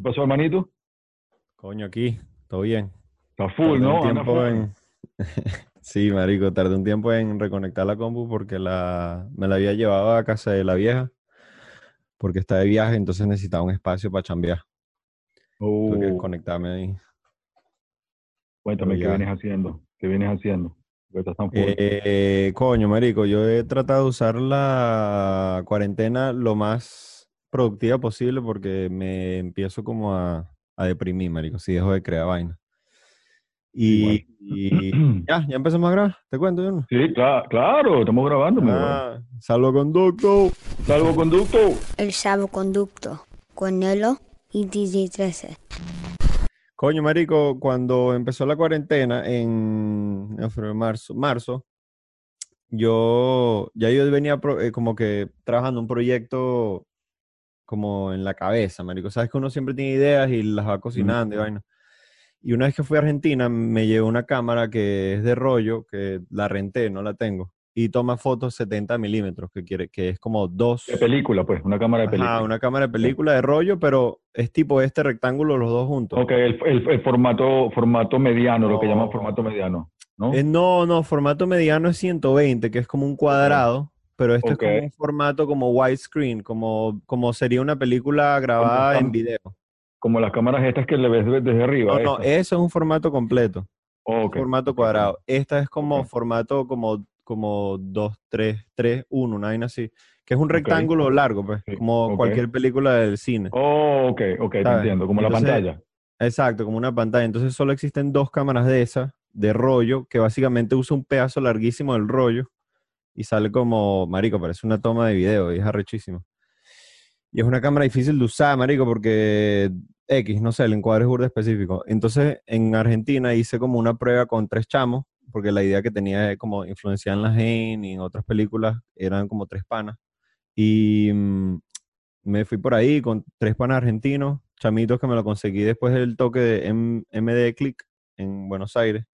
¿Qué pasó, hermanito? Coño, aquí, todo bien. Está full, Tardé un ¿no? Anda tiempo full. en... sí, marico, tardé un tiempo en reconectar la compu porque la... me la había llevado a casa de la vieja porque está de viaje, entonces necesitaba un espacio para chambear. Tuve que Oh, conectarme ahí. cuéntame, ¿qué vienes haciendo? ¿Qué vienes haciendo? Eh, coño, marico, yo he tratado de usar la cuarentena lo más productiva posible porque me empiezo como a, a deprimir, marico, si dejo de crear vaina. Y, y ya, ya empezamos a grabar, te cuento, yo no. Sí, cla- claro, estamos grabando. Ah, salvoconducto. Salvoconducto. El salvoconducto con Nelo y DJ 13. Coño, marico, cuando empezó la cuarentena en, en febrero, marzo, marzo, yo ya yo venía pro- eh, como que trabajando un proyecto como en la cabeza, marico. Sabes que uno siempre tiene ideas y las va cocinando y vaina. Y una vez que fui a Argentina, me llevé una cámara que es de rollo, que la renté, no la tengo, y toma fotos 70 milímetros, que quiere, que es como dos. De película, pues, una cámara de película. una cámara de película de rollo, pero es tipo este rectángulo los dos juntos. Ok, el, el- el formato, formato mediano, lo que llaman No. formato mediano, ¿no? Eh, no, no, formato mediano es 120, que es como un cuadrado, pero esto Ok. es como un formato como widescreen, como, como sería una película grabada en video. Como las cámaras estas que le ves de- desde arriba. No, no, eso es un formato completo, Ok, formato ok, cuadrado. Esta es como Ok. formato como, como 2, 3, 3, 1, una vaina así, que es un rectángulo largo, pues, Sí, como cualquier película del cine. Oh, ok, ok, te ¿Sabes? entiendo. Como la Entonces, pantalla. Exacto, como una pantalla. Entonces solo existen dos cámaras de esas, de rollo, que básicamente usa un pedazo larguísimo del rollo y sale como, marico, parece una toma de video y es arrechísimo. Y es una cámara difícil de usar, marico, porque X, no sé, el encuadre es burda específico. Entonces en Argentina hice como una prueba con tres chamos, porque la idea que tenía es como influenciar en la gente y en otras películas eran como tres panas. Y mm, me fui por ahí con tres panas argentinos, chamitos que me lo conseguí después del toque de M- MD Click en Buenos Aires.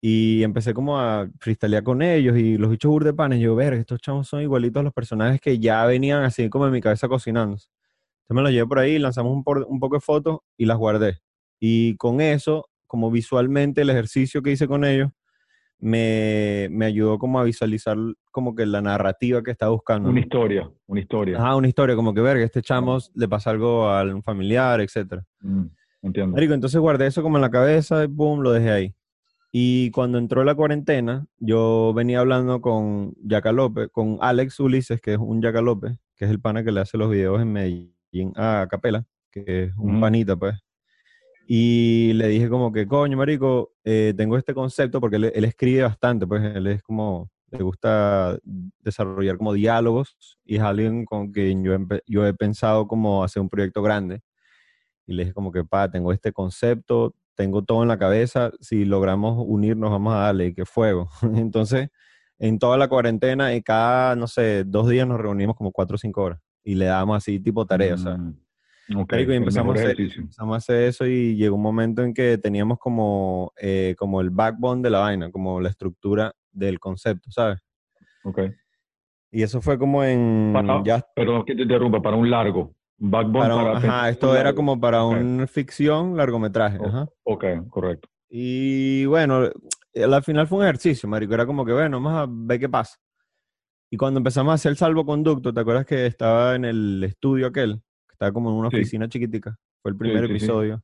Y empecé como a freestylear con ellos y los bichos burda de panes. Yo, ver, estos chamos son igualitos a los personajes que ya venían así como en mi cabeza cocinándose. Entonces me los llevé por ahí, lanzamos un, por- un poco de fotos y las guardé. Y con eso, como visualmente el ejercicio que hice con ellos, me, me ayudó como a visualizar como que la narrativa que estaba buscando. Una historia, una historia. Ajá, una historia, como que verga, este chamo le pasa algo a un familiar, etcétera. Mm, entiendo. Marico, entonces guardé eso como en la cabeza y boom, lo dejé ahí. Y cuando entró la cuarentena, yo venía hablando con Yaca López, con Alex Ulises, que es un Yaca López, que es el pana que le hace los videos en Medellín a Capela, que es un panita, pues. Y le dije como que, coño, marico, eh, tengo este concepto, porque él, él escribe bastante, pues él es como, le gusta desarrollar como diálogos, y es alguien con quien yo, yo he pensado como hacer un proyecto grande. Y le dije como que, pa, tengo este concepto, tengo todo en la cabeza, si logramos unirnos vamos a darle, que fuego. Entonces, en toda la cuarentena, y cada, no sé, dos días nos reunimos como cuatro o cinco horas, y le damos así tipo tarea, o sea. Mm, ok, Marico, y a, hacer, empezamos a hacer eso y llegó un momento en que teníamos como, eh, como el backbone de la vaina, como la estructura del concepto, ¿sabes? Ok. Y eso fue como en... Para- ya Perdón que te interrumpa, para un largo. Backbone para ajá, esto era como para Ok. una ficción, largometraje, Oh. ajá. Ok, correcto. Y bueno, al final fue un ejercicio, marico, era como que, bueno, vamos a ver qué pasa. Y cuando empezamos a hacer el salvoconducto, ¿te acuerdas que estaba en el estudio aquel? Que estaba como en una Sí. oficina chiquitica. Fue el primer sí, sí. episodio.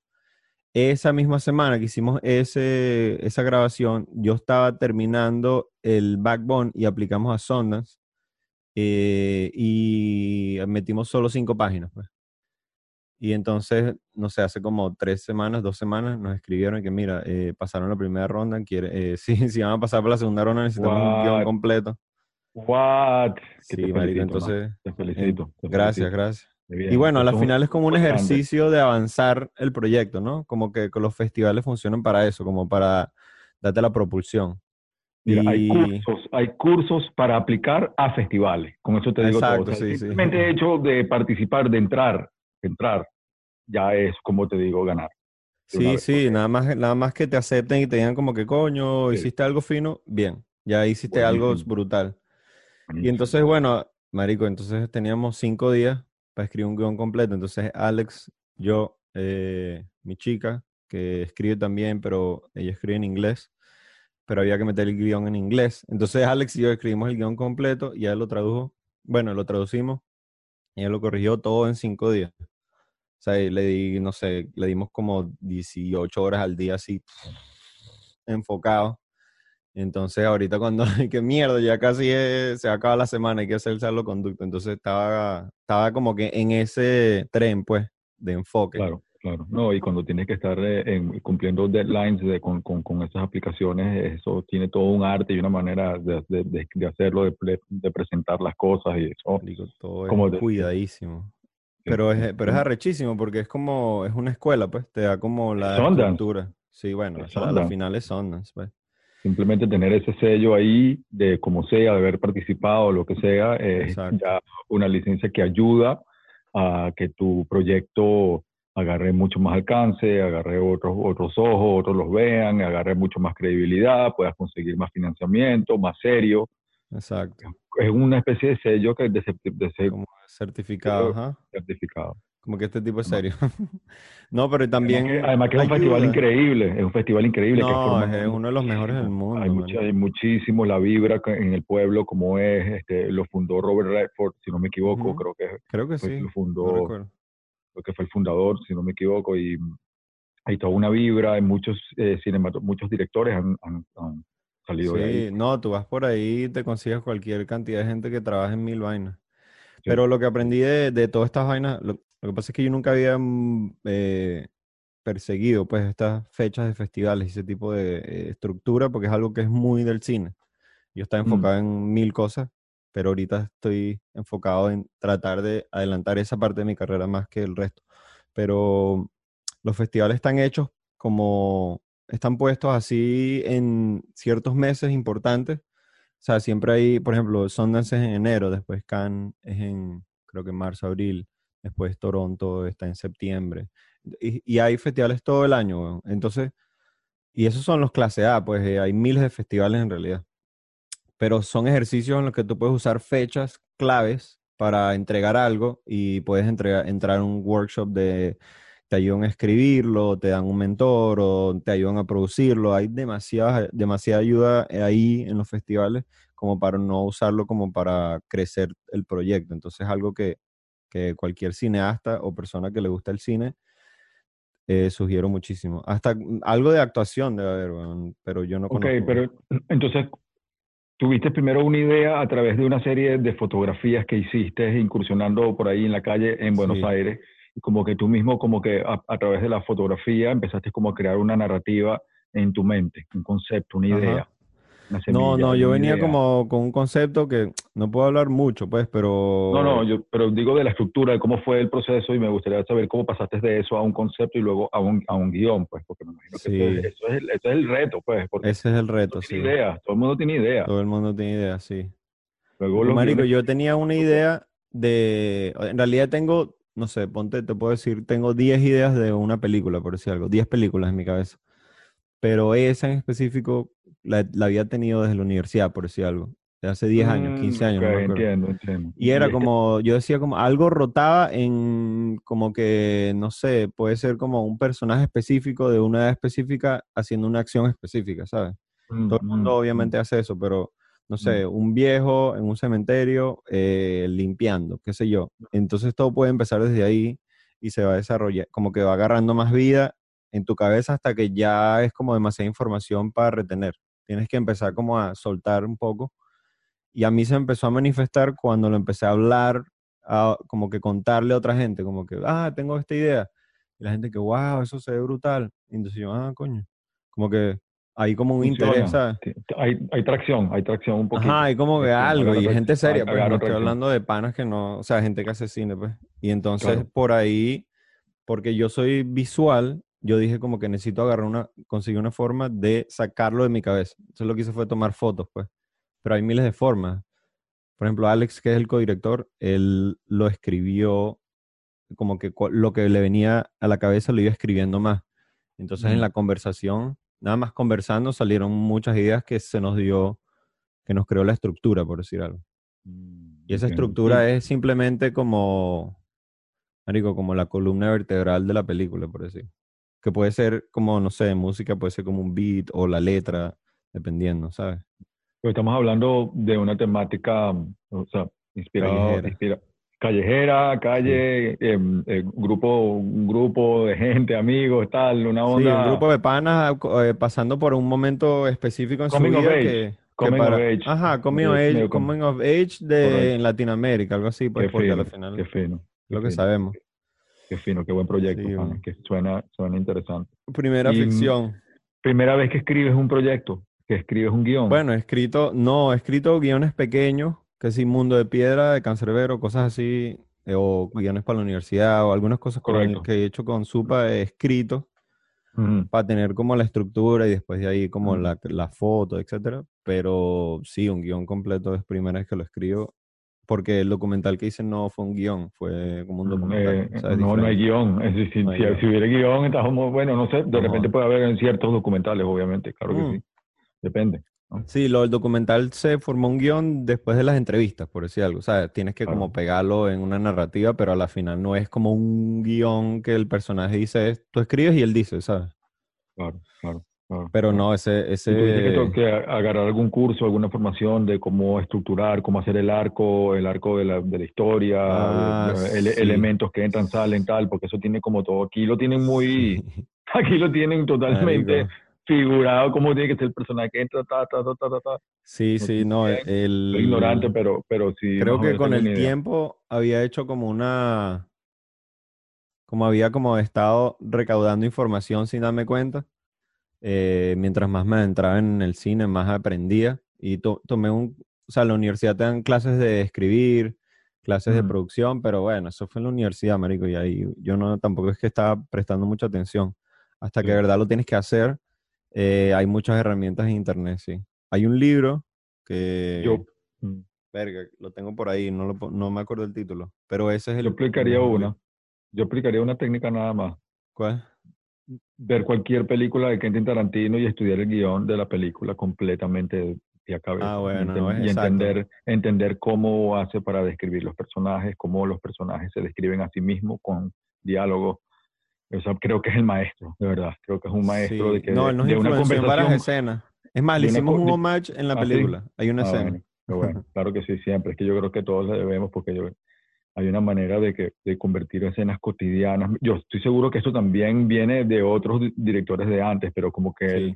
Esa misma semana que hicimos ese, esa grabación, yo estaba terminando el backbone y aplicamos a Sundance. Eh, y metimos solo cinco páginas, pues. Y entonces, no sé, hace como tres semanas, dos semanas, nos escribieron que, mira, eh, pasaron la primera ronda, quiere, eh, sí, si van a pasar por la segunda ronda necesitamos un guion What? completo. What? Sí, te entonces, Te felicito. te gracias, felicito. gracias. Bien. Y bueno, a la final es como un ejercicio de avanzar el proyecto, ¿no? Como que, que los festivales funcionan para eso, como para darte la propulsión. Mira, hay Y- cursos, hay cursos para aplicar a festivales. Con eso te digo Exacto, todo. O sea, sí, sí. simplemente el hecho de participar, de entrar, de entrar, ya es, como te digo, ganar. Sí, sí, nada más, nada más que te acepten y te digan como que, coño, Sí. hiciste algo fino, bien, ya hiciste algo Buenísimo. brutal. Y entonces, bueno, marico, entonces teníamos cinco días para escribir un guion completo. Entonces, Alex, yo eh, mi chica, que escribe también, pero ella escribe en inglés, pero había que meter el guion en inglés. Entonces Alex y yo escribimos el guion completo y él lo tradujo, bueno, lo traducimos y él lo corrigió todo en cinco días. O sea, le di, no sé, le dimos como 18 horas al día así enfocado. Entonces ahorita cuando, qué mierda, ya casi es- se acaba la semana, hay que hacer el salvoconducto. Entonces estaba, estaba como que en ese tren, pues, de enfoque. Claro, claro. No, y cuando tienes que estar eh, en- cumpliendo deadlines de- con, con, con esas aplicaciones, eso tiene todo un arte y una manera de, de, de- hacerlo, de, pre- de presentar las cosas y eso. Todo Como es de- cuidadísimo. Pero es, pero es arrechísimo porque es como, es una escuela, pues, te da como la Sundance. estructura. Sí, bueno, Es esa- a la Sundance. final es Sundance, pues. Simplemente tener ese sello ahí de como sea, de haber participado, lo que sea, es Exacto. ya una licencia que ayuda a que tu proyecto agarre mucho más alcance, agarre otros, otros ojos, otros los vean, agarre mucho más credibilidad, puedas conseguir más financiamiento, más serio. Exacto. Es una especie de sello que de, de ser Como certificado, ajá. certificado. Como que este tipo es serio. no, pero también. además que, además que es un festival increíble, es un festival increíble. que No, forma es uno de los mejores del mundo. Hay, mucha- hay muchísimo, la vibra que- en el pueblo, como es, este, lo fundó Robert Redford, si no me equivoco, creo que Creo que fue sí. que lo fundó. Creo que fue el fundador, si no me equivoco, y hay toda una vibra, hay muchos eh, muchos directores han, han- han salido de ahí. Sí, no, tú vas por ahí y te consigues cualquier cantidad de gente que trabaja en mil vainas. Sí. Pero lo que aprendí de, de todas estas vainas, lo, lo que pasa es que yo nunca había mm, eh, perseguido pues estas fechas de festivales y ese tipo de eh, estructura porque es algo que es muy del cine. Yo estaba Mm. enfocado en mil cosas, pero ahorita estoy enfocado en tratar de adelantar esa parte de mi carrera más que el resto. Pero los festivales están hechos como están puestos así en ciertos meses importantes. O sea, siempre hay, por ejemplo, Sundance es en enero, después Cannes es en, creo que marzo, abril, después Toronto está en septiembre. Y, hay festivales todo el año. Entonces, y esos son los clase A, pues eh, hay miles de festivales en realidad. Pero son ejercicios en los que tú puedes usar fechas claves para entregar algo y puedes entregar, entrar a un workshop de te ayudan a escribirlo, te dan un mentor o te ayudan a producirlo. Hay demasiada, demasiada ayuda ahí en los festivales como para no usarlo como para crecer el proyecto. Entonces es algo que, que cualquier cineasta o persona que le gusta el cine eh, sugiero muchísimo. Hasta mm, algo de actuación debe haber, pero yo no Ok, conozco. pero entonces, tuviste primero una idea a través de una serie de fotografías que hiciste incursionando por ahí en la calle en Buenos Sí. Aires, y como que tú mismo, como que a, a través de la fotografía, empezaste como a crear una narrativa en tu mente, un concepto, una idea. No, no, yo venía idea. como con un concepto que no puedo hablar mucho, pues, pero... No, no, yo, pero digo de la estructura, de cómo fue el proceso y me gustaría saber cómo pasaste de eso a un concepto y luego a un, a un guion, pues, porque me imagino que eso, es, eso es el, eso es el reto, pues, porque Ese es el reto, sí. idea, todo el mundo tiene idea. Todo el mundo tiene idea, sí. Luego los Marico, guiones- yo tenía una idea de... En realidad tengo, no sé, ponte, te puedo decir, tengo 10 ideas de una película, por decir algo. 10 películas en mi cabeza. Pero esa en específico la, la había tenido desde la universidad, por decir algo. De hace 10 años, 15 Mm, años, no ok, me acuerdo. entiendo, entiendo. Y era que- como, yo decía como, algo rotaba en como que, no sé, puede ser como un personaje específico de una edad específica haciendo una acción específica, ¿sabes? Mm, Todo el mundo mm, obviamente hace eso, pero no sé, un viejo en un cementerio eh, limpiando, qué sé yo. Entonces todo puede empezar desde ahí y se va a desarrollar, como que va agarrando más vida en tu cabeza hasta que ya es como demasiada información para retener. Tienes que empezar como a soltar un poco. Y a mí se empezó a manifestar cuando lo empecé a hablar, a como que contarle a otra gente, como que, ah, tengo esta idea. Y la gente que, wow, eso se ve brutal. Y entonces yo, ah, coño. Como que hay como un funciona. interés, ¿sabes? Hay, hay tracción, hay tracción un poquito. Ajá, hay como que algo, y gente seria, pues, no estoy hablando de panas que no, o sea, gente que hace cine, pues. Y entonces, Claro. por ahí, porque yo soy visual, yo dije como que necesito agarrar una, conseguir una forma de sacarlo de mi cabeza. Entonces lo que hice fue tomar fotos, pues. Pero hay miles de formas. Por ejemplo, Alex, que es el codirector, él lo escribió como que lo que le venía a la cabeza lo iba escribiendo más. Entonces en Mm. la conversación, nada más conversando, salieron muchas ideas que se nos dio, que nos creó la estructura, por decir algo. Mm, Y esa entiendo. estructura es simplemente como, Marico, como la columna vertebral de la película, por decir. Que puede ser como, no sé, música puede ser como un beat o la letra, dependiendo, ¿sabes? Pero estamos hablando de una temática, o sea, inspirado, Callejera. inspira- callejera, calle, em, eh, grupo, un grupo de gente, amigos, tal, una Sí, onda. un grupo de panas eh, pasando por un momento específico en su Coming of vida age. que, que Coming of para- age. Ajá, coming of age, coming of age de en Latinoamérica, algo así, pues qué porque fino, al final qué fino. qué lo que fino, sabemos. Qué fino, qué buen proyecto, Sí, que suena, suena interesante. Primera Y- ficción. Primera vez que escribes un proyecto, que escribes un guion. Bueno, he escrito, no, he escrito guiones pequeños, que sí, Mundo de Piedra, de Cancerbero, cosas así, eh, o guiones para la universidad, o algunas cosas Correcto. que he hecho con Supa, he escrito para tener como la estructura y después de ahí como la foto, etcétera. Pero sí, un guion completo es primera vez que lo escribo, porque el documental que hice no fue un guion, fue como un documental. Eh, no, no hay guion. Es decir, No si, guion. si hubiera guion, estamos, bueno, no sé, de No repente puede haber en ciertos documentales, obviamente, claro que Mm. sí. Depende. Sí, lo del documental se formó un guion después de las entrevistas, por decir algo. O sea, tienes que como pegarlo en una narrativa, pero a la final no es como un guion que el personaje dice, tú escribes y él dice, ¿sabes? Claro, claro, claro. Pero claro. no, ese, tuviste que, ese, que agarrar algún curso, alguna formación de cómo estructurar, cómo hacer el arco, el arco de la, de la historia, Ah, de- ele- sí. elementos que entran, salen, tal, porque eso tiene como todo. Aquí lo tienen muy, aquí lo tienen totalmente Marico. figurado, cómo tiene que ser el personaje que entra, ta, ta, ta, ta, ta. Sí, No sí, no, bien, el... Soy ignorante, pero, pero sí. Creo que con tengo el idea. tiempo había hecho como una, como había como estado recaudando información sin darme cuenta. Eh, mientras más me adentraba en el cine, más aprendía. Y to- tomé un, o sea, la universidad te dan clases de escribir, clases de Mm. producción, pero bueno, eso fue en la universidad, marico, y ahí yo no, tampoco es que estaba prestando mucha atención. Hasta que de verdad lo tienes que hacer, eh, hay muchas herramientas en internet, sí. Hay un libro que... Yo, mm, Verga, lo tengo por ahí, no, lo, no me acuerdo el título. Pero ese es el. yo aplicaría una. Yo aplicaría una técnica nada más. ¿Cuál? Ver cualquier película de Quentin Tarantino y estudiar el guion de la película completamente de a cabeza. Ah, y bueno, enten- y entender, entender cómo hace para describir los personajes, cómo los personajes se describen a sí mismos con diálogos. O sea, creo que es el maestro, de verdad. Creo que es un maestro Sí. de que No, él nos de una influenció en varias conversación. escenas. Es más, le de hicimos un de- homage en la ¿Ah, sí? película. Hay una Ah, escena. bueno, bueno. Claro que sí, siempre. Es que yo creo que todos le debemos porque yo, hay una manera de, que, de convertir escenas cotidianas. Yo estoy seguro que esto también viene de otros di- directores de antes, pero como que Sí. él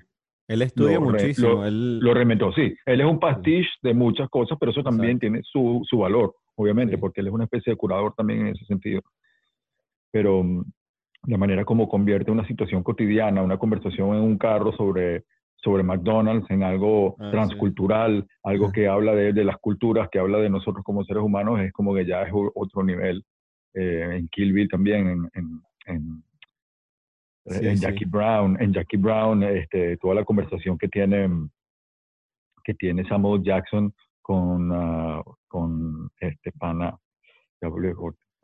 Él estudia lo muchísimo. lo- él, lo. Sí, él es un pastiche de muchas cosas, pero eso también tiene su, su valor, obviamente, Sí. porque él es una especie de curador también en ese sentido. Pero mm, la manera como convierte una situación cotidiana, una conversación en un carro sobre, sobre McDonald's, en algo Ah, sí. transcultural, algo que habla de, de las culturas, que habla de nosotros como seres humanos, es como que ya es otro nivel. Eh, en Kill Bill también, en, en, en, Sí, en sí. Jackie Brown, en Jackie Brown, este, toda la conversación que tiene, que tiene Samuel Jackson con, ah, con este pana, ya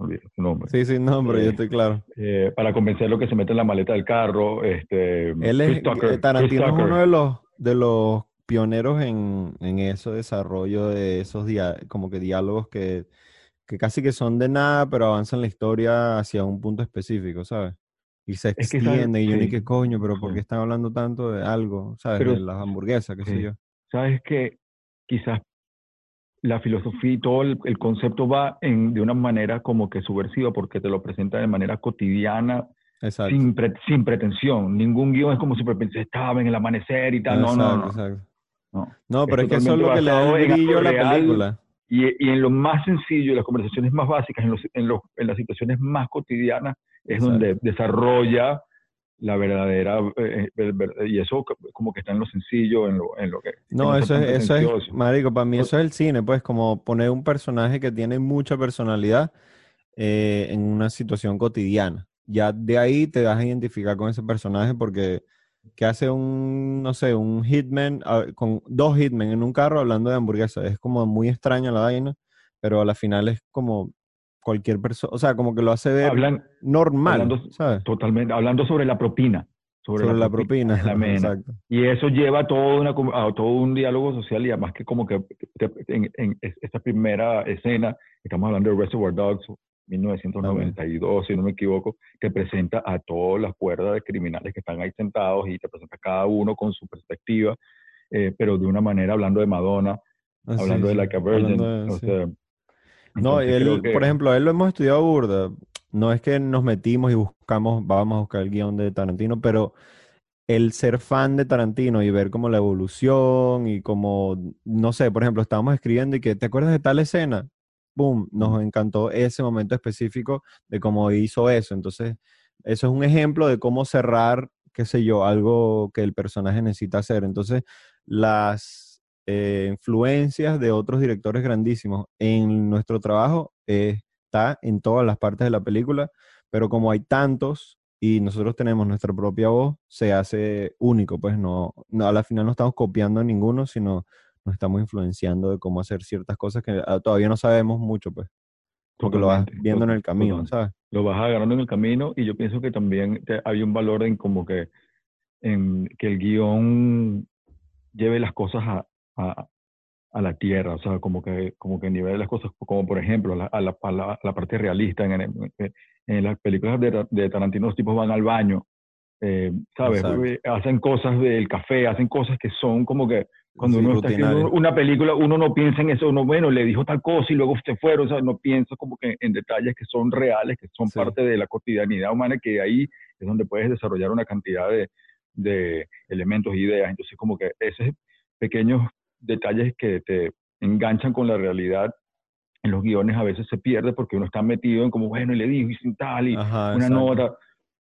olvidé, su nombre, Sí, sí, no, pero Eh, yo estoy claro. eh, para convencerlo que se mete en la maleta del carro, este, Él es, Tucker, eh, Tarantino es uno de los, de los pioneros en, en eso, desarrollo de esos como que diálogos que, que casi que son de nada, pero avanzan la historia hacia un punto específico, ¿sabes? Y se Es que extiende y yo ni sí, qué coño, pero ¿por qué están hablando tanto de algo, ¿sabes? Pero- de las hamburguesas, qué sé sí. yo. Sabes que quizás la filosofía y todo el, el concepto va en, de una manera como que subversiva porque te lo presenta de manera cotidiana, sin, pre- sin pretensión. Ningún guion es como si estaba en el amanecer y tal. No, no, no. No. No, pero es, que eso es lo que le da el brillo a la real, película. Y, y en lo más sencillo, en las conversaciones más básicas, en, los, en, los, en las situaciones más cotidianas, es Exacto. donde desarrolla la verdadera, eh, ver- y eso como que está en lo sencillo, en lo, en lo que... No, eso es, eso es, marico, para mí Pues- eso es el cine, pues, como poner un personaje que tiene mucha personalidad eh, en una situación cotidiana. Ya de ahí te vas a identificar con ese personaje porque que hace un, no sé, un hitman, ah, con dos hitmen en un carro hablando de hamburguesas. Es como muy extraña la vaina, pero a la final es como cualquier persona, o sea, como que lo hace ver Hablan normal, hablando- ¿sabes? totalmente, hablando sobre la propina. Sobre, Sobre la propina. la. Exacto. Y eso lleva a todo, una, a todo un diálogo social y además que como que en, en es- esta primera escena, estamos hablando de Reservoir Dogs, 1992, si no me equivoco, que presenta a todas las cuerdas de criminales que están ahí sentados y te presenta cada uno con su perspectiva, eh, pero de una manera hablando de Madonna, Ah, sí, hablando de Like a Virgin. hablando de- o sí. sea, No, entonces él, que- por ejemplo, a él lo hemos estudiado burda. No es que nos metimos y buscamos, vamos a buscar el guion de Tarantino, pero el ser fan de Tarantino y ver como la evolución y como, no sé, por ejemplo, estábamos escribiendo y que, ¿te acuerdas de tal escena? Boom, nos encantó ese momento específico de cómo hizo eso. Entonces, eso es un ejemplo de cómo cerrar, qué sé yo, algo que el personaje necesita hacer. Entonces, las eh, influencias de otros directores grandísimos en nuestro trabajo eh, está en todas las partes de la película, pero como hay tantos y nosotros tenemos nuestra propia voz, se hace único, pues no, no a la final no estamos copiando a ninguno, sino nos estamos influenciando de cómo hacer ciertas cosas que ah, todavía no sabemos mucho, pues, porque lo vas viendo en el camino, totalmente. ¿sabes? lo vas agarrando en el camino y yo pienso que también te- hay un valor en como que en que el guion lleve las cosas a, a, a la tierra, o sea, como que como que nivele las cosas, como por ejemplo a la, a la, a la- a la parte realista. En, en- en las películas de, de Tarantino los tipos van al baño, eh, ¿sabes? Exacto. Eh, Hacen cosas del café, hacen cosas que son como que cuando Sí, uno está haciendo una película, uno no piensa en eso, uno, bueno, le dijo tal cosa y luego se fueron, o sea, no piensa como que en detalles que son reales, que son Sí. parte de la cotidianidad humana, que ahí es donde puedes desarrollar una cantidad de, de elementos e ideas. Entonces, como que esos pequeños detalles que te enganchan con la realidad en los guiones a veces se pierde porque uno está metido en como, bueno, y le dijo y sin tal, y Ajá, una exacto. nota.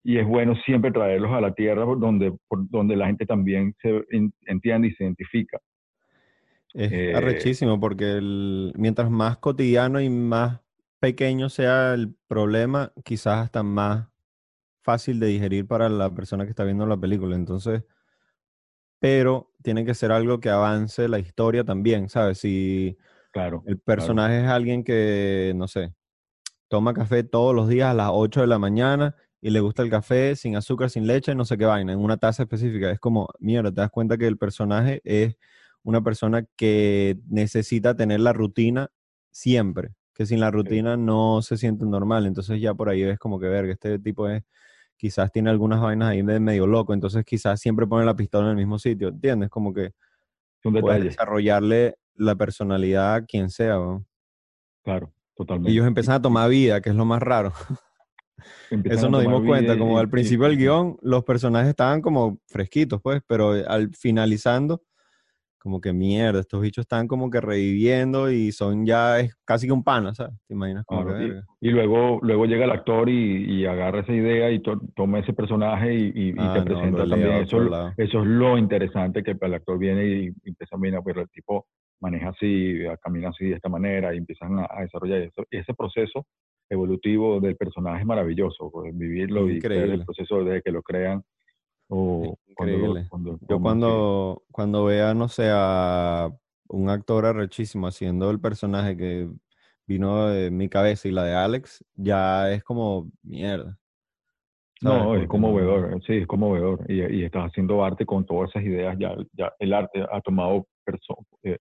Y es bueno siempre traerlos a la tierra por donde, por donde la gente también se en- entiende y se identifica. Es Eh, arrechísimo porque el- mientras más cotidiano y más pequeño sea el problema, quizás hasta más fácil de digerir para la persona que está viendo la película. Entonces, pero tiene que ser algo que avance la historia también, ¿sabes? Si Claro. el personaje es alguien que, no sé, toma café todos los días a las 8 de la mañana y le gusta el café sin azúcar, sin leche, no sé qué vaina, en una taza específica. Es como, mierda, te das cuenta que el personaje es una persona que necesita tener la rutina siempre, que sin la rutina no se siente normal. Entonces ya por ahí ves como que, verga, este tipo es, quizás tiene algunas vainas ahí de medio loco, entonces quizás siempre pone la pistola en el mismo sitio, ¿entiendes? Como que puedes detalles. desarrollarle la personalidad a quien sea, weón. Claro, Y totalmente. ellos empiezan a tomar vida, que es lo más raro. Empiezan Eso nos dimos cuenta, como y- al y- principio del y- guion, los personajes estaban como fresquitos, pues, pero al finalizando, como que mierda, estos bichos están como que reviviendo y son ya es casi que un pana, ¿sabes? ¿Te imaginas? Como Claro, que y-. Y luego, luego llega el actor y, y agarra esa idea y to- toma ese personaje y, y- y Ah, te no, presenta también. Eso, eso es lo interesante, que el actor viene y, y empieza a mirar, pero el tipo maneja así, camina así de esta manera y empiezan a, a desarrollar eso. Y ese proceso evolutivo del personaje es maravilloso, pues, vivirlo y Increíble. el proceso desde que lo crean o cuando lo- Increíble. cuando Yo cuando, cuando vea, no sé, a un actor arrechísimo haciendo el personaje que vino de mi cabeza y la de Alex, ya es como mierda. ¿sabes? No, es conmovedor, sí, es conmovedor. Y, y estás haciendo arte con todas esas ideas. Ya, ya el arte ha tomado eh,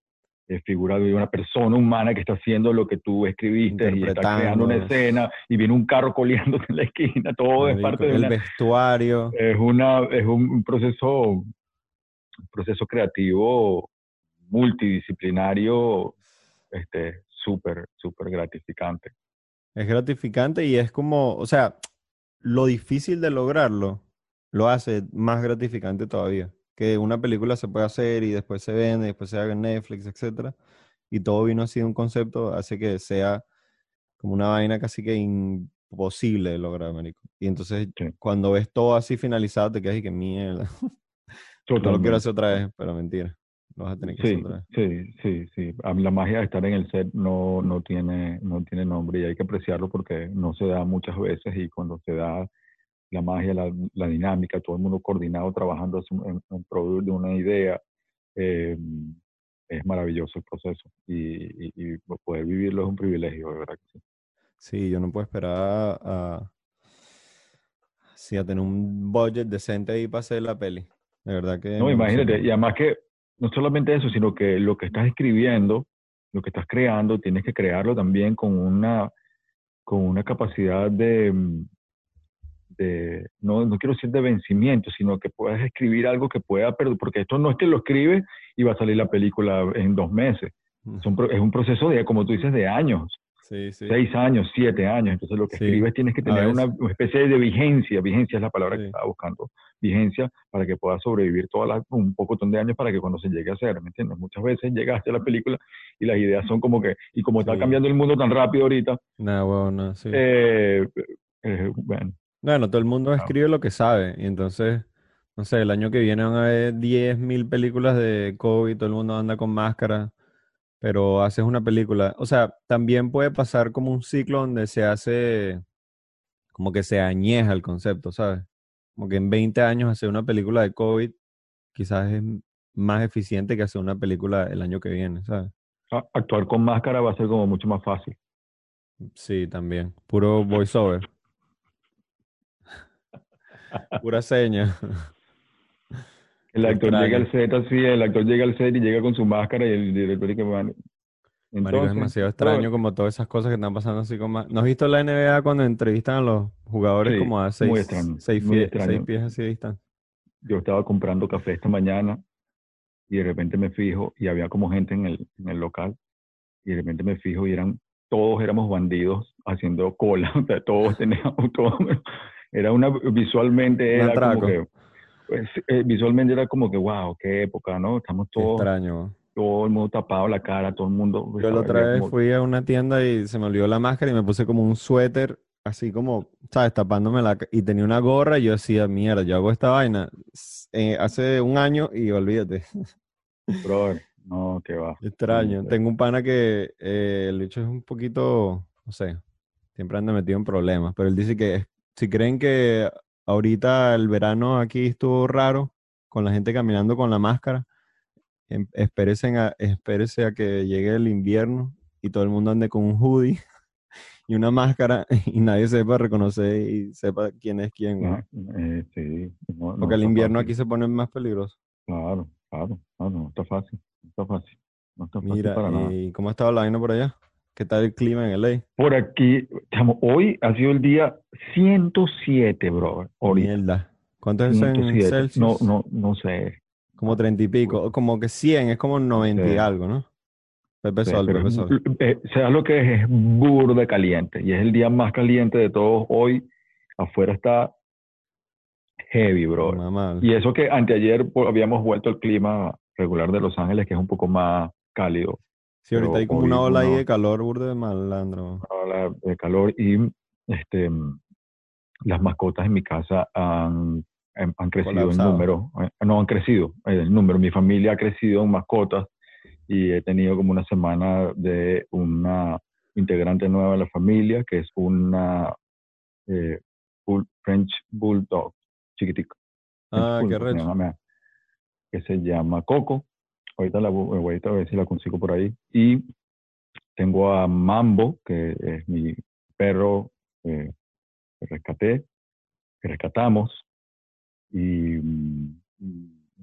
eh, figura de una persona humana que está haciendo lo que tú escribiste y está creando una escena y viene un carro coleándote en la esquina. Todo es parte de el una, vestuario. es una, es un proceso, un proceso creativo multidisciplinario, este, súper, súper gratificante. Es gratificante y es como, o sea, lo difícil de lograrlo lo hace más gratificante todavía. Que una película se puede hacer y después se vende, después se haga en Netflix, etcétera. Y todo vino así de un concepto, hace que sea como una vaina casi que imposible de lograr, marico. Y entonces Sí. cuando ves todo así finalizado, te quedas y que mierda. No lo quiero Totalmente. hacer otra vez, pero mentira. Lo vas a tener que hacer Sí, otra vez. sí, sí, sí. La magia de estar en el set no, no, tiene, no tiene nombre y hay que apreciarlo porque no se da muchas veces y cuando se da la magia, la, la dinámica, todo el mundo coordinado trabajando en, en pro de una idea, eh, es maravilloso el proceso y, y- y poder vivirlo es un privilegio, de verdad que sí. Sí, yo no puedo esperar a, sí, a tener un budget decente ahí para hacer la peli. De verdad que No, imagínate, y además que no solamente eso, sino que lo que estás escribiendo, lo que estás creando, tienes que crearlo también con una con una capacidad de, de no, no quiero decir de vencimiento, sino que puedas escribir algo que pueda, pero porque esto no es que lo escribes y va a salir la película en dos meses. Es un, es un proceso de, como tú dices, de años, Sí, sí. seis años, siete años. Entonces lo que Sí, escribes tienes que tener una, especie de vigencia, vigencia es la palabra que estaba buscando, vigencia para que pueda sobrevivir toda la, un poco de años para que cuando se llegue a hacer, ¿me entiendes? Muchas veces llegaste a la película y las ideas son como que, y como está cambiando el mundo tan rápido ahorita, Nada, huevón, no, sí. eh, eh, bueno, Bueno, todo el mundo escribe lo que sabe. Y entonces, no sé, el año que viene van a haber 10.000 películas de COVID, todo el mundo anda con máscara, pero haces una película. O sea, también puede pasar como un ciclo donde se hace, como que se añeja el concepto, ¿sabes? Como que en 20 años hacer una película de COVID quizás es más eficiente que hacer una película el año que viene, ¿sabes? a- actuar con máscara va a ser como mucho más fácil. Sí, también. Puro voiceover. Pura seña. El actor llega al set así, el actor llega al set y llega con su máscara y el director dice que van. Marico, es Entonces, demasiado extraño como todas esas cosas que están pasando así como... ¿No has visto la NBA cuando entrevistan a los jugadores Sí, como a seis, extraño, seis, muy pie- extraño. seis pies así de distancia? yo estaba comprando café esta mañana y de repente me fijo y había como gente en el, en el local y de repente me fijo y eran, todos éramos bandidos haciendo cola, o sea, todos teníamos, todos, era una, visualmente era como atraco. que, pues, eh, visualmente era como que, wow, qué época, ¿no? Estamos todos, extraño. todo el mundo tapado la cara, todo el mundo. Yo la otra vez como- fui a una tienda y se me olvidó la máscara y me puse como un suéter, así como, ¿sabes? Tapándome la... Y tenía una gorra y yo decía, mierda, yo hago esta vaina eh, hace un año y olvídate. brother, no, que va. Extraño. Tengo un pana que eh, el bicho es un poquito, no sé, siempre anda metido en problemas, pero él dice que si creen que ahorita el verano aquí estuvo raro, con la gente caminando con la máscara, em- espérense a, a que llegue el invierno y todo el mundo ande con un hoodie y una máscara y nadie sepa reconocer y sepa quién es quién. Ah, eh, sí, no- Porque el invierno fácil. aquí se pone más peligroso. Claro, claro, claro, no está fácil, no está fácil, no está fácil Mira, para nada. ¿y cómo ha estado la vaina por allá? ¿Qué tal el clima en LA? Por aquí, chamo, hoy ha sido el día 107, bro. Ahorita, Mierda. ¿Cuánto es eso en 107. No, Celsius? no, no sé. Como treinta y pico. Como que 100, es como 90 y algo, ¿no? Pepe Sol, Pepe Sol. eh, ¿sabes lo que es? Es burda caliente. Y es el día más caliente de todos hoy. Afuera está heavy, bro. Mamá. Y eso que anteayer pues, habíamos vuelto al clima regular de Los Ángeles, que es un poco más cálido. Sí, ahorita pero hay como una ola ahí de calor, burde de malandro. ola de calor y este las mascotas en mi casa han, han- han crecido en número, eh, no han crecido eh, el número, mi familia ha crecido en mascotas y he tenido como una semana de una integrante nueva de la familia que es una eh, bull- French Bulldog chiquitico. Ah, qué llama, que se llama Coco. Ahorita la ahorita a ver si la consigo por ahí. Y tengo a Mambo, que es mi perro eh, que rescaté, que rescatamos. Y mm,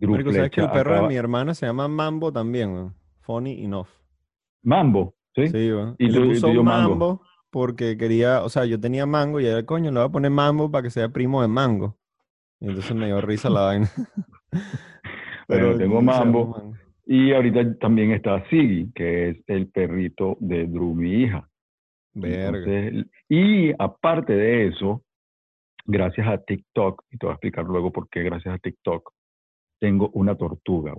Marico, ¿sabes que el perro de acaba- mi hermana se llama Mambo también, weón? Funny enough. Mambo, ¿sí? Sí, weón. Y le puso tuyo Mambo, Mango. porque quería, o sea, yo tenía Mango y era, coño, le voy a poner Mambo para que sea primo de Mango. Y entonces me dio risa la vaina. Bueno, el tengo Mambo. Mango. Y ahorita también está Siggy, que es el perrito de Drew, mi hija. Verga. Entonces, y aparte de eso, gracias a TikTok, y te voy a explicar luego por qué gracias a TikTok, tengo una tortuga,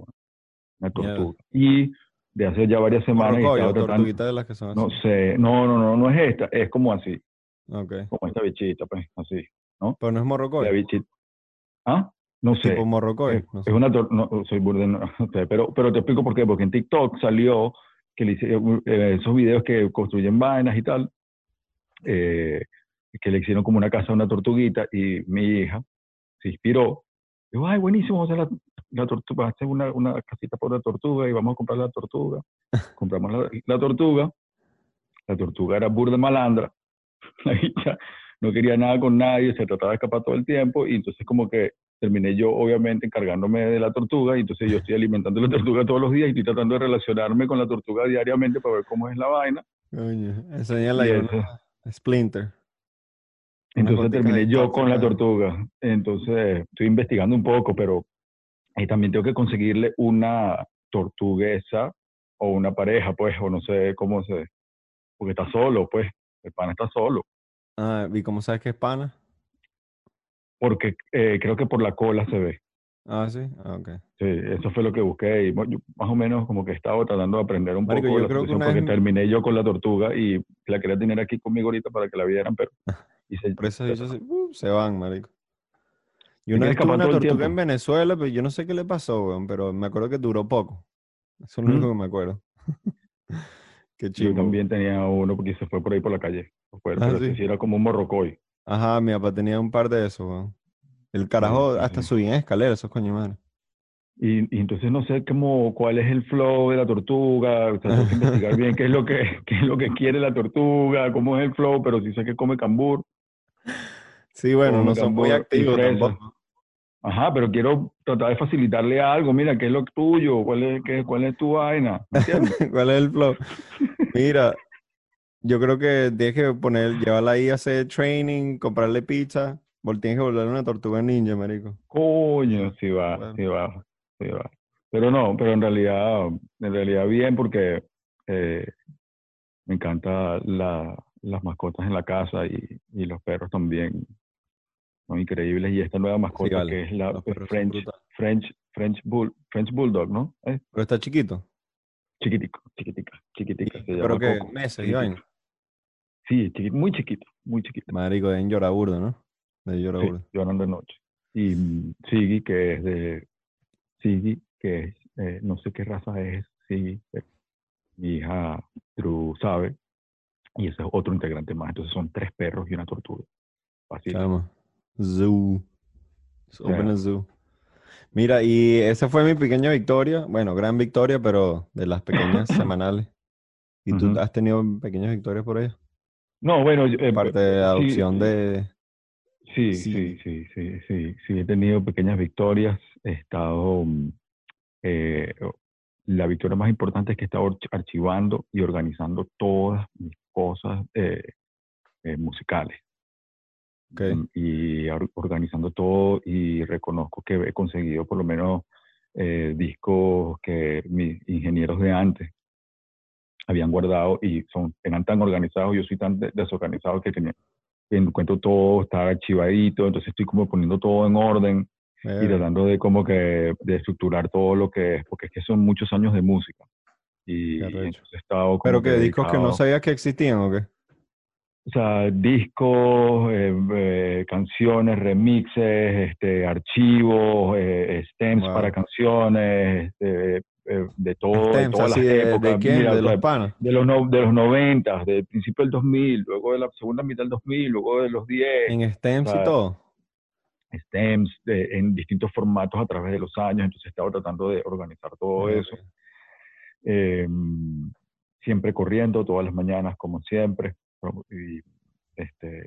una tortuga. Y de hace ya varias semanas tratando, tortuguita de las que son así. no sé, no, no, no, no es esta, es como así, Ok. como esta bichita, pues, así, Pero no es morrocoy. la bichita. ¿Ah? No sé. Tipo morrocoy. Es, no es sé. una tor- no, soy burde, no, sé, pero, pero te explico por qué, porque en TikTok salió que le hicieron, eh, esos videos que construyen vainas y tal, eh, que le hicieron como una casa a una tortuguita y mi hija se inspiró. Dijo, ay, buenísimo, vamos a hacer la, la tortuga, hacer una, una casita para la tortuga y vamos a comprar la tortuga. Compramos la, la tortuga, la tortuga era burda malandra, la bicha no quería nada con nadie, se trataba de escapar todo el tiempo y entonces como que terminé yo obviamente encargándome de la tortuga y entonces yo estoy alimentando la tortuga todos los días y estoy tratando de relacionarme con la tortuga diariamente para ver cómo es la vaina. Coño, una, Splinter. Entonces terminé yo con la tortuga. Entonces estoy investigando un poco, pero ahí también tengo que conseguirle una tortuguesa o una pareja, pues, o no sé cómo se... Porque está solo, pues, el pana está solo. Ah, ¿y cómo sabes que es pana? Porque eh, creo que por la cola se ve. Ah, sí. Ah, ok. Sí, eso fue lo que busqué y bueno, yo más o menos como que estaba tratando de aprender un Marico, poco yo la creo que una porque vez- terminé yo con la tortuga y la quería tener aquí conmigo ahorita para que la vieran, pero hice, Por eso se, uh, se van, marico. Y Se una vez tuve una tortuga en. Venezuela, pero yo no sé qué le pasó, weón, pero me acuerdo que duró poco. Eso es lo ¿Mm? único que me acuerdo. qué yo chido. también tenía uno porque se fue por ahí por la calle, Fue- Ah, pero sí era como un morrocoy. Ajá, mi papá tenía un par de esos, weón. El carajo hasta subía en escaleras, esos coño madre. Y, y entonces no sé cómo, cuál es el flow de la tortuga, o sea, tengo que investigar bien qué es lo que, qué es lo que quiere la tortuga, cómo es el flow, pero sí sé que come cambur. Sí, bueno, Come no son muy activos tampoco. Ajá, pero quiero tratar de facilitarle algo, mira, ¿qué es lo tuyo? ¿Cuál es, qué, cuál es tu vaina? ¿Me entiendes? ¿Cuál es el flow? Mira, yo creo que tienes que poner, llevarla ahí a hacer training, comprarle pizza, tienes que volverle una tortuga ninja, marico. Coño, sí va, Bueno. sí va, sí va. Pero no, pero en realidad, en realidad bien porque eh, me encanta la, las mascotas en la casa y, y los perros también son increíbles. Y esta nueva mascota vale, que es la French. French, French, Bull, French Bulldog, ¿no? Pero está chiquito. chiquitico, chiquitica, chiquitica. Se pero llama que Coco, meses vaina. Sí, chiqui- muy chiquito, muy chiquito. Marico, deben llorar burda, ¿no? De llorar Sí, burda. lloran de noche. Y Siggy, que es de Siggy, que es, eh, no sé qué raza es pero mi hija Drew sabe, y ese es otro integrante más. Entonces son tres perros y una tortuga. Fácil. Chama. Zoo. Open a zoo. Mira, y esa fue mi pequeña victoria. Bueno, gran victoria, pero de las pequeñas semanales. ¿Y tú has tenido pequeñas victorias por ahí? No, bueno, yo, eh, Aparte de adopción sí, de... Sí, Sí. sí, sí, sí, he tenido pequeñas victorias, he estado, mm, eh, la victoria más importante es que he estado arch- archivando y organizando todas mis cosas eh, eh, musicales Ok. Mm, y or- organizando todo y reconozco que he conseguido por lo menos eh, discos que mis ingenieros de antes habían guardado y son, eran tan organizados, yo soy tan de- desorganizado que tenía, encuentro todo, está archivadito, entonces estoy como poniendo todo en orden y tratando de como que de estructurar todo lo que es, porque es que son muchos años de música. Y entonces he estado como Pero que discos que no sabías que existían, ¿o qué? O sea, discos, eh, eh, canciones, remixes, este, archivos, eh, stems Wow. para canciones, este, eh, de todo, de todas así las de, ¿de épocas. quién? Mira, de los panas. de los, no- de los 90, del principio del 2000, luego de la segunda mitad del 2000, luego de los 10, En stems y todo. stems de- en distintos formatos a través de los años, entonces he estado tratando de organizar todo eso. Eh, siempre corriendo todas las mañanas, como siempre, y este,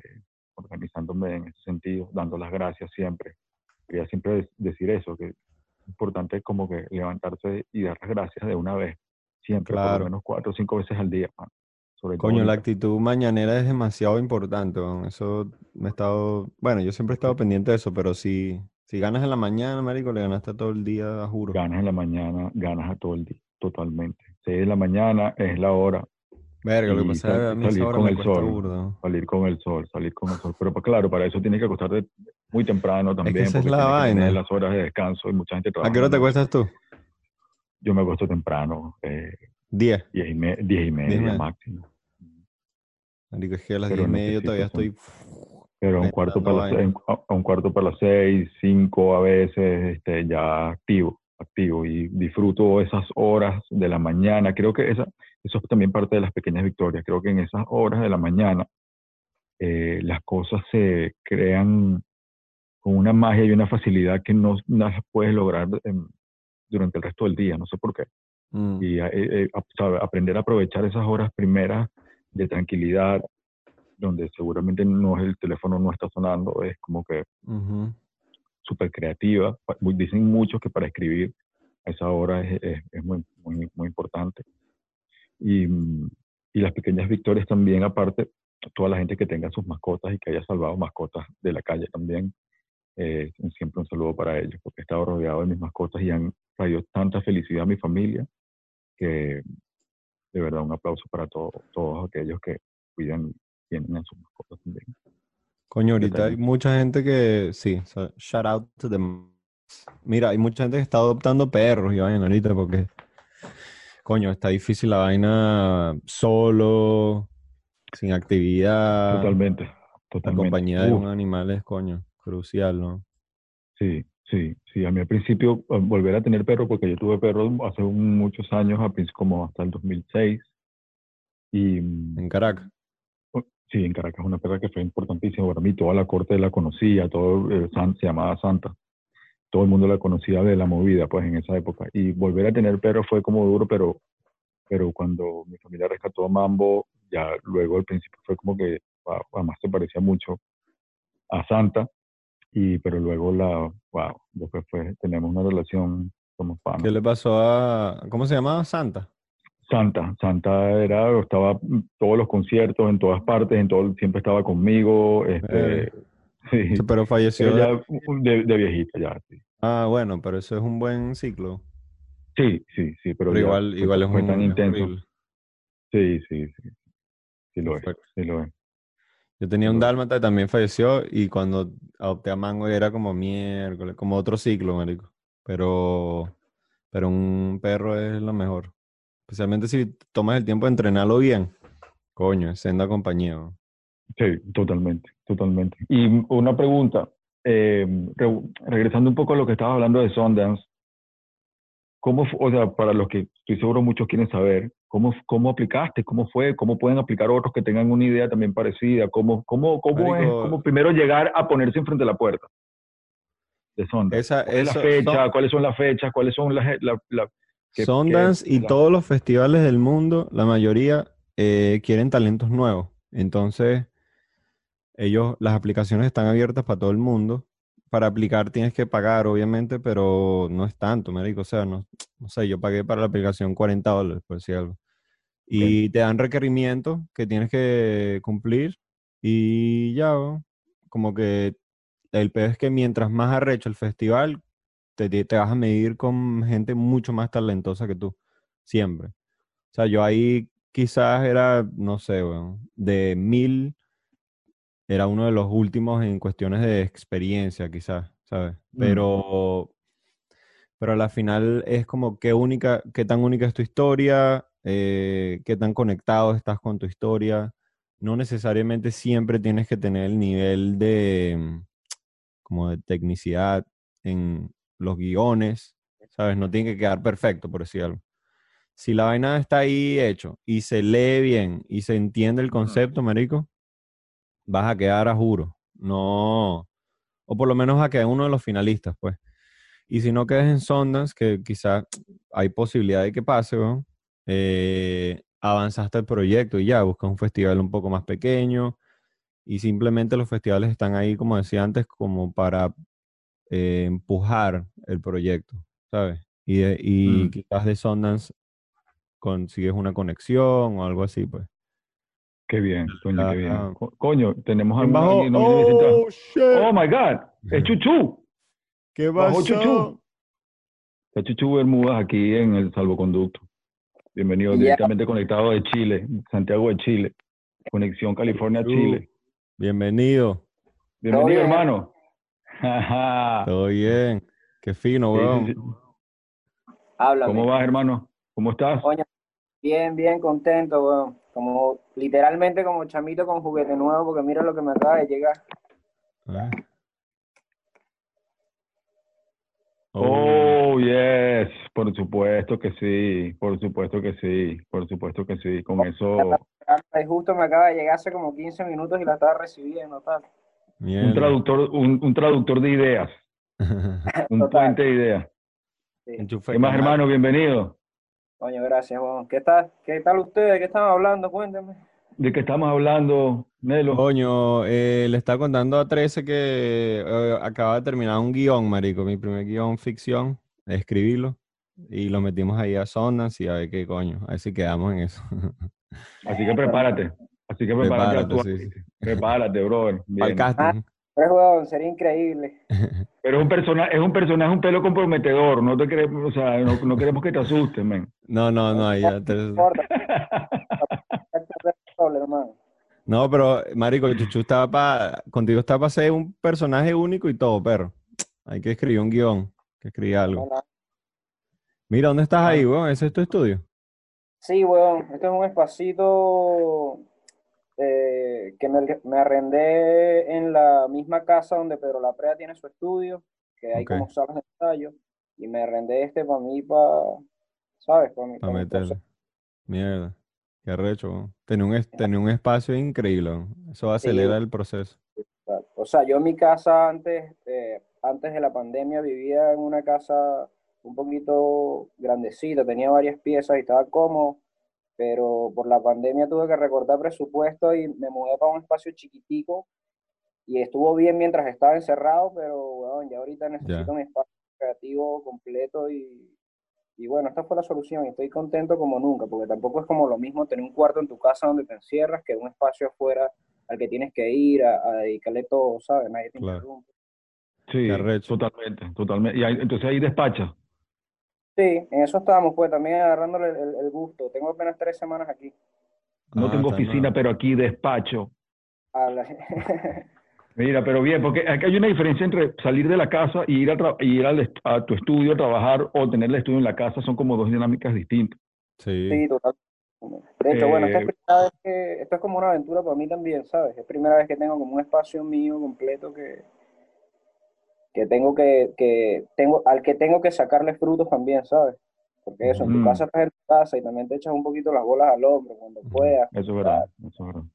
organizándome en ese sentido, dando las gracias siempre. Quería siempre decir eso, que importante como que levantarse y dar las gracias de una vez, siempre, por Claro. lo menos cuatro o cinco veces al día. man. Sobre todo Coño, la actitud mañanera es demasiado importante. Eso me he estado... Bueno, yo siempre he estado pendiente de eso, pero si, si ganas en la mañana, marico, le ganaste todo el día, juro. Ganas en la mañana, ganas a todo el día, totalmente. Seis de la mañana es la hora, Verga, lo que pasa es que a mí salir con me el sol. salir con el sol, salir con el sol. Pero pues, claro, para eso tienes que acostarte muy temprano también, esa es porque la tienes que tener vaina. las horas de descanso y mucha gente ¿A trabaja. qué hora te la noche. cuestas tú? Yo me acuesto temprano, eh, 10. diez, y me- diez y media media. máximo. Marico, es que a las Pero 10 y media yo todavía estoy... Pero a un, cuarto para las a a un cuarto para las seis, cinco a veces, este, ya activo, activo. Y disfruto esas horas de la mañana. Creo que esa, eso es también parte de las pequeñas victorias. Creo que en esas horas de la mañana eh, las cosas se crean con una magia y una facilidad que no, no puedes lograr em, durante el resto del día. No sé por qué. Mm, Y eh, eh, a- aprender a aprovechar esas horas primeras de tranquilidad, donde seguramente no es el teléfono no está sonando, es como que ujú. súper creativa. Dicen muchos que para escribir a esa hora es, es- es muy, muy, muy importante. Y, y las pequeñas victorias también, aparte, toda la gente que tenga sus mascotas y que haya salvado mascotas de la calle también. Eh, siempre un saludo para ellos, porque he estado rodeado de mis mascotas y han traído tanta felicidad a mi familia que de verdad un aplauso para todos todos aquellos que cuidan y tienen a sus mascotas también. Coño, ahorita hay mucha gente que, sí, o sea, shout out to them. Mira, hay mucha gente que está adoptando perros y vaina ahorita porque, coño, está difícil la vaina solo, sin actividad. Totalmente, La totalmente. compañía de un animal es, coño, crucial, ¿no? Sí, sí, sí. A mí al principio eh, volver a tener perro, porque yo tuve perro hace muchos años, como hasta el 2006. Y mm, En Caracas. sí, en Caracas, una perra que fue importantísima para mí. Toda la corte la conocía, todo eh, San- se llamaba Santa. Todo el mundo la conocía de la movida, pues en esa época. Y volver a tener perro fue como duro, pero, pero cuando mi familia rescató a Mambo, ya luego al principio fue como que además se parecía mucho a Santa. Y, pero luego la, wow, después fue, tenemos una relación como panas. ¿Qué le pasó a, ¿cómo se llamaba? Santa. Santa, Santa era, estaba todos los conciertos, en todas partes, en todo, siempre estaba conmigo, este, Eh, sí, Pero falleció. pero de- de, viejita, ya, sí. Ah, bueno, pero eso es un buen ciclo. Sí, sí, sí, pero igual, igual es un tan intenso. Sí, sí, sí, sí lo es, sí lo es. Yo tenía un dálmata y también falleció y cuando adopté a Mango era como miércoles, como otro ciclo, marico. Pero, pero un perro es lo mejor. Especialmente si tomas el tiempo de entrenarlo bien. Coño, es senda compañía. ¿no? Sí, totalmente, totalmente. Y una pregunta, eh, re- regresando un poco a lo que estabas hablando de Sundance, ¿cómo, o sea, para los que estoy seguro muchos quieren saber, ¿cómo, cómo aplicaste? ¿Cómo fue? ¿Cómo pueden aplicar otros que tengan una idea también parecida? ¿Cómo, cómo, cómo es, Marico, cómo primero llegar a ponerse enfrente de la puerta de Sundance? Esa, ¿Cuál es la fecha? ¿Cuáles son las fechas? ¿Cuáles son las... La, la- que- Sundance que- y la- todos los festivales del mundo, la mayoría eh, quieren talentos nuevos. Entonces, ellos, las aplicaciones están abiertas para todo el mundo. Para aplicar tienes que pagar, obviamente, pero no es tanto, marico. O sea, no, no sé, yo pagué para la aplicación 40 dólares, por decir algo. Y te dan requerimientos que tienes que cumplir y ya, como que el peor es que mientras más arrecho el festival, te, te- vas a medir con gente mucho más talentosa que tú, siempre. O sea, yo ahí quizás era, no sé, weón, de mil, era uno de los últimos en cuestiones de experiencia, quizás, ¿sabes? Mm. Pero, pero a la final es como qué única, qué tan única es tu historia, eh, qué tan conectado estás con tu historia. No necesariamente siempre tienes que tener el nivel de, mm, como de tecnicidad en los guiones, ¿sabes? No tiene que quedar perfecto, por decir algo. Si la vaina está ahí hecho y se lee bien y se entiende el concepto, marico, vas a quedar a juro. No, o por lo menos a quedar uno de los finalistas, pues. Y si no quedas en Sundance, que quizás hay posibilidad de que pase, weón, eh, avanzaste el proyecto y ya, buscas un festival un poco más pequeño y simplemente los festivales están ahí, como decía antes, como para eh, empujar el proyecto, ¿sabes? Y, de- y Mm. quizás de Sundance consigues una conexión o algo así, pues. Qué bien, coño, qué bien. Ah. Co- Coño, tenemos ¿Quién alguna- bajó? alguien- no. ¡Oh, shit! Oh my God, es Chuchu. ¿Qué pasó? Chuchu. Está Chuchu Bermudas aquí en el salvoconducto. Bienvenido, directamente conectado de Chile, Santiago de Chile. Conexión California-Chile. Bienvenido. Bienvenido, bien. hermano. Todo bien. Qué fino, Sí, sí, weón. sí. Háblame. ¿Cómo vas, hermano? ¿Cómo estás? Coño, bien, bien contento, weón. Como, literalmente como chamito con juguete nuevo, porque mira lo que me acaba de llegar. Ah. Oh, Oh, yes, por supuesto que sí, por supuesto que sí, por supuesto que sí. Con eso, Y justo me acaba de llegar hace como 15 minutos y la estaba recibiendo, tal. un traductor, un, un traductor de ideas, un puente de ideas. Sí. ¿Qué más, hermano? Bienvenido. Coño, gracias, weón. ¿Qué tal? ¿Qué tal ustedes? ¿Qué están hablando? Cuéntenme. ¿De qué estamos hablando, Nelo? Coño, eh, le estaba contando a 13 que eh, acaba de terminar un guion, marico, mi primer guion ficción, escribirlo, y lo metimos ahí a Sundance y a ver qué coño, a ver si quedamos en eso. Así que prepárate. Así que prepárate, a Prepárate, tu- sí, sí. prepárate, brother. Bien. casting. Pero, sería increíble. Pero es un personaje, es un personaje un pelo comprometedor, no te queremos, o sea, no, no queremos que te asustes, men. No, no, no, ahí ya te- No pero, marico, Chuchu estaba para... Contigo está para ser un personaje único y todo, perro. Hay que escribir un guion, que escribir algo. Mira, ¿dónde estás ahí, weón? ¿Ese es tu estudio? Sí, weón, este es un espacito eh, que me, me arrendé en la misma casa donde Pedro Laprea tiene su estudio, que hay como salas de ensayo, y me arrendé este para mí, para, ¿sabes? Para mí, Para pa' mi meterle. Mierda. Qué arrecho. Tener un, tener un espacio increíble. Eso acelera el proceso. O sea, yo en mi casa antes, eh, antes de la pandemia vivía en una casa un poquito grandecita, tenía varias piezas y estaba cómodo, pero por la pandemia tuve que recortar presupuesto y me mudé para un espacio chiquitico y estuvo bien mientras estaba encerrado, pero bueno, ya ahorita necesito Ya. mi espacio creativo completo y, y bueno, esta fue la solución y estoy contento como nunca, porque tampoco es como lo mismo tener un cuarto en tu casa donde te encierras que un espacio afuera al que tienes que ir a, a dedicarle todo, ¿sabes? Nadie te Claro. interrumpe. Sí, totalmente, totalmente. Y ahí- entonces ahí despacha. Sí, en eso estamos, pues también agarrándole el, gusto. Tengo apenas tres semanas aquí. No Ah, tengo oficina, pero aquí despacho. A la- Mira, pero bien, porque aquí hay una diferencia entre salir de la casa y ir a, tra- y ir al a tu estudio a trabajar o tener el estudio en la casa, son como dos dinámicas distintas. Sí. Sí, total. De hecho, bueno, esta es Eh, primera vez que, esto es como una aventura para mí también, ¿sabes? Es primera vez que tengo como un espacio mío completo que, que tengo que, que tengo, al que tengo que sacarle frutos también, ¿sabes? Porque eso, en tu Mm. casa estás en tu casa y también te echas un poquito las bolas al hombro cuando puedas. Eso es verdad, eso es verdad.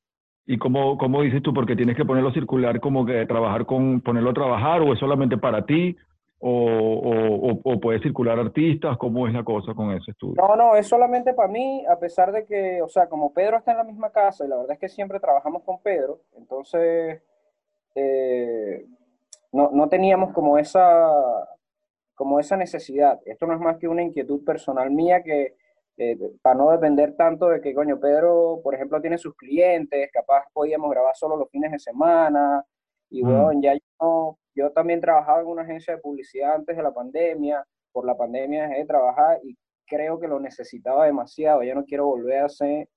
¿Y cómo, cómo dices tú? Porque tienes que ponerlo circular, como que trabajar con, ponerlo a trabajar, o es solamente para ti, o, o, o- o puedes circular artistas, ¿cómo es la cosa con ese estudio? No, no, es solamente para mí, a pesar de que, o sea, como Pedro está en la misma casa y la verdad es que siempre trabajamos con Pedro, entonces eh, no, no teníamos como esa, como esa necesidad. Esto no es más que una inquietud personal mía que, eh, para no depender tanto de que, coño, Pedro, por ejemplo, tiene sus clientes, capaz podíamos grabar solo los fines de semana, y Mm. bueno, ya yo, yo también trabajaba en una agencia de publicidad antes de la pandemia, por la pandemia dejé de trabajar y creo que lo necesitaba demasiado, ya no quiero volver a ser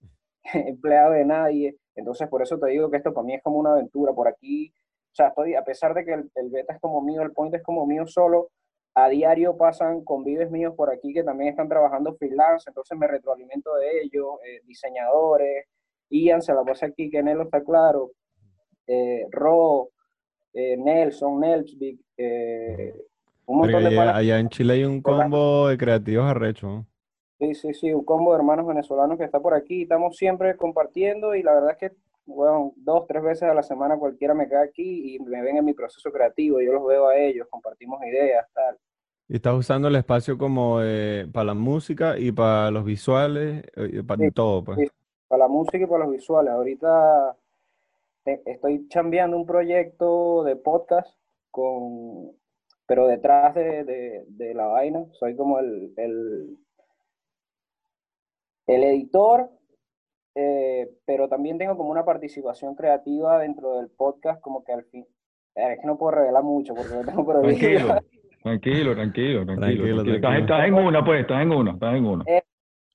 empleado de nadie, entonces por eso te digo que esto para mí es como una aventura, por aquí, o sea, estoy, a pesar de que el, el beta es como mío, el point es como mío solo, a diario pasan convives míos por aquí que también están trabajando freelance, entonces me retroalimento de ellos, eh, diseñadores, Ian se la pasa aquí, que Nelo está claro, eh, Ro, eh, Nelson, Nelsvik, eh, un montón de allá, allá en Chile hay un combo de creativos arrechos. Sí, sí, sí, un combo de hermanos venezolanos que está por aquí. Estamos siempre compartiendo y la verdad es que, bueno, dos, tres veces a la semana cualquiera me queda aquí y me ven en mi proceso creativo. Yo los veo a ellos, compartimos ideas, tal. Y estás usando el espacio como eh, para la música y para los visuales, eh, para Sí, todo, pues. sí. Para la música y para los visuales. Ahorita te- estoy chambeando un proyecto de podcast con, pero detrás de, de- de la vaina. Soy como el, el, el editor, eh, pero también tengo como una participación creativa dentro del podcast, como que al fin. eh, Es que no puedo revelar mucho porque lo tengo prohibido. Tranquilo, tranquilo, tranquilo, tranquilo. Tranquilo, tranquilo. Estás, en una, pues, estás en una, estás en una.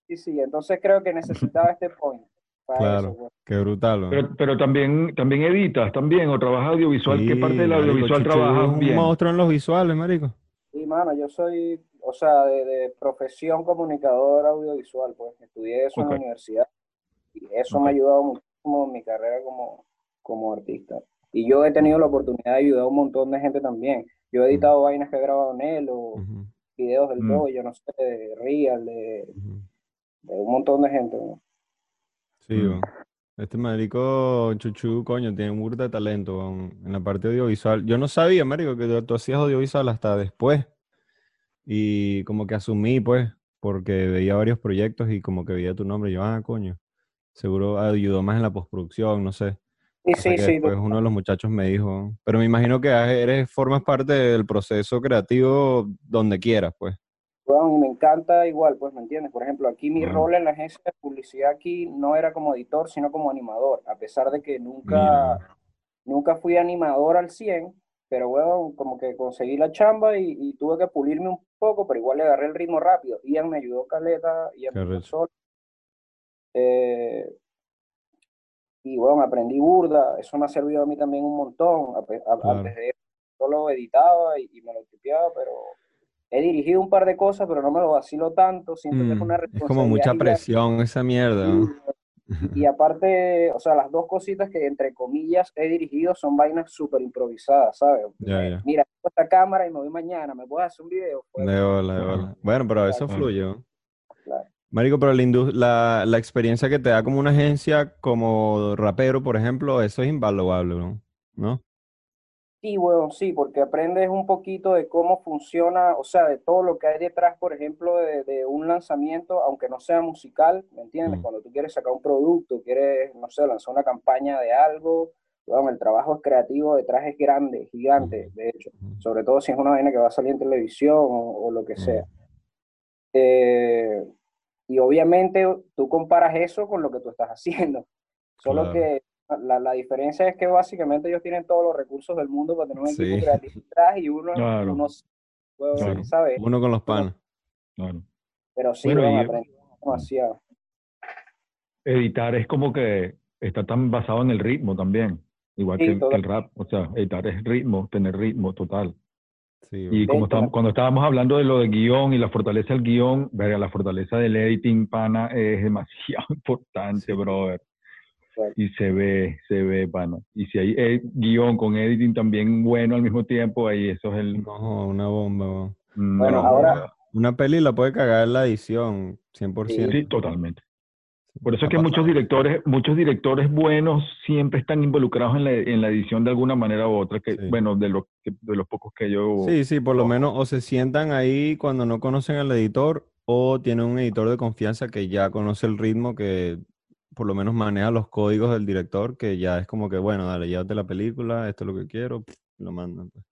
Sí, sí, entonces creo que necesitaba este point para Claro. eso, pues. Qué brutal, ¿no? Pero, pero también, también editas, también, o trabajas audiovisual. ¿Qué Sí, parte del audiovisual trabajas un bien? monstruo en los visuales, marico. Sí, mano, yo soy, o sea, de, de profesión comunicador audiovisual, pues estudié eso en la universidad y eso me ha ayudado muchísimo en mi carrera como, como artista. Y yo he tenido la oportunidad de ayudar a un montón de gente también. Yo he editado vainas que he grabado en él o videos del Mm. Dojo, yo no sé, de Real, de, un montón de gente. ¿no? Sí, Mm. Este marico Chuchu, coño, tiene un burda de talento, en la parte audiovisual. Yo no sabía, marico, que tú, tú hacías audiovisual hasta después. Y como que asumí, pues, porque veía varios proyectos y como que veía tu nombre. y Yo, ah, coño, seguro ayudó más en la postproducción, no sé. Sí, sí, después uno de los muchachos me dijo, pero me imagino que eres, formas parte del proceso creativo donde quieras, pues. Bueno, y me encanta igual, pues, ¿me entiendes? Por ejemplo, aquí mi rol en la agencia de publicidad aquí no era como editor, sino como animador, a pesar de que nunca, Mira. nunca fui animador al 100, pero bueno, como que conseguí la chamba y, y tuve que pulirme un poco, pero igual le agarré el ritmo rápido. Ian me ayudó caleta, Ian arrecho. Eh, y bueno, aprendí burda, eso me ha servido a mí también un montón. a pe- a- Claro. Antes de eso, solo editaba y, y me lo tipeaba, pero he dirigido un par de cosas, pero no me lo vacilo tanto. Siento que es Mm, una es como mucha responsabilidad presión esa mierda. Y, y aparte, o sea, las dos cositas que entre comillas he dirigido son vainas súper improvisadas, ¿sabes? Ya, ya. Mira, esta cámara y me voy mañana, ¿me puedes hacer un video? De bola, de bola. Bueno, pero eso Claro. fluye. Marico, pero la, la, la experiencia que te da como una agencia, como rapero, por ejemplo, eso es invaluable, ¿no? ¿No? Sí, bueno, sí, porque aprendes un poquito de cómo funciona, o sea, de todo lo que hay detrás, por ejemplo, de, de un lanzamiento, aunque no sea musical, ¿me entiendes? Mm. Cuando tú quieres sacar un producto, quieres, no sé, lanzar una campaña de algo, bueno, el trabajo es creativo detrás es grande, gigante, de hecho, Ujú. sobre todo si es una vaina que va a salir en televisión o, o lo que Mm. sea. Eh, y obviamente tú comparas eso con lo que tú estás haciendo, solo Claro. que la, la diferencia es que básicamente ellos tienen todos los recursos del mundo para tener un Sí. equipo creativo detrás y uno, Claro. uno bueno, Claro. ¿sabes? Uno con los panos. Claro. Pero sí, Bueno, y- aprendí demasiado. Editar es como que está tan basado en el ritmo también, igual Sí, que, todo- que el rap. O sea, editar es ritmo, tener ritmo total. Sí, Y como estábamos- cuando estábamos hablando de lo de guion y la fortaleza del guion, verga, la fortaleza del editing, pana, es demasiado importante, Sí. brother. Claro. Y se ve, se ve, pana. Y si hay eh, guion con editing también bueno al mismo tiempo, ahí eso es el... No, una bomba, Bueno, ahora- Una peli la puede cagar en la edición, 100%. Sí, totalmente. Por eso es que muchos directores, muchos directores buenos siempre están involucrados en la, en la edición de alguna manera u otra, que, Sí. bueno, de los, que- de los pocos que yo... Sí, sí, por lo Oh. menos o se sientan ahí cuando no conocen al editor o tienen un editor de confianza que ya conoce el ritmo, que por lo menos maneja los códigos del director, que ya es como que, bueno, dale, llévate la película, esto es lo que quiero, lo mandan. pues.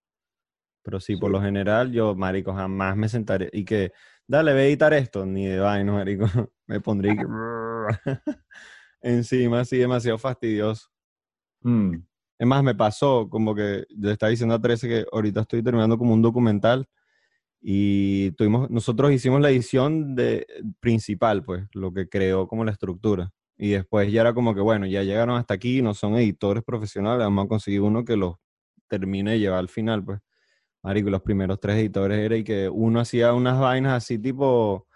Pero sí, por Sí. lo general, yo, marico, jamás me sentaré y que, dale, ve a editar esto, ni de vaina, marico. Me pondría encima, así, demasiado fastidioso. Mm, Es más, me pasó como que le estaba diciendo a 13 que ahorita estoy terminando como un documental y tuvimos, nosotros hicimos la edición de, principal, pues, lo que creó como la estructura. Y después ya era como que, bueno, ya llegaron hasta aquí, no son editores profesionales, vamos a conseguir uno que los termine de llevar al final, pues. Marico, los primeros tres editores era y que uno hacía unas vainas así tipo,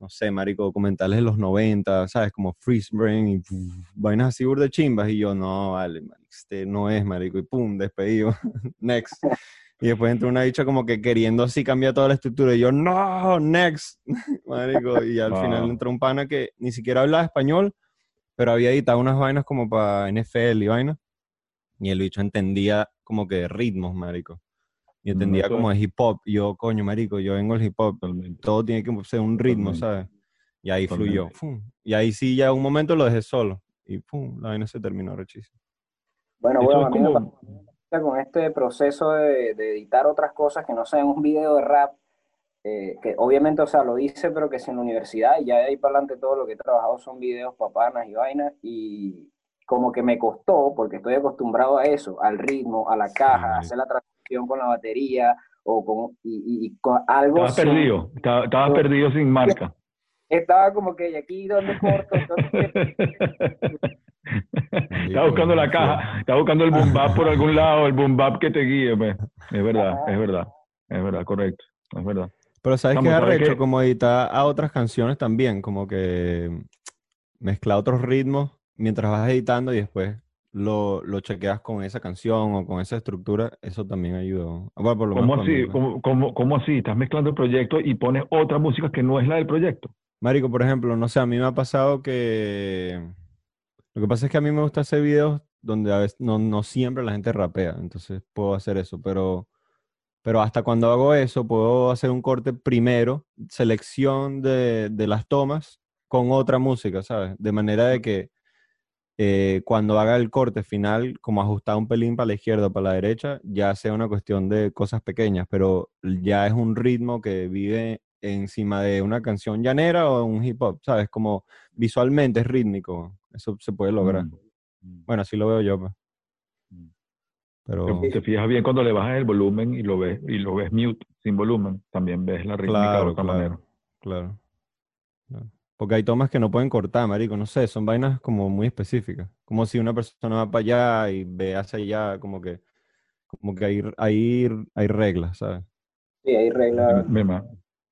no sé, marico, documentales de los 90, ¿sabes? Como Freeze Brain y puf, vainas así burda chimbas. Y yo, no, vale, marico, este no es, marico. Y pum, despedido. next. Y después entró una dicha como que queriendo así cambiar toda la estructura. Y yo, no, next. marico. Y al final Wow. entró un pana que ni siquiera hablaba español, pero había editado unas vainas como para NFL y vainas. Y el bicho entendía como que ritmos, marico. Y Mm, entendía como es. de hip hop. Y yo, coño, marico, yo vengo del hip hop totalmente. todo tiene que ser un ritmo, Totalmente. ¿sabes? Y ahí fluyó. Totalmente. ¡fum! Y ahí sí, ya un momento lo dejé solo. Y pum, la vaina se terminó rechísimo. Bueno, Eso bueno, es a mí me como... pasa con este proceso de, de editar otras cosas que no sean un video de rap, eh, que obviamente, o sea, lo hice, pero que es en la universidad, y ya de ahí para adelante todo lo que he trabajado son videos papanas y vainas, y como que me costó, porque estoy acostumbrado a eso, al ritmo, a la caja, a marico. hacer la con la batería, o con, y, y- y con algo Estabas perdido, estaba- estabas Yo- perdido sin marca. Estaba como que, ¿y aquí dónde corto? ¿Dónde- Estaba buscando la caja, estaba buscando el boom bap por algún lado, el boom bap que te guíe. pues. Es verdad, es verdad, es verdad, correcto, es verdad. Pero ¿sabes qué Vamos, es ¿sabes arrecho? Como editar a otras canciones también, como que mezclar otros ritmos mientras vas editando y después lo, lo chequeas con esa canción o con esa estructura, eso también ayuda. Bueno, por lo ¿Cómo menos así? ¿Cómo, cómo, cómo así? Estás mezclando el proyecto y pones otra música que no es la del proyecto. Marico, por ejemplo, no sé, a mí me ha pasado que... Lo que pasa es que a mí me gusta hacer videos donde a veces no, no siempre la gente rapea, entonces puedo hacer eso, pero, pero hasta cuando hago eso puedo hacer un corte primero, selección de, de las tomas con otra música, ¿sabes? De manera de que eh, cuando haga el corte final, como ajustar un pelín para la izquierda o para la derecha, ya sea una cuestión de cosas pequeñas, pero ya es un ritmo que vive encima de una canción llanera o un hip hop, ¿sabes? Como visualmente es rítmico, eso se puede lograr. Mm, mm. Bueno, así lo veo yo, pues. Mm. Pero Te, fijas bien cuando le bajas el volumen y lo ves y lo ves mute sin volumen, también ves la rítmica de claro, otra claro, manera. claro. Porque hay tomas que no pueden cortar, marico, no sé, son vainas como muy específicas. Como si una persona va para allá y ve hacia allá, como que, como que hay, hay, hay reglas, ¿sabes? Sí, hay reglas. Me, me ima-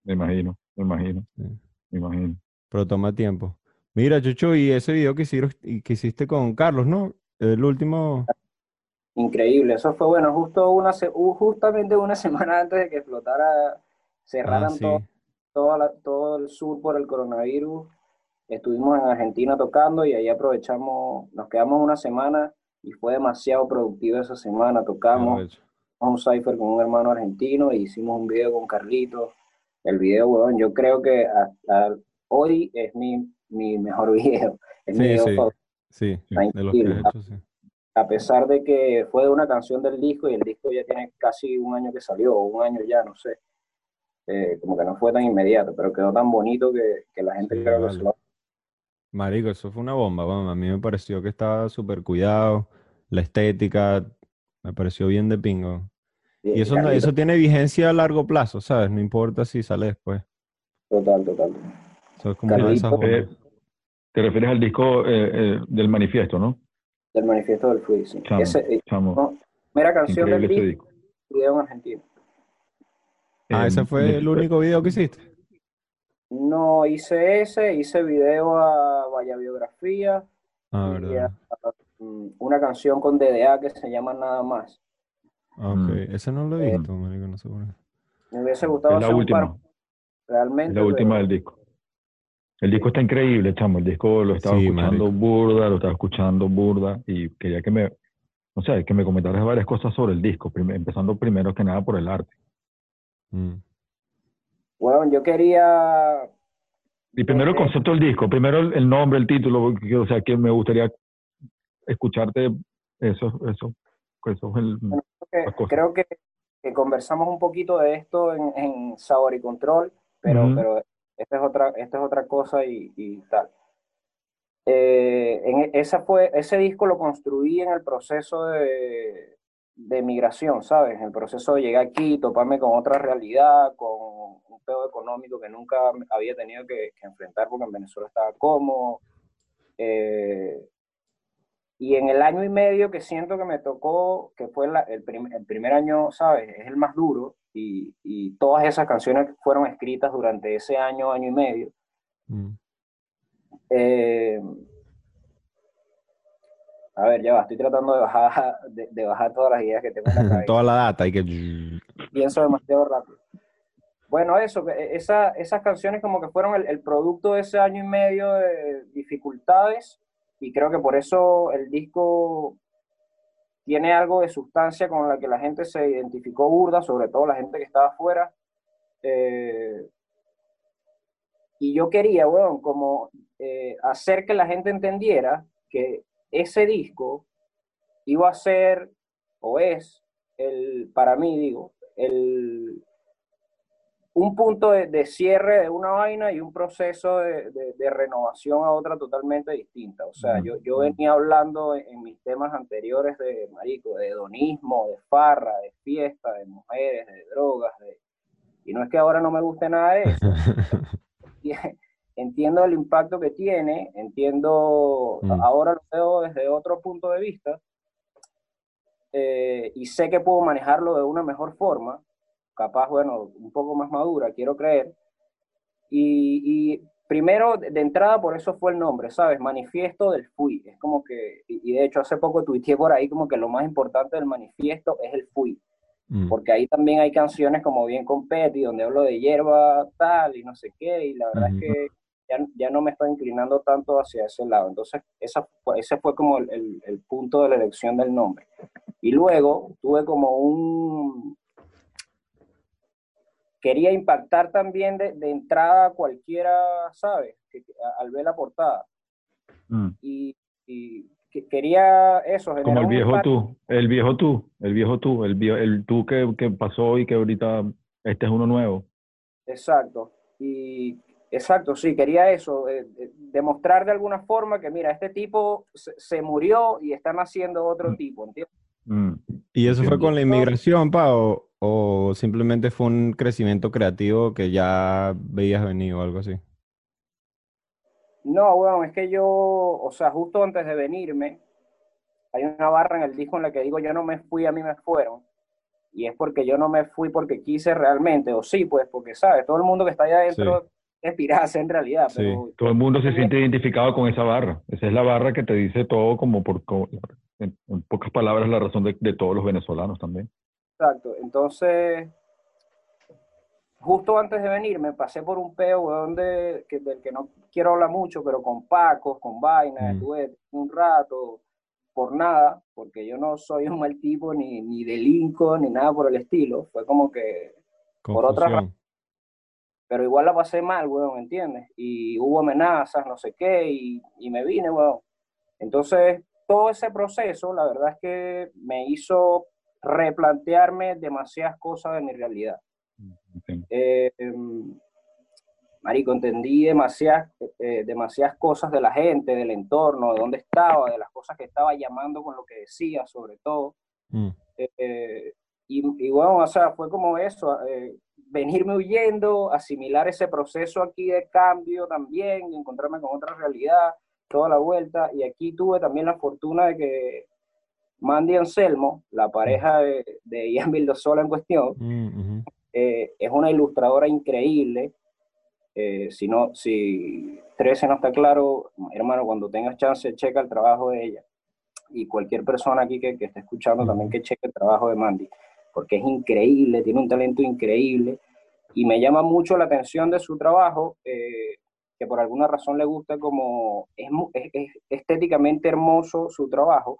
me imagino, me imagino, Sí. me imagino. Pero toma tiempo. Mira, Chucho, y ese video que, hicieron, y que hiciste con Carlos, ¿no? El último. Increíble, eso fue bueno, justo una justamente una semana antes de que explotara, Ah, cerraran sí. todo, toda la- todo el sur por el coronavirus. Estuvimos en Argentina tocando y ahí aprovechamos, nos quedamos una semana y fue demasiado productiva esa semana. Tocamos un cipher con un hermano argentino e hicimos un video con Carlitos. El video, weón, yo creo que hasta hoy es mi, mi mejor video. Es mi Sí, video sí. favorito. Sí, de los que has hecho, sí. A pesar de que fue de una canción del disco y el disco ya tiene casi un año que salió, o un año ya, no sé. Eh, como que no fue tan inmediato, pero quedó tan bonito que, que la gente Sí, creo que vale. se lo... Marico, eso fue una bomba, vamos. A mí me pareció que estaba súper cuidado, la estética, me pareció bien de pingo. Y eso, no- eso tiene vigencia a largo plazo, ¿sabes? No importa si sale después. Total, total. Eso es como una de esas Carlitos. bombas. Eh, te refieres al disco eh, eh, del manifiesto, ¿no? Del manifiesto del Free, sí. Chamo, Ese, chamo, no, primera canción del increíble ese disco, disco. video en Argentina. Ah, Eh, ese fue me- el único video que hiciste. No hice ese, hice video a Vaya Biografía Ah, y a, mm, una canción con DDA que se llama Nada Más. Ah, ok. Mm. Ese no lo he Eh, visto, marico, no sé por qué. Me hubiese gustado Es la hacer un última, par, realmente, es la última pero- del disco. El disco está increíble, chamo. El disco lo estaba Sí, escuchando marico. burda, lo estaba escuchando burda y quería que me, o sea, que me comentaras varias cosas sobre el disco, prim- empezando primero que nada por el arte. Mm. Bueno, yo quería Y primero el Desde- concepto del disco, primero el, el nombre, el título, o sea, que me gustaría escucharte eso, eso, eso es el, Bueno, creo que, cosas. creo que, que conversamos un poquito de esto en, en Sabor y Control, pero, pero esta es otra, esta es otra cosa y, y tal. Eh, en e- esa fue, ese disco lo construí en el proceso de, de migración, ¿sabes? El proceso de llegar aquí, toparme con otra realidad, con un pedo económico que nunca había tenido que, que enfrentar porque en Venezuela estaba cómodo. Eh, y en el año y medio que siento que me tocó, que fue la- el, prim- el primer año, ¿sabes? Es el más duro. Y, y todas esas canciones fueron escritas durante ese año, año y medio. Mm. Eh, a ver, ya va, estoy tratando de bajar, de, de bajar todas las ideas que tengo en la cabeza. Toda la data y que... Pienso demasiado rápido. Bueno, eso, que esa, esas canciones como que fueron el, el producto de ese año y medio de dificultades y creo que por eso el disco tiene algo de sustancia con la que la gente se identificó burda, sobre todo la gente que estaba afuera. Eh, y yo quería, weón, como eh, hacer que la gente entendiera que ese disco iba a ser, o es, el, para mí, digo, el, un punto de, de cierre de una vaina y un proceso de, de- de renovación a otra totalmente distinta. O sea, yo, yo venía hablando en, en mis temas anteriores de, marico, de hedonismo, de farra, de fiesta, de mujeres, de drogas, de... y no es que ahora no me guste nada de eso, entiendo el impacto que tiene, entiendo, Mm. ahora lo veo desde otro punto de vista, eh, y sé que puedo manejarlo de una mejor forma, capaz, bueno, un poco más madura, quiero creer. Y, y primero, de entrada, por eso fue el nombre, ¿sabes? Manifiesto del FUI. Es como que, y y de hecho hace poco tuiteé por ahí como que lo más importante del manifiesto es el FUI Mm. porque ahí también hay canciones como Bien con Petty, donde hablo de hierba tal y no sé qué, y la verdad Ujú. es que ya, ya no me estoy inclinando tanto hacia ese lado. Entonces, esa, ese fue como el, el- el punto de la elección del nombre. Y luego tuve como un... Quería impactar también de, de entrada a cualquiera, ¿sabes? Que, a- al ver la portada. Mm. Y, y que- quería eso, Como el viejo tú, el viejo tú, el viejo tú, el, vie- el tú que, que pasó y que ahorita este es uno nuevo. Exacto. Y exacto, sí, quería eso, eh, eh, demostrar de alguna forma que, mira, este tipo se, se murió y está naciendo otro Mm. tipo, ¿entiendes? Mm. ¿Y eso fue con la inmigración, pa, o, o simplemente fue un crecimiento creativo que ya veías venir o algo así? No, bueno, es que yo, o sea, justo antes de venirme, hay una barra en el disco en la que digo, yo no me fui, a mí me fueron. Y es porque yo no me fui porque quise realmente, o sí, pues, porque, ¿sabes? Todo el mundo que está allá adentro pirata en realidad, Sí. pero Todo el mundo se siente identificado con esa barra. Esa es la barra que te dice todo como por, co- en, en pocas palabras, la razón de, de todos los venezolanos también. Exacto. Entonces, justo antes de venir, me pasé por un peo, weón, de, que, del que no quiero hablar mucho, pero con Pacos, con vainas, Mm. estuve un rato por nada, porque yo no soy un mal tipo, ni, ni delinco, ni nada por el estilo. Fue como que, Por otra Confusión. Pero igual la pasé mal, weón, ¿entiendes? Y hubo amenazas, no sé qué, y, y me vine, weón. Entonces, todo ese proceso, la verdad es que me hizo replantearme demasiadas cosas de mi realidad. Entiendo. Eh, marico, entendí demasiadas, eh, demasiadas cosas de la gente, del entorno, de dónde estaba, de las cosas que estaba llamando con lo que decía, sobre todo. Mm. Eh, y, y bueno, o sea, fue como eso, eh, venirme huyendo, asimilar ese proceso aquí de cambio también, y encontrarme con otra realidad, toda la vuelta. Y aquí tuve también la fortuna de que Mandy Anselmo, la pareja de, de Ian Vildosola en cuestión, Mm, eh, es una ilustradora increíble. Eh, si no, si 13 no está claro, hermano, cuando tengas chance, checa el trabajo de ella. Y cualquier persona aquí que, que esté escuchando también que cheque el trabajo de Mandy, porque es increíble, tiene un talento increíble. Y me llama mucho la atención de su trabajo, eh, que por alguna razón le gusta como, es, mu- es- es estéticamente hermoso su trabajo,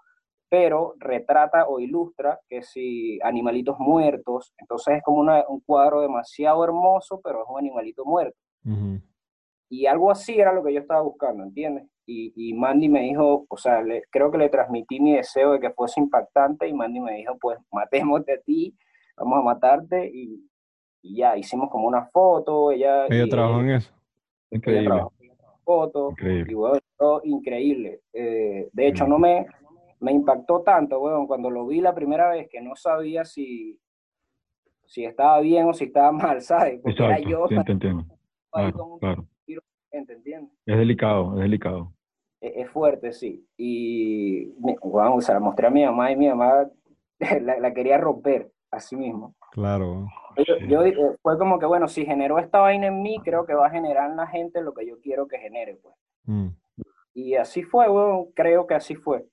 pero retrata o ilustra que si animalitos muertos, entonces es como una- un cuadro demasiado hermoso, pero es un animalito muerto. Y algo así era lo que yo estaba buscando, ¿entiendes? Y, y Mandy me dijo, o sea, le- creo que le transmití mi deseo de que fuese impactante y Mandy me dijo, pues matémote a ti, vamos a matarte y, y ya, hicimos como una foto, ella... Ella y- trabajó en eso. ella trabajó en una foto, Increíble. y bueno, todo increíble. Eh, de hecho, no me, me impactó tanto, weón, cuando lo vi la primera vez que no sabía si, si estaba bien o si estaba mal, ¿sabes? Porque era Exacto, yo sí, te entiendo. Claro, claro. Gente, ¿entiendes? Es delicado, es delicado. Es, es fuerte, sí. Y, mi- weón, se la mostré a mi mamá y mi mamá la, la quería romper, así mismo. Claro. Yo, yo, eh, fue como que, bueno, si generó esta vaina en mí, creo que va a generar en la gente lo que yo quiero que genere, pues. Mm. Y así fue, weón, creo que así fue.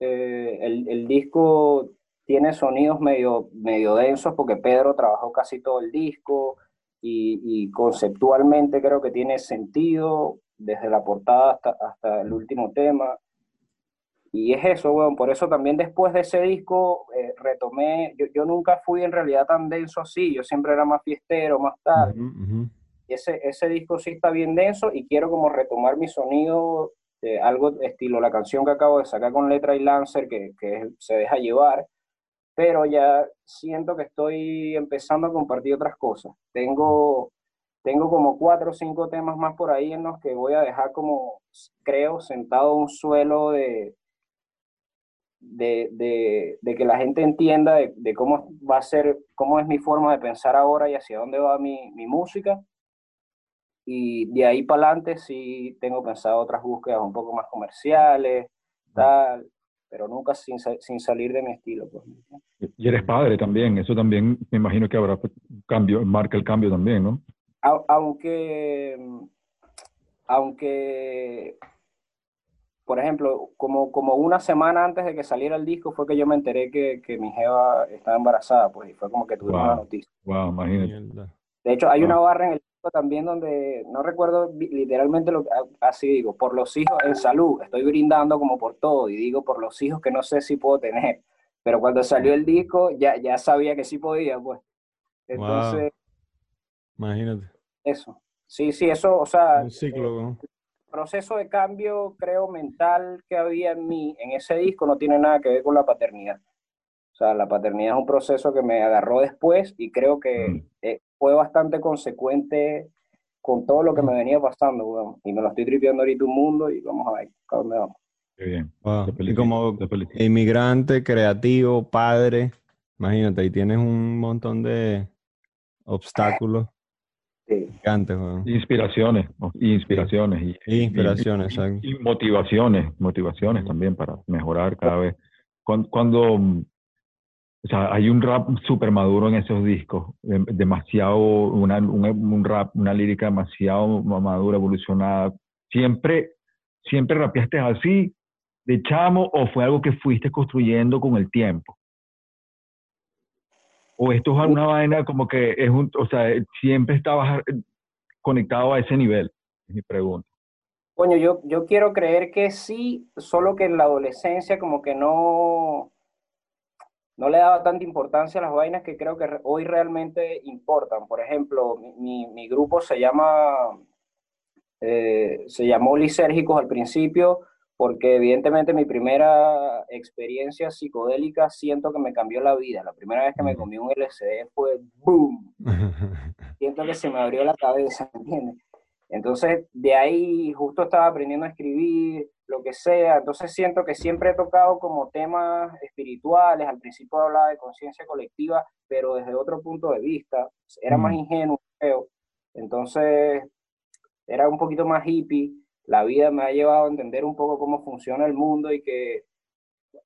Eh, el, el disco tiene sonidos medio, medio densos porque Pedro trabajó casi todo el disco y, y conceptualmente creo que tiene sentido desde la portada hasta, hasta el último tema. Y es eso, weón, por eso también después de ese disco eh, retomé, yo, yo nunca fui en realidad tan denso así, yo siempre era más fiestero, más ujú. ese, ese disco sí está bien denso y quiero como retomar mi sonido, eh, algo estilo la canción que acabo de sacar con Letra y Lancer, que, que se deja llevar, pero ya siento que estoy empezando a compartir otras cosas. Tengo, tengo como cuatro o cinco temas más por ahí en los que voy a dejar como, creo, sentado un suelo de, de, de, de que la gente entienda de, de cómo va a ser, cómo es mi forma de pensar ahora y hacia dónde va mi, mi música. Y de ahí para adelante sí tengo pensado otras búsquedas un poco más comerciales, tal, pero nunca sin, sin salir de mi estilo. Pues. Y eres padre también, eso también me imagino que habrá cambio, marca el cambio también, ¿no? Au- Aunque, aunque, por ejemplo, como, como una semana antes de que saliera el disco fue que yo me enteré que, que mi jeva estaba embarazada, pues, y fue como que tuvimos la Wow. noticia. Wow, imagínate. De hecho, hay una barra en el disco también donde, no recuerdo literalmente lo que, a- así digo, por los hijos en salud, estoy brindando como por todo, y digo por los hijos que no sé si puedo tener, pero cuando salió el disco ya, ya sabía que sí podía, pues. Entonces, Imagínate. eso. Sí, sí, eso, o sea, Un ciclo, ¿no? proceso de cambio, creo, mental que había en mí, en ese disco, no tiene nada que ver con la paternidad. O sea, la paternidad es un proceso que me agarró después y creo que Mm. eh, fue bastante consecuente con todo lo que me venía pasando, weón. Y me lo estoy tripeando ahorita un mundo y vamos a ver a dónde vamos. Qué bien. Wow. Te Y felicito, como te felicito. inmigrante, creativo, padre, imagínate, ahí tienes un montón de obstáculos Sí. gigantes, weón. Inspiraciones, inspiraciones. Y, Y inspiraciones, y- exacto. y motivaciones, motivaciones también para mejorar cada vez. Cuando, cuando, o sea, hay un rap súper maduro en esos discos, dem- demasiado, una, un, un rap, una lírica demasiado ma- madura, evolucionada. ¿Siempre, siempre rapeaste así de chamo o fue algo que fuiste construyendo con el tiempo? ¿O esto es una vaina como que es un, o sea, siempre estabas eh, conectado a ese nivel? Es mi pregunta. Coño, yo, yo quiero creer que sí, solo que en la adolescencia como que no, no le daba tanta importancia a las vainas que creo que hoy realmente importan. Por ejemplo, mi, mi- mi grupo se llama, eh, se llamó Lisérgicos al principio porque evidentemente mi primera experiencia psicodélica siento que me cambió la vida. La primera vez que me comí un LSD fue boom, siento que se me abrió la cabeza, ¿entiendes? Entonces, de ahí justo estaba aprendiendo a escribir, lo que sea. Entonces, siento que siempre he tocado como temas espirituales. Al principio hablaba de conciencia colectiva, pero desde otro punto de vista. Era más Mm. ingenuo, creo. Entonces, era un poquito más hippie. La vida me ha llevado a entender un poco cómo funciona el mundo y que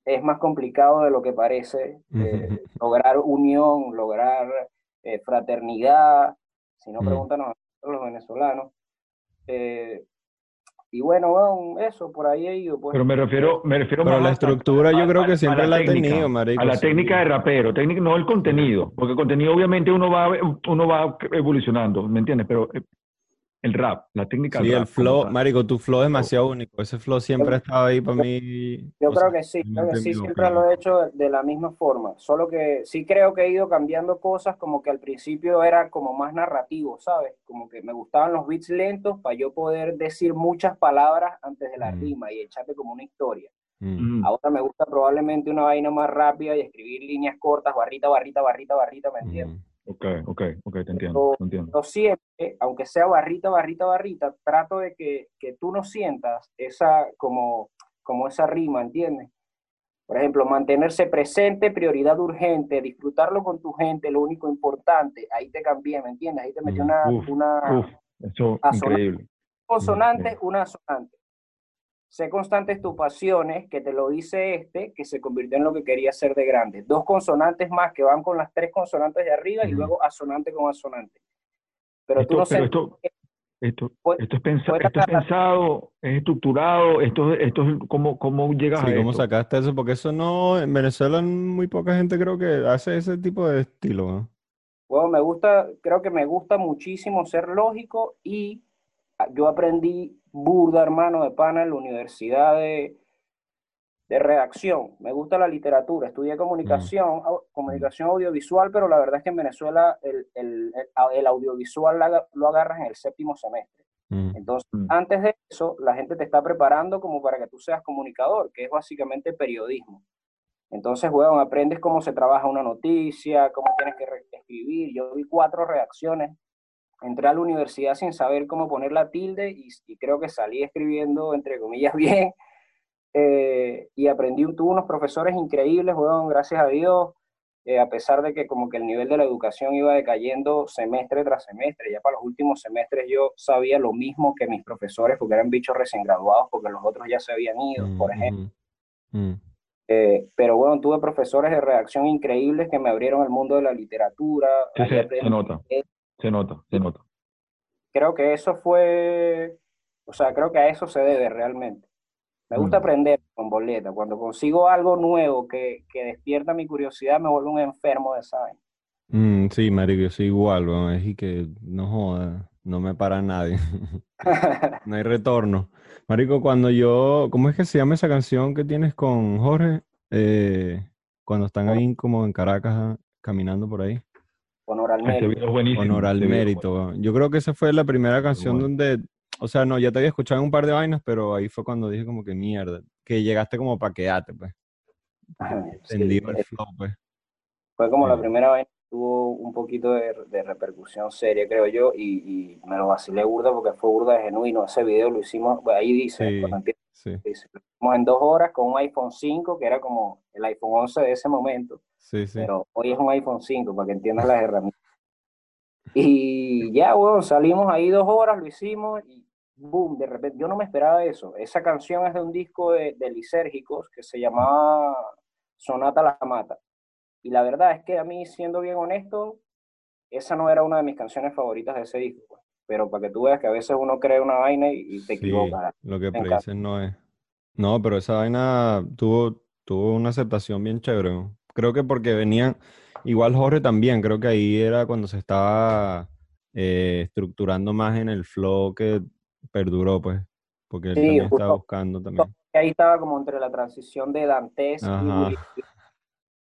es más complicado de lo que parece. eh, lograr unión, lograr eh, fraternidad. Si no, Mm. preguntan a los venezolanos. Eh, y bueno, bueno, eso, por ahí he ido. Pues. Pero me refiero, me refiero Pero más la a- estructura yo creo a- que a siempre la ha técnica, tenido, marico, A la sí. técnica de rapero, técnica, no el contenido, porque el contenido obviamente uno va, uno va evolucionando, ¿me entiendes? Pero eh, el rap, la técnica Sí, el rap como flow, marico, tu flow es demasiado único. Ese flow siempre ha estado ahí para mí. Yo creo sea, que sí, creo que sí, siempre lo he hecho de, la misma forma, solo que sí creo que he ido cambiando cosas, como que al principio era como más narrativo, ¿sabes? Como que me gustaban los beats lentos para yo poder decir muchas palabras antes de la Mm. rima y echarte como una historia. Mm. Mm, Ahora me gusta probablemente una vaina más rápida y escribir líneas cortas, barrita, barrita, barrita, barrita, ¿me entiendes? Mm. Ok, ok, ok, te entiendo, te entiendo. Yo siempre, aunque sea barrita, barrita, barrita, trato de que, que tú no sientas esa, como, como esa rima, ¿entiendes? Por ejemplo, mantenerse presente, prioridad urgente, disfrutarlo con tu gente, lo único importante. Ahí te cambié, ¿me entiendes? Ahí te metí Mm, una, uf, una Uf, eso increíble. consonante, una asonante. Sé constantes tus pasiones, que te lo dice este, que se convirtió en lo que quería ser de grande. Dos consonantes más que van con las tres consonantes de arriba y luego asonante con asonante. Pero tú Esto, no pero sé, esto, esto, Fue- esto es pensa- fue esto es pensado, es estructurado, esto, esto es cómo, cómo llegas Sí, a ¿cómo esto. sacaste eso? Porque eso no, en Venezuela muy poca gente creo que hace ese tipo de estilo, ¿no? Bueno, me gusta, creo que me gusta muchísimo ser lógico y yo aprendí burda, hermano, de pana en la universidad de, de redacción. Me gusta la literatura, estudié comunicación, au- comunicación audiovisual, pero la verdad es que en Venezuela el, el- el- el audiovisual la- lo agarras en el séptimo semestre. Mm. Entonces, Mm. antes de eso, la gente te está preparando como para que tú seas comunicador, que es básicamente periodismo. Entonces, bueno, aprendes cómo se trabaja una noticia, cómo tienes que escribir. Yo vi cuatro reacciones. Entré a la universidad sin saber cómo poner la tilde y, y creo que salí escribiendo, entre comillas, bien. Eh, y aprendí, tuve unos profesores increíbles, bueno, gracias a Dios, eh, a pesar de que como que el nivel de la educación iba decayendo semestre tras semestre. Ya para los últimos semestres yo sabía lo mismo que mis profesores, porque eran bichos recién graduados, porque los otros ya se habían ido, por Mm, ejemplo. ujú. Mm. Eh, pero bueno, tuve profesores de redacción increíbles que me abrieron el mundo de la literatura. Sí, aprendí- se nota, se nota, se nota. Creo que eso fue, o sea, creo que a eso se debe realmente. Me gusta Mm. aprender con boleta. Cuando consigo algo nuevo que, que despierta mi curiosidad, me vuelvo un enfermo de vaina. Mm, sí, marico, yo soy igual, weón. Es y que no joda, no me para nadie. No hay retorno. Marico, cuando yo, ¿cómo es que se llama esa canción que tienes con Jorge? Eh, cuando están ahí como en Caracas ah, caminando por ahí. Honor al mérito. video es buenísimo. Honor al mérito. Yo creo que esa fue la primera canción bueno. donde, o sea, no, ya te había escuchado en un par de vainas, pero ahí fue cuando dije como que mierda, que llegaste como pa' quedarte, pues. Ajá, sí, Entendido el eh, flow, pues. fue como la Sí. primera vaina tuvo un poquito de, de repercusión seria, creo yo, y, y, me lo vacilé burda porque fue burda de genuino. Ese video lo hicimos, ahí dice, Sí, cuando empieza, Sí, hicimos en dos horas con un iPhone 5, que era como el iPhone 11 de ese momento, sí, sí. pero hoy es un iPhone 5 para que entiendas las herramientas. Y ya, bueno, salimos ahí dos horas, lo hicimos y boom, de repente, yo no me esperaba eso. Esa canción es de un disco de, de Lisérgicos que se llamaba Sonata La Mata. Y la verdad es que a mí, siendo bien honesto, esa no era una de mis canciones favoritas de ese disco. Pero para que tú veas que a veces uno cree una vaina y, y te Sí, equivocas. lo que predices no es. No, pero esa vaina tuvo, tuvo una aceptación bien chévere. ¿no? Creo que porque venían, igual Jorge también, creo que ahí era cuando se estaba eh, estructurando más en el flow que perduró, pues, porque él Sí, también estaba buscando también. Ahí estaba como entre la transición de Dantes y Ajá.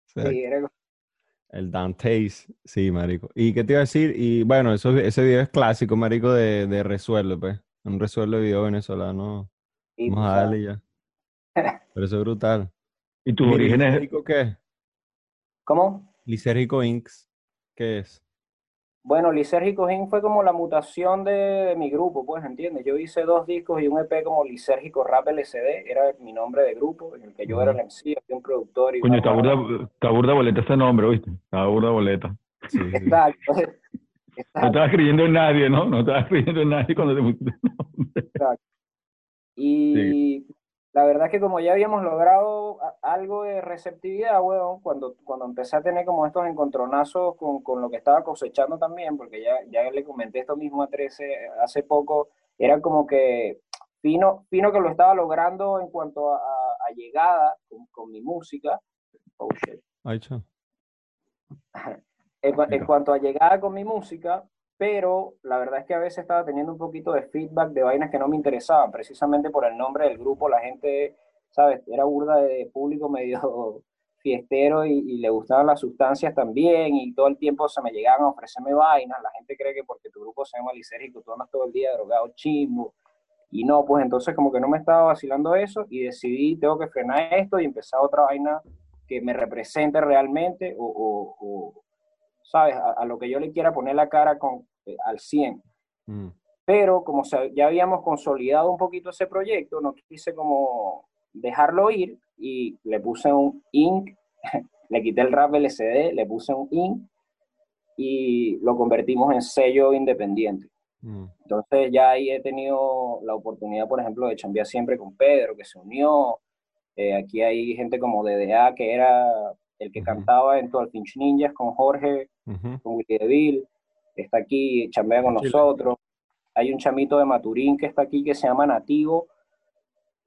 Sí, era El Dante's, sí, marico. ¿Y qué te iba a decir? Y bueno, eso, ese video es clásico, marico, de, de Resuelve, pues. Un Resuelve video venezolano. y, Vamos a darle ya. Pero eso es brutal. ¿Y tus Mira, ¿y orígenes? Qué? ¿Cómo? Lisérgico Inks, ¿qué es? Bueno, Lisérgico Inc. fue como la mutación de, de mi grupo, pues, ¿entiendes? Yo hice dos discos y un EP como Lisérgico Rap LCD, era mi nombre de grupo, en el que yo era el MC, un productor y Coño, está burda, está burda boleta ese nombre, ¿viste? Está burda boleta. Sí, sí. Exacto. No Exacto. estabas creyendo en nadie, ¿no? No estabas creyendo en nadie cuando te pusiste el nombre. Y la verdad es que como ya habíamos logrado algo de receptividad, weón, cuando, cuando empecé a tener como estos encontronazos con, con lo que estaba cosechando también, porque ya, ya le comenté esto mismo a 13 hace poco, era como que fino, fino que lo estaba logrando en cuanto a, a- a llegada con, con mi música. Oh, shit. En, en cuanto a llegada con mi música, pero la verdad es que a veces estaba teniendo un poquito de feedback de vainas que no me interesaban, precisamente por el nombre del grupo, la gente, ¿sabes? Era burda de público medio fiestero y, le gustaban las sustancias también y todo el tiempo se me llegaban a ofrecerme vainas, la gente cree que porque tu grupo se llama lisérgico tú andas todo el día drogado chimbo, y no, pues entonces como que no me estaba vacilando eso y decidí, tengo que frenar esto y empezar otra vaina que me represente realmente o, o- o, ¿sabes? A, a lo que yo le quiera poner la cara con, eh, al 100. Mm, Pero como ya habíamos consolidado un poquito ese proyecto, no quise como dejarlo ir y le puse un ink, le quité el rap LCD, le puse un ink y lo convertimos en sello independiente. mm, Entonces ya ahí he tenido la oportunidad, por ejemplo, de chambear siempre con Pedro, que se unió. Eh, aquí hay gente como DDA, que era el que cantaba en Twelve Inch Ninjas con Jorge, con Willy DeVille. Está aquí, chambea con Chile. nosotros. Hay un chamito de Maturín que está aquí que se llama Nativo,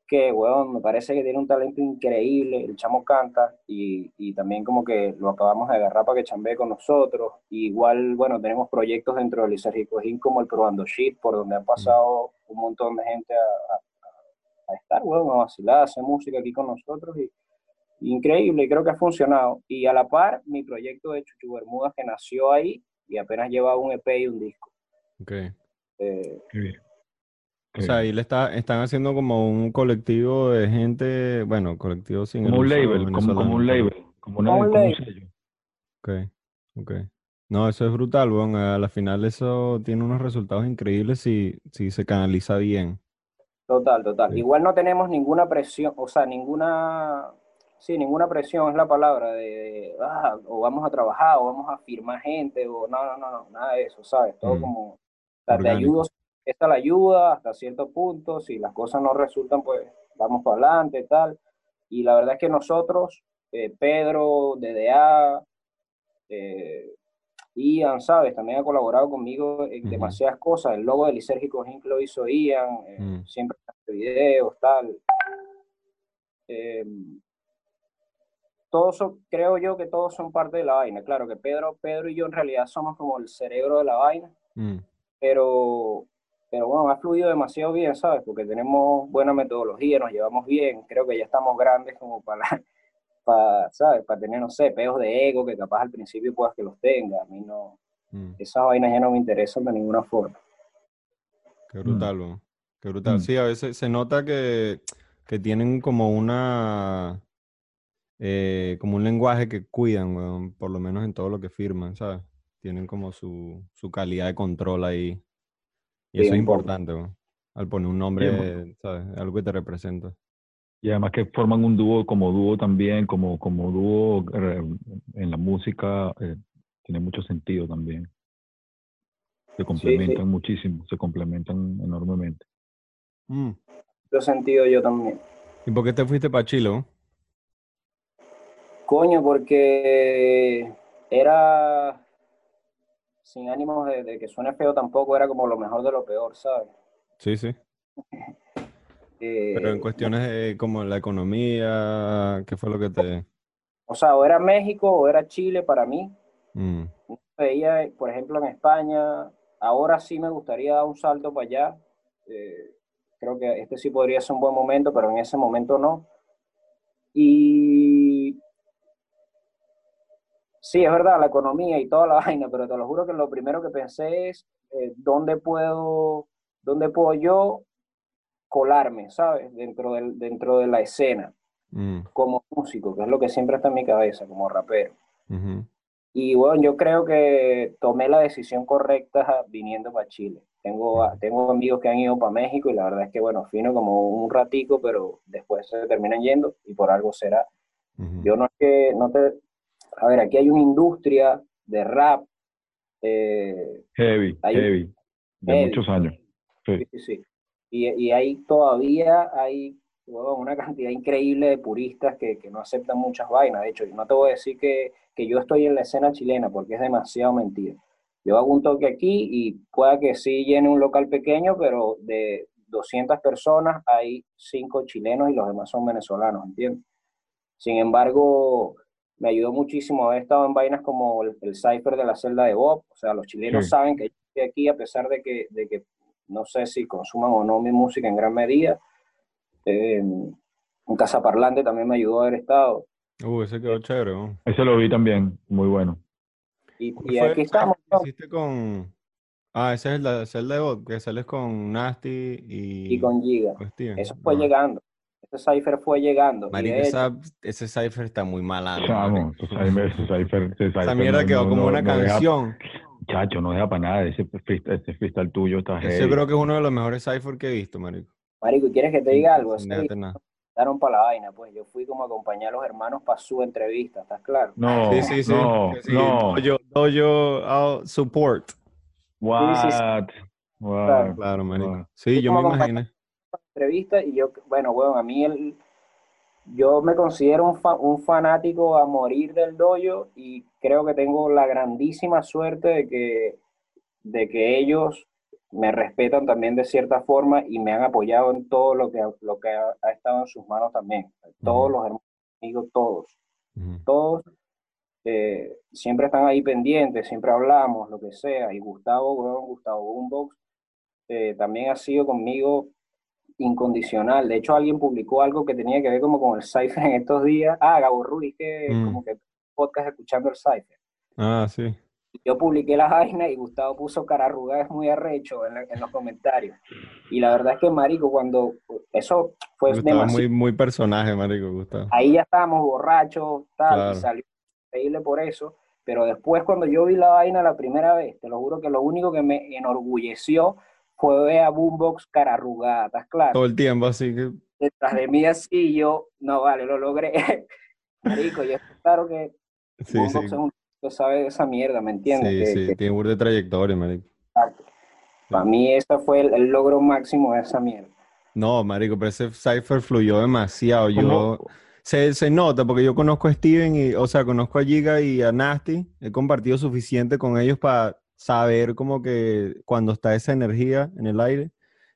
que, weón, me parece que tiene un talento increíble. El chamo canta y, y también como que lo acabamos de agarrar para que chambee con nosotros. Y igual, bueno, tenemos proyectos dentro del Gin como el Probando Shit, por donde han pasado un montón de gente a, a- a estar, weón, a vacilar, a hacer música aquí con nosotros. Y, increíble, y creo que ha funcionado. Y a la par, mi proyecto de Chuchu Bermudas que nació ahí y apenas lleva un EP y un disco. Ok. Eh, Qué bien. O sea, ahí le está, están haciendo como un colectivo de gente, bueno, colectivo sin como un label, como, un label, como, una, Como un como un label. sello. Ok, ok. No, eso es brutal, weón. A la final eso tiene unos resultados increíbles si, si se canaliza bien. Total, total. Sí. Igual no tenemos ninguna presión, o sea, ninguna, sí, ninguna presión es la palabra de, de, ah, o vamos a trabajar, o vamos a firmar gente, o no, no, no, no, nada de eso, ¿sabes? Todo Mm. como, o sea, te Orgánico. ayudo, esta la ayuda hasta cierto punto, si las cosas no resultan, pues vamos para adelante, tal. Y la verdad es que nosotros, eh, Pedro, DDA, eh, Ian, ¿sabes? También ha colaborado conmigo en demasiadas cosas. El logo de Lisérgico Inc. lo hizo Ian, eh, Mm. siempre videos, tal. Todos son, creo yo que todos son parte de la vaina. Claro que Pedro, Pedro y yo en realidad somos como el cerebro de la vaina, Mm, pero, pero bueno, ha fluido demasiado bien, ¿sabes? Porque tenemos buena metodología, nos llevamos bien, creo que ya estamos grandes como para, para ¿sabes? Para tener, no sé, peos de ego que capaz al principio puedas que los tenga. A mí no, mm. esas vainas ya no me interesan de ninguna forma. Qué brutal, weón. Qué brutal. Mm. Sí, a veces se nota que, que tienen como una... eh, como un lenguaje que cuidan, weón, por lo menos en todo lo que firman, ¿sabes? Tienen como su, su calidad de control ahí. Y Sí, eso es importante, weón, al poner un nombre, ¿sabes? Algo que te representa. Y además que forman un dúo como dúo también, como, como dúo eh, en la música, eh, tiene mucho sentido también. Se complementan muchísimo, se complementan enormemente. Mm. Lo he sentido yo también. ¿Y por qué te fuiste para Chile? Coño, porque era, sin ánimos de, de que suene feo tampoco, era como lo mejor de lo peor, ¿sabes? Sí, sí. Eh, Pero en cuestiones de como la economía, ¿qué fue lo que te...? o sea, o era México o era Chile para mí. Mm, Veía, por ejemplo, en España, ahora sí me gustaría dar un salto para allá. Eh, creo que este sí podría ser un buen momento, pero en ese momento no. Y sí, es verdad, la economía y toda la vaina, pero te lo juro que lo primero que pensé es eh, dónde puedo, dónde puedo yo colarme, ¿sabes? Dentro del, dentro de la escena, mm, como músico, que es lo que siempre está en mi cabeza, como rapero. Y bueno, yo creo que tomé la decisión correcta viniendo para Chile. Tengo, tengo amigos que han ido para México y la verdad es que, bueno, fino como un ratico, pero después se terminan yendo y por algo será. Ujú. Yo no es que, no te... A ver, aquí hay una industria de rap. eh, Heavy, Hay- heavy, de Heavy. muchos años. Sí. sí. Y, y hay todavía hay huevón, una cantidad increíble de puristas que, que no aceptan muchas vainas. De hecho, yo no te voy a decir que, que yo estoy en la escena chilena porque es demasiado mentira. Yo hago un toque aquí y pueda que sí llene un local pequeño, pero de 200 personas hay 5 chilenos y los demás son venezolanos, ¿entiendes? Sin embargo, me ayudó muchísimo haber estado en vainas como el, el cipher de la celda de Bob. O sea, los chilenos Sí. saben que yo estoy aquí a pesar de que, de que no sé si consuman o no mi música en gran medida. Eh, un cazaparlante también me ayudó a haber estado. Uh, ese quedó chévere, weón. Ese lo vi también, muy bueno. Y, ¿Cuál y fue aquí estamos. ¿no? hiciste con... Ah, ese es el el de bot, que sales con Nasty y, Y con Giga. Eso fue Ah. llegando. Ese cipher fue llegando. Marico, hecho, esa- ese cipher está muy malado. Chamo, marico. ese cipher- cipher- Esa cipher mierda no- quedó no- como no- una no deja- canción. Chacho, no deja para nada. Ese freestyle, ese freestyle tuyo está Ese creo que es uno de los mejores cyphers que he visto, marico. Marico, ¿y quieres que te diga algo? Nada. daron para la vaina, pues yo fui como a acompañar a los hermanos para su entrevista, ¿estás claro? No, Sí, sí, sí. no, sí, no. Dojo, ah, support. What? Sí, sí, What? Claro, marico. Wow. Sí, yo me como imaginé. Entrevista y yo, bueno, bueno, a mí el, yo me considero un, fa- un fanático a morir del dojo y creo que tengo la grandísima suerte de que, de que ellos me respetan también de cierta forma y me han apoyado en todo lo que, lo que ha, ha estado en sus manos también. Todos los hermanos, amigos, todos, todos eh, siempre están ahí pendientes, siempre hablamos, lo que sea. Y Gustavo, weón, Gustavo Boombox, eh, también ha sido conmigo incondicional. De hecho, alguien publicó algo que tenía que ver como con el Cypher en estos días. Ah, Gabo Ruiz, que Mm. como que podcast escuchando el Cypher. Ah, sí. Yo publiqué la vaina y Gustavo puso cara arrugada, es muy arrecho en, la- en los comentarios. Y la verdad es que, marico, cuando eso fue Gustavo demasiado muy, muy personaje, marico, Gustavo. ahí ya estábamos borrachos, tal, Claro. y salió increíble por eso. Pero después, cuando yo vi la vaina la primera vez, te lo juro que lo único que me enorgulleció fue ver a Boombox cara arrugada, ¿estás claro? Todo el tiempo, así que... Detrás de mí así, yo, no vale, lo logré. Marico, yo claro que Sí, Boombox sí. es un que sabe de esa mierda, ¿me entiendes? Sí, Que- sí, que tiene burda de trayectoria, marico. para mí ese fue el, el logro máximo de esa mierda. No, marico, pero ese cipher fluyó demasiado. Yo... ¿Cómo? Se, se nota porque yo conozco a Steven y, o sea, conozco a Giga y a Nasty. He compartido suficiente con ellos para saber como que cuando está esa energía en el aire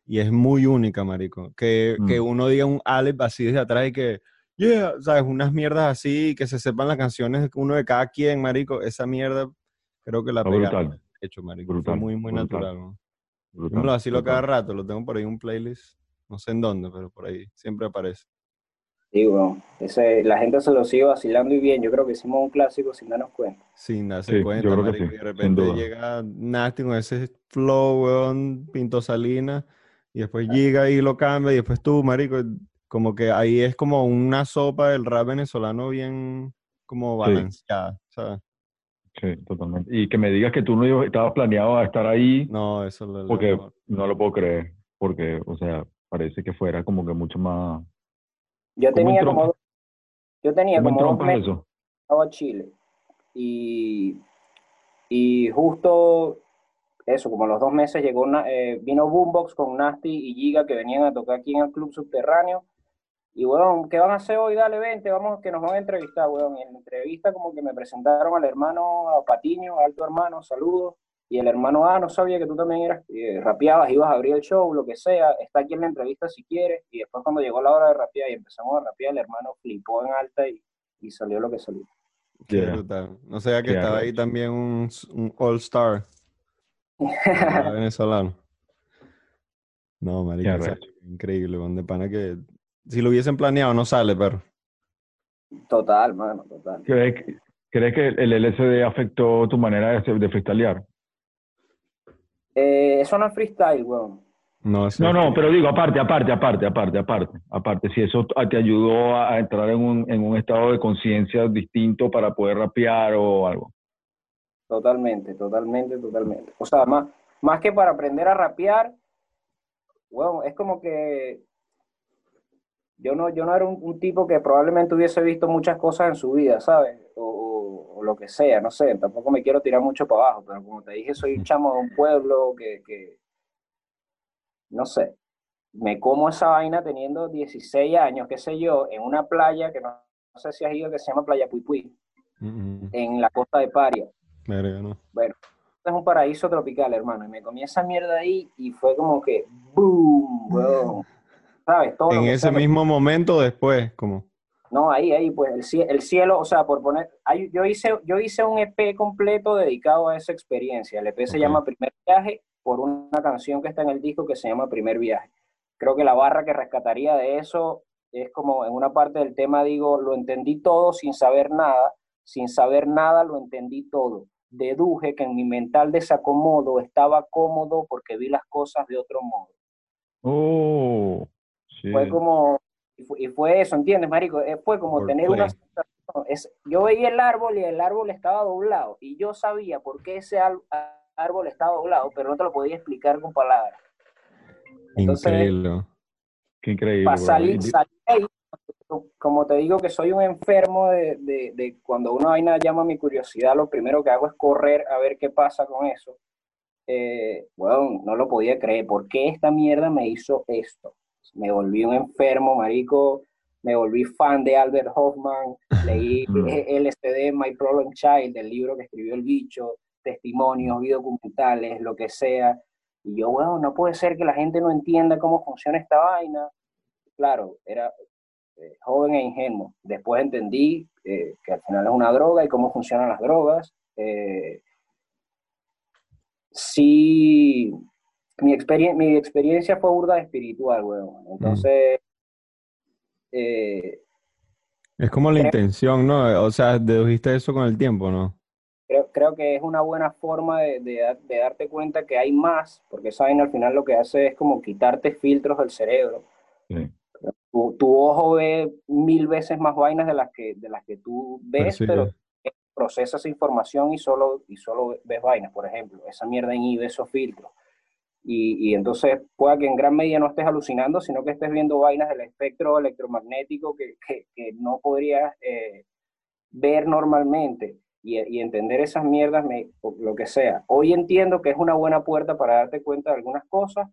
y es muy única, marico. Que, Mm. que uno diga un Alep así desde atrás y que, yeah, sabes, unas mierdas así, que se sepan las canciones de uno de cada quien, marico. Esa mierda creo que la Está pegaron, brutal. hecho, marico. Fue muy, muy brutal. natural. ¿no? Yo Brutal, me lo vacilo brutal. cada rato, lo tengo por ahí en un playlist. No sé en dónde, pero por ahí siempre aparece. Sí, bueno, ese, la gente se lo sigue vacilando y bien. Yo creo que hicimos un clásico sin darnos cuenta. Sin darse Sí, cuenta, yo creo que marico, sí, y de repente llega Nasty con ese flow, weón, Pinto Salina, y después llega y lo cambia, y después tú, marico, Como que ahí es como una sopa del rap venezolano bien como balanceada, ¿sabes? Sí, totalmente. Y que me digas que tú no estabas planeado a estar ahí, No, eso lo, lo- porque lo- no lo puedo creer, porque, o sea, parece que fuera como que mucho más... Yo ¿Cómo tenía como, yo tenía ¿Cómo como dos meses eso? a Chile y, y justo eso, como a los dos meses llegó una- eh, vino Boombox con Nasty y Giga que venían a tocar aquí en el club subterráneo y weón, ¿qué van a hacer hoy? Dale, vente, vamos que nos van a entrevistar, weón. Y en la entrevista como que me presentaron al hermano a Patiño, alto hermano, saludos. Y el hermano, ah, no sabía que tú también eras, eh, rapeabas, ibas a abrir el show, lo que sea, está aquí en la entrevista si quieres. Y después cuando llegó la hora de rapear y empezamos a rapear, el hermano flipó en alta y, y salió lo que salió. Qué Yeah. brutal. No sabía que estaba ahí también un, un all-star ah, venezolano. No, marica, sea, increíble, weón, de pana que si lo hubiesen planeado no sale, pero Total, mano, total. ¿Crees, que- ¿Crees que el LSD afectó tu manera de, de freestylear? Eh, eso no es freestyle, weón. no. No, no, pero digo, aparte, aparte, aparte, aparte, aparte, aparte, si eso te ayudó a a entrar en un, en un estado de conciencia distinto para poder rapear o algo. Totalmente, totalmente, totalmente. O sea, más, más que para aprender a rapear, bueno, es como que yo no, yo no era un, un tipo que probablemente hubiese visto muchas cosas en su vida, ¿sabes? O, o- lo que sea, no sé, tampoco me quiero tirar mucho para abajo, pero como te dije, soy un chamo de un pueblo que, que no sé, me como esa vaina teniendo 16 años, qué sé yo, en una playa que no, no sé si has ido, que se llama Playa Mm, mm, en la costa de Paria. verga, no. Bueno, es un paraíso tropical, hermano. Y me comí esa mierda ahí y fue como que ¡boom! ¿Sabes? Todo En ese mismo momento después, como. No, ahí, ahí, pues el, el cielo, o sea, por poner. ahí- yo, hice, yo hice un EP completo dedicado a esa experiencia. El EP se llama Primer Viaje por una canción que está en el disco que se llama Primer Viaje. Creo que la barra que rescataría de eso es como en una parte del tema digo, lo entendí todo sin saber nada, sin saber nada lo entendí todo. Deduje que en mi mental desacomodo estaba cómodo porque vi las cosas de otro modo. Oh, sí. Fue como, y fue, y fue eso, ¿entiendes, marico? Eh, Fue como Por tener play. una. Es, yo veía el árbol y el árbol estaba doblado y yo sabía por qué ese árbol estaba doblado, pero no te lo podía explicar con palabras. Entonces, Increíble. Qué increíble. para salir, salir ahí, como te digo que soy un enfermo de, de- de cuando una vaina llama mi curiosidad, lo primero que hago es correr a ver qué pasa con eso. Eh, bueno, no lo podía creer. ¿Por qué esta mierda me hizo esto? Me volví un enfermo, marico. Me volví fan de Albert Hoffman. Leí. LSD, My Problem Child, el libro que escribió el bicho, testimonios, documentales, lo que sea. Y yo, bueno, no puede ser que la gente no entienda cómo funciona esta vaina. Claro, era eh, joven e ingenuo. Después entendí eh, que al final es una droga y cómo funcionan las drogas. Eh, sí, mi, experien- mi experiencia fue burda espiritual, weón. Entonces, eh, Es como la Creo- intención, ¿no? O sea, dedujiste eso con el tiempo, ¿no? creo, creo que es una buena forma de, de dar- de darte cuenta que hay más, porque esa vaina al final lo que hace es como quitarte filtros del cerebro. sí. Tu, tu ojo ve mil veces más vainas de las que, de las que tú ves, Percibe. pero procesa esa información y solo, y solo ves vainas, por ejemplo. Esa mierda inhibe esos filtros. Y, y entonces pueda que en gran medida no estés alucinando, sino que estés viendo vainas del espectro electromagnético que, que, que no podrías eh, ver normalmente y, y entender esas mierdas, me, lo que sea. Hoy entiendo que es una buena puerta para darte cuenta de algunas cosas,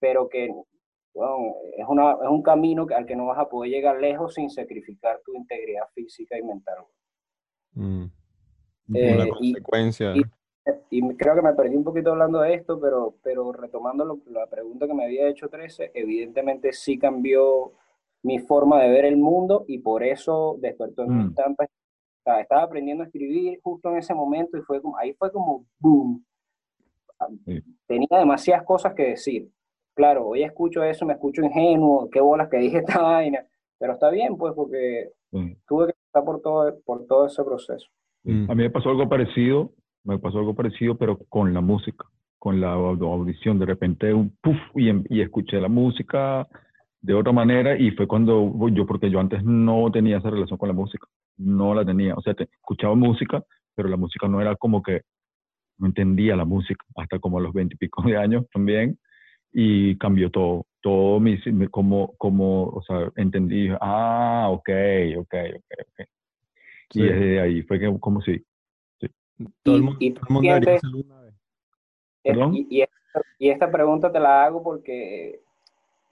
pero que bueno, es, una, es un camino al que no vas a poder llegar lejos sin sacrificar tu integridad física y mental. Mm. Eh, y- consecuencia. y- Y creo que me perdí un poquito hablando de esto, pero, pero retomando lo- la pregunta que me había hecho 13, evidentemente sí cambió mi forma de ver el mundo y por eso despertó en Mm. o sea, estaba aprendiendo a escribir justo en ese momento y fue como, ahí fue como boom. Sí. Tenía demasiadas cosas que decir. Claro, hoy escucho eso, me escucho ingenuo, qué bolas que dije esta vaina, pero está bien pues porque tuve que pasar por todo, por todo ese proceso. Mm. A mí me pasó algo parecido, me pasó algo parecido, pero con la música, con la au- audición. De repente, un puff, y, em- y escuché la música de otra manera y fue cuando yo, porque yo antes no tenía esa relación con la música, no la tenía, o sea, escuchaba música, pero la música no era como que, no entendía la música, hasta como a los veintipico de años también, y cambió todo, todo mi, como, como, o sea, entendí, ah, ok, ok, ok, ok. Y desde ahí fue que, como si... Todo el mundo, y, todo el mundo ¿Perdón? y, esta pregunta te la hago porque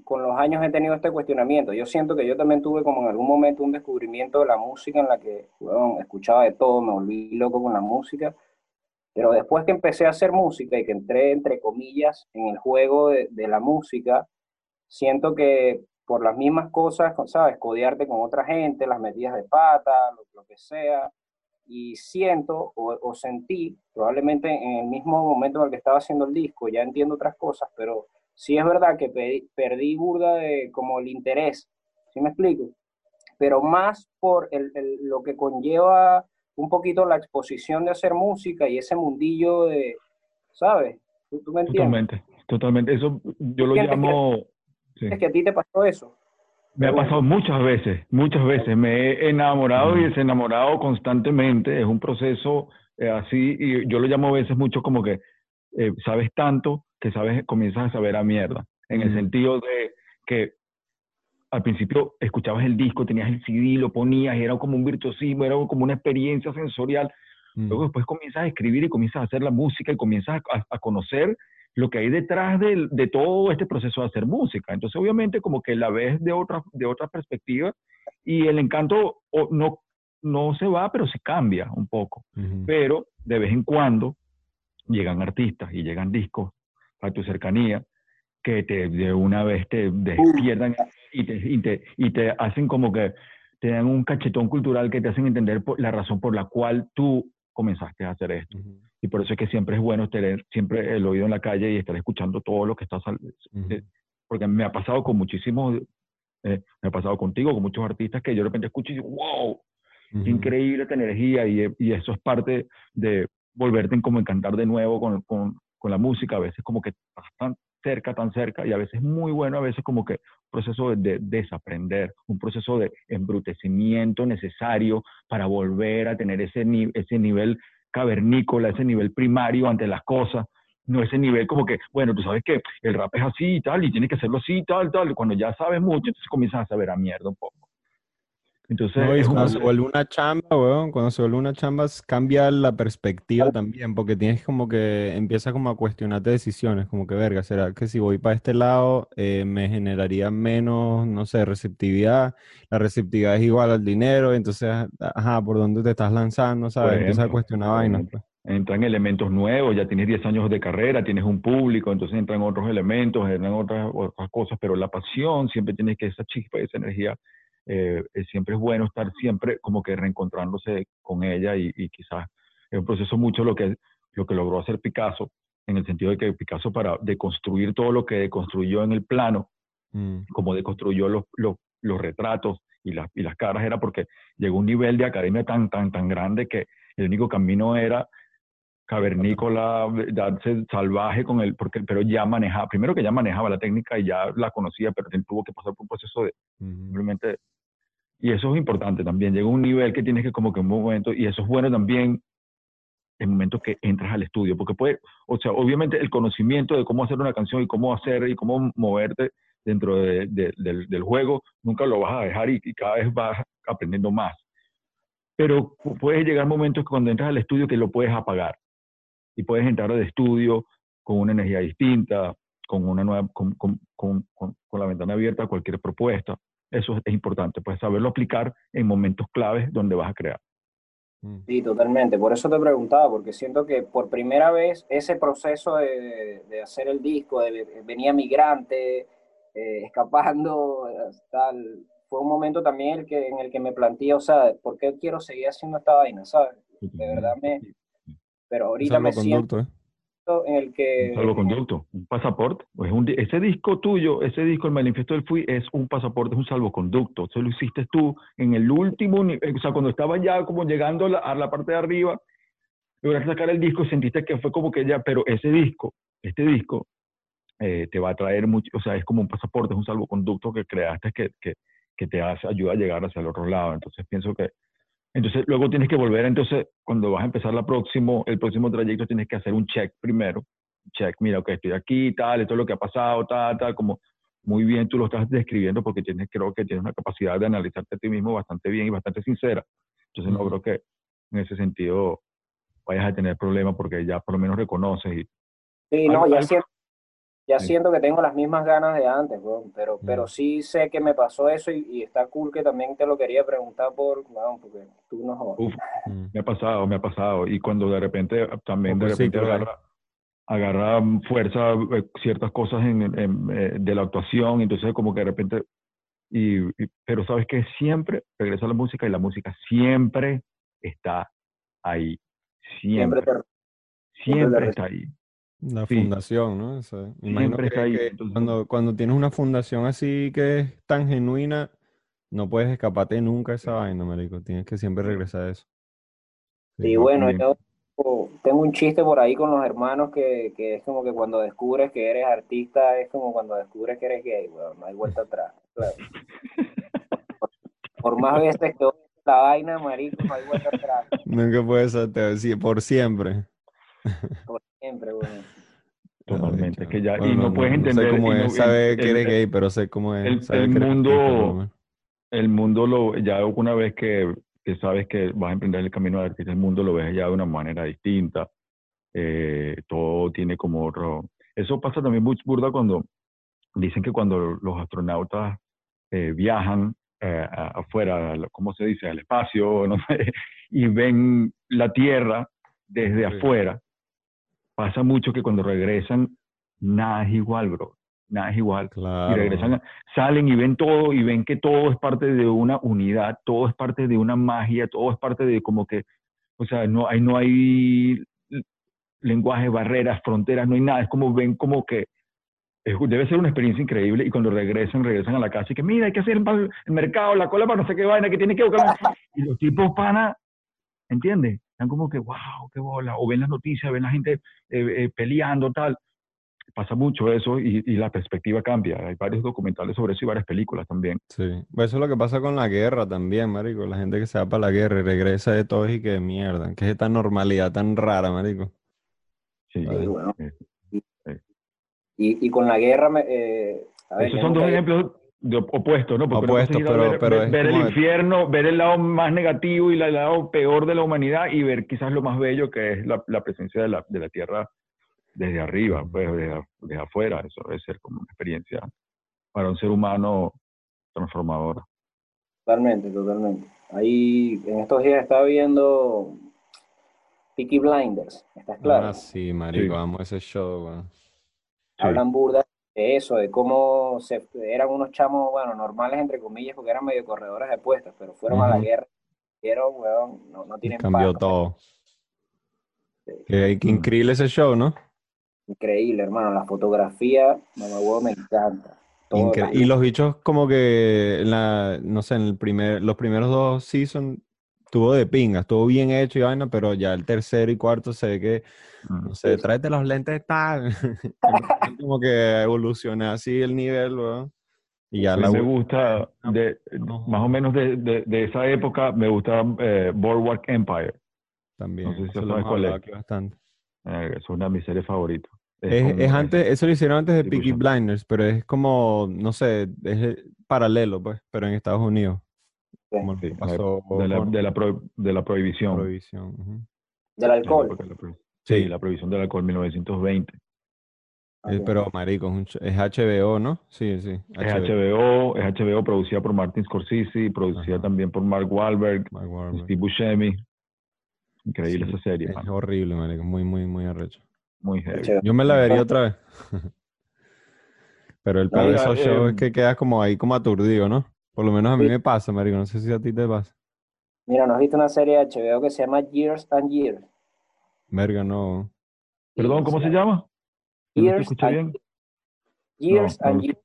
con los años he tenido este cuestionamiento. Yo siento que yo también tuve como en algún momento un descubrimiento de la música en la que escuchaba de todo, me volví loco con la música. Pero después que empecé a hacer música y que entré, entre comillas, en el juego de, la música, siento que por las mismas cosas, ¿sabes? Codearte con otra gente, las metidas de pata, lo, que sea. Y siento o, o, sentí, probablemente en el mismo momento en el que estaba haciendo el disco, ya entiendo otras cosas, pero sí es verdad que perdí burda de como el interés, ¿sí me explico? Pero más por el, lo que conlleva un poquito la exposición de hacer música y ese mundillo de, ¿sabes? ¿Tú, me entiendes? Totalmente, totalmente. Eso yo lo llamo... ¿Es que a ti te pasó eso? Me ha pasado muchas veces, muchas veces. Me he enamorado y desenamorado constantemente. Es un proceso eh, así y yo lo llamo a veces mucho como que eh, sabes tanto que sabes, comienzas a saber a mierda, en el sentido de que al principio escuchabas el disco, tenías el CD, lo ponías, y era como un virtuosismo, era como una experiencia sensorial. Luego después comienzas a escribir y comienzas a hacer la música y comienzas a, conocer lo que hay detrás de, de, todo este proceso de hacer música. Entonces, obviamente, como que la ves de otra, de otra perspectiva y el encanto no, no se va, pero se cambia un poco. Pero de vez en cuando llegan artistas y llegan discos a tu cercanía que te, de una vez te despiertan y te, y te, y te hacen como que te dan un cachetón cultural que te hacen entender la razón por la cual tú comenzaste a hacer esto. Y por eso es que siempre es bueno tener siempre el oído en la calle y estar escuchando todo lo que estás... Eh, porque me ha pasado con muchísimos, eh, me ha pasado contigo, con muchos artistas que yo de repente escucho y digo, wow, increíble esta energía y, y, eso es parte de volverte en como encantar de nuevo con, con, con la música, a veces como que estás tan cerca, tan cerca, y a veces muy bueno, a veces como que un proceso de, desaprender, un proceso de embrutecimiento necesario para volver a tener ese, ese nivel cavernícola, ese nivel primario ante las cosas, no ese nivel como que, bueno, tú sabes que el rap es así y tal, y tienes que hacerlo así y tal, tal, cuando ya sabes mucho, entonces comienzas a saber a mierda un poco. Entonces, cuando se vuelve una chamba, weón, cuando se vuelve una chamba cambia la perspectiva también, porque tienes como que, empieza como a cuestionarte decisiones, como que, verga, ¿será que si voy para este lado eh, me generaría menos, no sé, receptividad? La receptividad es igual al dinero, entonces, ajá, ¿por dónde te estás lanzando? ¿Sabes? Empieza a cuestionar vainas. Pues. Entran elementos nuevos, ya tienes 10 años de carrera, tienes un público, entonces entran otros elementos, entran otras, otras cosas, pero la pasión siempre tiene que esa chispa, esa energía eh, siempre es bueno estar siempre como que reencontrándose con ella y, quizás es un proceso mucho lo que, lo que logró hacer Picasso, en el sentido de que Picasso para deconstruir todo lo que deconstruyó en el plano, mm. como deconstruyó los, los, los retratos y las, y las caras, era porque llegó a un nivel de academia tan, tan, tan grande que el único camino era cavernícola, darse salvaje con él, porque, pero ya manejaba, primero que ya manejaba la técnica y ya la conocía, pero tuvo que pasar por un proceso de simplemente y eso es importante también. Llega un nivel que tienes que como que un momento, y eso es bueno también en momentos que entras al estudio, porque puede, o sea, obviamente el conocimiento de cómo hacer una canción y cómo hacer y cómo moverte dentro del, del, juego, nunca lo vas a dejar y, cada vez vas aprendiendo más. Pero puedes llegar momentos que cuando entras al estudio que lo puedes apagar y puedes entrar al estudio con una energía distinta, con una nueva, con, con, con, con la ventana abierta a cualquier propuesta. Eso es importante, pues saberlo aplicar en momentos claves donde vas a crear. Mm. Sí, totalmente. Por eso te preguntaba, porque siento que por primera vez ese proceso de, de hacer el disco, de, venía migrante, eh, escapando, tal, fue un momento también el que, en el que me planteé, o sea, ¿por qué quiero seguir haciendo esta vaina? ¿Sabes? De verdad me... Pero ahorita me siento... ¿eh? En el que... Un salvoconducto, un pasaporte. Pues un, ese disco tuyo, ese disco, el Manifiesto del Fui, es un pasaporte, es un salvoconducto. Eso lo hiciste tú en el último, o sea, cuando estaba ya como llegando a la, parte de arriba, lograste sacar el disco sentiste que fue como que ya, pero ese disco, este disco, eh, te va a traer mucho, o sea, es como un pasaporte, es un salvoconducto que creaste que, que, que te hace, ayuda a llegar hacia el otro lado. Entonces pienso que, entonces luego tienes que volver, entonces cuando vas a empezar la próximo, el próximo trayecto tienes que hacer un check primero, check, mira, ok, estoy aquí, tal, esto es lo que ha pasado, tal, tal, como muy bien tú lo estás describiendo porque tienes, creo que tienes una capacidad de analizarte a ti mismo bastante bien y bastante sincera. Entonces no creo que en ese sentido vayas a tener problemas porque ya por lo menos reconoces. Y, sí, no, ya siento, ya Sí. siento que tengo las mismas ganas de antes, weón, pero, Mm. pero sí sé que me pasó eso y, y está cool que también te lo quería preguntar por, weón, porque tú no jodas. Uf, Mm. me ha pasado, me ha pasado. Y cuando de repente también de repente agarra, agarra fuerza eh, ciertas cosas en, en, eh, de la actuación, entonces como que de repente, y, y- pero sabes que siempre regresa la música y la música siempre está ahí, Siempre siempre, te siempre te está ahí. La Sí. fundación, ¿no? O sea, imagino Siempre que, está ahí, que entonces- cuando, cuando tienes una fundación así que es tan genuina, no puedes escaparte nunca de esa vaina, marico. Tienes que siempre regresar a eso. Sí, yo bueno, yo tengo un chiste por ahí con los hermanos que, que es como que cuando descubres que eres artista es como cuando descubres que eres gay, weón, no hay vuelta atrás. claro. Por, por más veces que la vaina, marico, no hay vuelta atrás. Nunca puedes saltar, sí, por siempre. Por siempre, weón. Totalmente, que ya- y Bueno, no puedes sé entender, cómo y no- es saber el- que eres el- gay, pero sé cómo es el- que mundo- el mundo lo, ya una vez que, que sabes que vas a emprender el camino del artista, el mundo lo ves ya de una manera distinta. Eh, todo tiene como otro. Eso pasa también muy burda cuando dicen que cuando los astronautas eh, viajan eh, afuera, ¿cómo se dice? Al espacio, no sé, y ven la Tierra desde Sí. afuera, pasa mucho que cuando regresan, nada es igual, bro. Nada es igual Claro. y regresan, salen y ven todo y ven que todo es parte de una unidad, todo es parte de una magia, todo es parte de como que, o sea, no hay, no hay lenguaje, barreras, fronteras, no hay nada, es como ven como que es- debe ser una experiencia increíble y cuando regresan, regresan a la casa y que mira, hay que hacer el mercado, la cola para no sé qué vaina, que tiene que buscar. Y los tipos pana, ¿entiendes? Están como que, wow, qué bola, o ven las noticias, ven la gente eh, eh, peleando, tal. Pasa mucho eso y, y la perspectiva cambia. Hay varios documentales sobre eso y varias películas también. Sí, pues eso es lo que pasa con la guerra también, marico. La gente que se va para la guerra y regresa de todo y que mierda, que es esta normalidad tan rara, marico. Sí, Sí, bueno. Y, y con la guerra, me, eh, a ver, Esos son dos ejemplos de op- opuestos, ¿no? Porque Opuestos, pero- ver, pero ver- es ver el de- infierno, ver el lado más negativo y el lado peor de la humanidad y ver quizás lo más bello que es la, la presencia de la, de la tierra desde arriba, pues desde, desde afuera. Eso debe ser como una experiencia para un ser humano transformadora. Totalmente, totalmente. Ahí en estos días estaba viendo Peaky Blinders, ¿estás claro? Ah, sí, marico, Sí. amo ese show, weón. Sí. Hablan burda de eso, de cómo se, eran unos chamos, bueno, normales entre comillas, porque eran medio corredores de puestas, pero fueron a la guerra, vieron, weón, no, no tienen Cambió paz. todo. Sí. Qué, qué increíble ese show, ¿no? Increíble, hermano, la fotografía, mamá huevo, me encanta. Incre- y los bichos como que en la, no sé, en el primer, los primeros dos seasons tuvo de pinga, estuvo bien hecho y vaina, pero ya el tercero y cuarto se ve que, no sé, tráete los lentes tal. como que evoluciona así el nivel, weón. Y ya A mí la me gusta, de, más o menos de, de, de esa época, me gusta eh, Boardwalk Empire. también. no sé si eso sabes cuál es. aquí bastante. Eh, es una de mis series favoritas. Es, como- es antes, eso lo hicieron antes de Peaky. Blinders, pero es como, no sé, es paralelo, pues, pero en Estados Unidos. Como que pasó de, la, de, la pro- de la prohibición. Del alcohol. de la. Sí, Sí. la prohibición del alcohol 1920. Eh, Ok. pero marico, es, un ch- es HBO, ¿no? Sí, sí. Es HBO, es HBO producida por Martin Scorsese, producida Ajá. también por Mark Wahlberg, Mark Wahlberg. Steve Buscemi. Increíble Sí, esa serie, Es horrible, marico, muy, muy, muy arrecho. muy heavy. Yo me la vería otra vez. Pero el peor de esos shows eh, es que quedas como ahí como aturdido, ¿no? Por lo menos a mí Sí. me pasa, marico, no sé si a ti te pasa. Mira, ¿no has visto una serie de HBO que se llama Years and Years? Verga, no. Perdón, ¿cómo se llama? ¿No te Years escuché and- bien? Years No, no and lo. Years.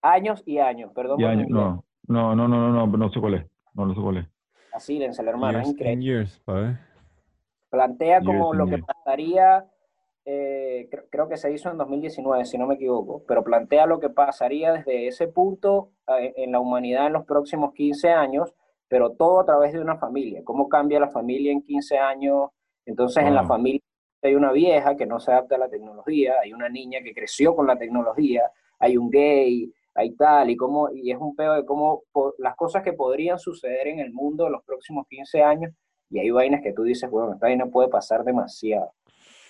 Años y años, perdón Y años- no, no, no, no, no, no, no sé cuál es. No, no sé cuál es. Así, hermano, es Years and increíble. years. Plantea Years como and lo que Years. pasaría eh, cre- creo que se hizo en 2019, si no me equivoco, pero plantea lo que pasaría desde ese punto eh, en la humanidad en los próximos 15 años, pero todo a través de una familia. ¿Cómo cambia la familia en 15 años? Entonces, en la Wow. familia hay una vieja que no se adapta a la tecnología, hay una niña que creció con la tecnología, hay un gay, hay tal, y, cómo, y es un pedo de cómo po- las cosas que podrían suceder en el mundo en los próximos 15 años, y hay vainas que tú dices, bueno, esta vaina puede pasar demasiado.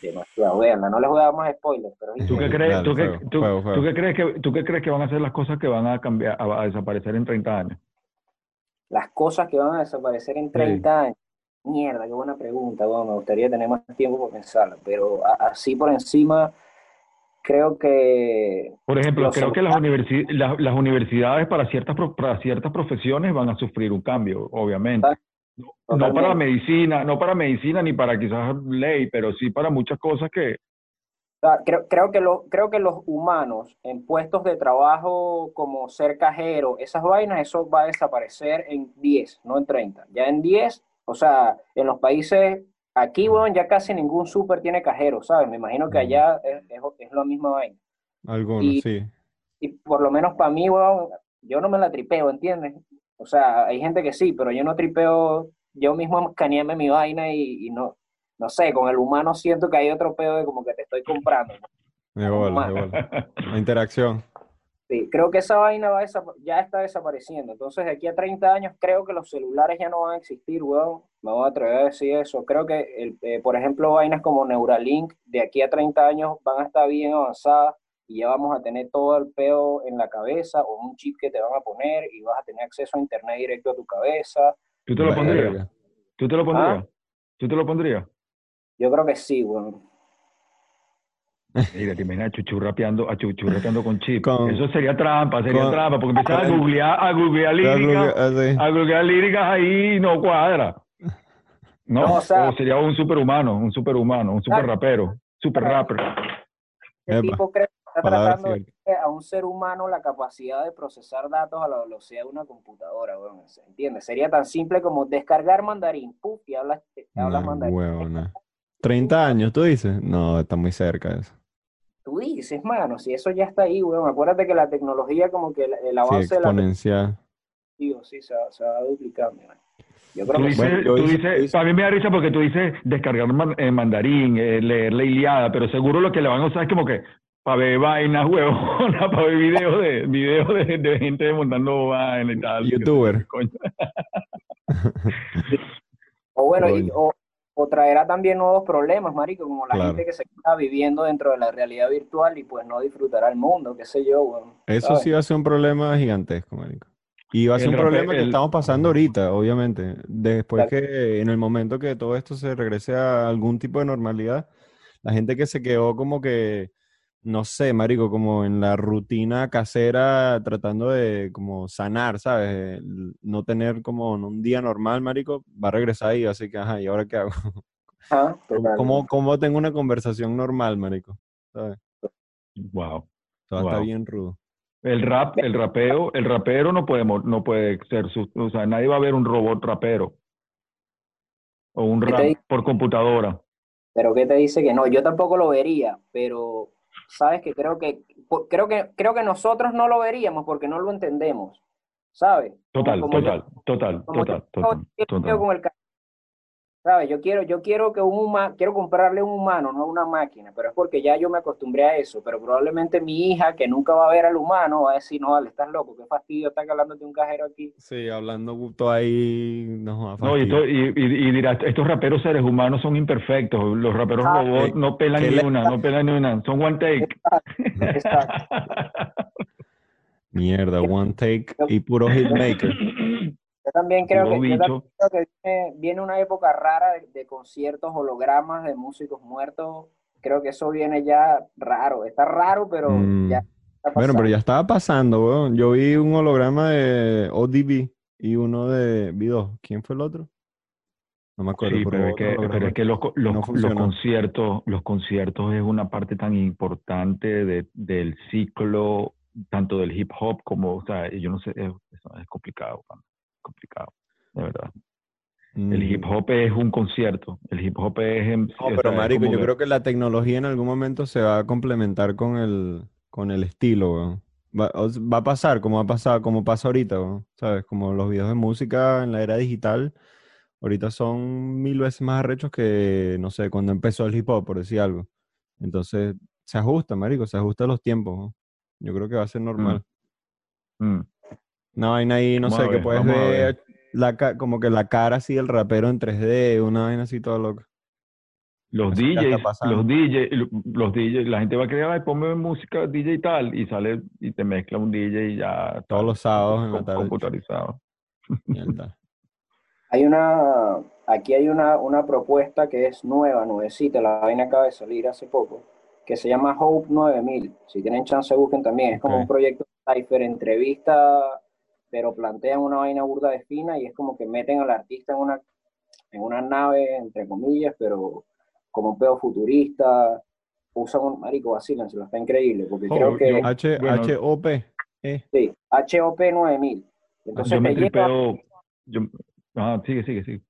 Demasiado, véanla. No les voy a dar más spoilers, pero ¿Tú qué crees, Dale, tú qué- fuego, tú- qué crees que, tú qué crees que van a ser las cosas que van a cambiar, a, a desaparecer en 30 años? las cosas que van a desaparecer en 30 años. Mierda, qué buena pregunta. Bueno, me gustaría tener más tiempo para pensarla, pero a- así por encima, creo que Por ejemplo, creo que las, universi- las, las universidades para ciertas, pro- para ciertas profesiones van a sufrir un cambio, obviamente. No, no para medicina, no para medicina ni para quizás ley, pero sí para muchas cosas que, sea, creo, creo que lo- creo que los humanos en puestos de trabajo como ser cajero, esas vainas, eso va a desaparecer en 10, no en 30. Ya en 10, o sea, en los países, aquí, bueno, ya casi ningún súper tiene cajero, ¿sabes? Me imagino que allá es, es, es la misma vaina. Algunos, Y- sí. Y por lo menos para mí, weón, yo no me la tripeo, ¿entiendes? O sea, hay gente que sí, pero yo no tripeo, yo mismo escanearme mi vaina y, y no, no sé, con el humano siento que hay otro pedo de como que te estoy comprando. De bola, de bola. La interacción. Sí, creo que esa vaina va ya está desapareciendo. Entonces, de aquí a 30 años, creo que los celulares ya no van a existir, weón. Me voy a atrever a decir eso. Creo que, el, eh, por ejemplo, vainas como Neuralink, de aquí a 30 años van a estar bien avanzadas y ya vamos a tener todo el pedo en la cabeza o un chip que te van a poner y vas a tener acceso a internet directo a tu cabeza. ¿tú te lo pondrías? ¿Tú te lo pondrías? Ah. ¿Tú te lo pondrías? Yo creo que sí, weón. Mira, te imaginas a Chuchu rapeando, a Chuchu rapeando con chip. Con- Eso sería trampa, sería con- trampa, porque empiezas a googlear, a googlear líricas, así. a googlear líricas ahí y no cuadra. No, No, o sea- o sería un superhumano, un superhumano, un super rapero, super rapper. Tipo creo que está palabra tratando de a un ser humano la capacidad de procesar datos a la velocidad de una computadora, weón. ¿Entiendes? Sería tan simple como descargar mandarín, puf, y hablas, hablas mandarín. huevona. 30 años, tú dices. No, está muy cerca eso. Tú dices, mano, si eso ya está ahí, weón. Acuérdate que la tecnología, como que el, el Sí, avance de la exponencial. sí, se, va- se va duplicando. man. Yo creo Tú que dices, Bueno, yo tú dices- a mí me da risa porque tú dices descargar man- eh, mandarín, eh, leer la Iliada, pero seguro lo que le van a usar es como que para ver vainas, huevona, para ver videos de, videos de, de gente montando vainas y tal. Youtuber. Coño. O bueno, y- o, o traerá también nuevos problemas, marico, como la Claro. gente que se queda viviendo dentro de la realidad virtual y pues no disfrutará el mundo, qué sé yo, weón. Eso ¿sabes? sí va a ser un problema gigantesco, marico. Y va a ser El un problema que estamos pasando ahorita, obviamente. Después Claro. que en el momento que todo esto se regrese a algún tipo de normalidad, la gente que se quedó como que, no sé, marico, como en la rutina casera tratando de como sanar, ¿sabes? No tener como un día normal, marico, va a regresar ahí, así que, ajá, ¿y ahora qué hago? Ajá, ¿Cómo, tengo una conversación normal, marico? ¿Sabes? Wow. Todo está bien rudo. El rap, el rapeo, el rapero no puede, no puede ser, su- o sea, nadie va a ver un robot rapero o un ¿Qué te rap por computadora. Pero qué te dice que no, yo tampoco lo vería, pero sabes que creo que creo que creo que nosotros no lo veríamos porque no lo entendemos, ¿sabes? Como- Total, yo- total, total, como total, total, yo total. tengo con el ¿sabes? Yo quiero yo quiero que un humano quiero comprarle un humano, no una máquina, pero es porque ya yo me acostumbré a eso, pero probablemente mi hija que nunca va a ver al humano va a decir, "No, vale, estás loco, qué fastidio estar hablándote un cajero aquí." Sí, hablando todo ahí, no, No, y, esto- y, y- y dirás, estos raperos seres humanos son imperfectos, los raperos Ah, robots ¿qué- no pelan ni le- una, no pelan ni una, son one take. Exacto. Mierda, one take y puro hitmaker. Yo también creo que, yo bicho. también creo que viene, viene una época rara de, de conciertos, hologramas de músicos muertos. Creo que eso viene ya raro. Está raro, pero Mm. ya está Bueno, pero ya estaba pasando, weón. Yo vi un holograma de ODB y uno de V2. ¿Quién fue el otro? No me acuerdo. Sí, pero es que, holograma. pero es que los, los, no los funcionó. conciertos, los conciertos es una parte tan importante de- del ciclo, tanto del hip hop como, o sea, yo no sé, es, es complicado, man, complicado, de verdad. El Mm. hip hop es un concierto. El hip hop es... en- No, pero marico, yo que- creo que la tecnología en algún momento se va a complementar con el, con el estilo, weón. Va, va a pasar como ha pasado, como pasa ahorita, weón, ¿Sabes? Como los videos de música en la era digital, ahorita son mil veces más arrechos que, no sé, cuando empezó el hip hop, por decir algo. Entonces, se ajusta, marico, se ajusta a los tiempos, weón. Yo creo que va a ser normal. Mm. Una vaina ahí, no Vamos sé, que puedes ver ver. la, como que la cara así del rapero en 3D, una vaina así toda loca. Los Eso DJs, los DJs, los DJs, la gente va a creer, ay, ponme música DJ y tal, y sale y te mezcla un DJ y ya Todos tal, los sábados en la tarde. computarizado. Hay una, aquí hay una, una propuesta que es nueva, nuevecita, la vaina acaba de salir hace poco, que se llama Hope 9000. Si tienen chance, busquen también. Es como un proyecto Cypher, entrevista, pero plantean una vaina burda de fina y es como que meten al artista en una, en una nave, entre comillas, pero como un pedo futurista. Usan un marico, vacilan, se lo está increíble, porque creo Oh, que yo- H, bueno. H-O-P. Eh. sí, HOP 9000. Entonces yo me te llevan- yo, ah, sigue, sigue, sigue.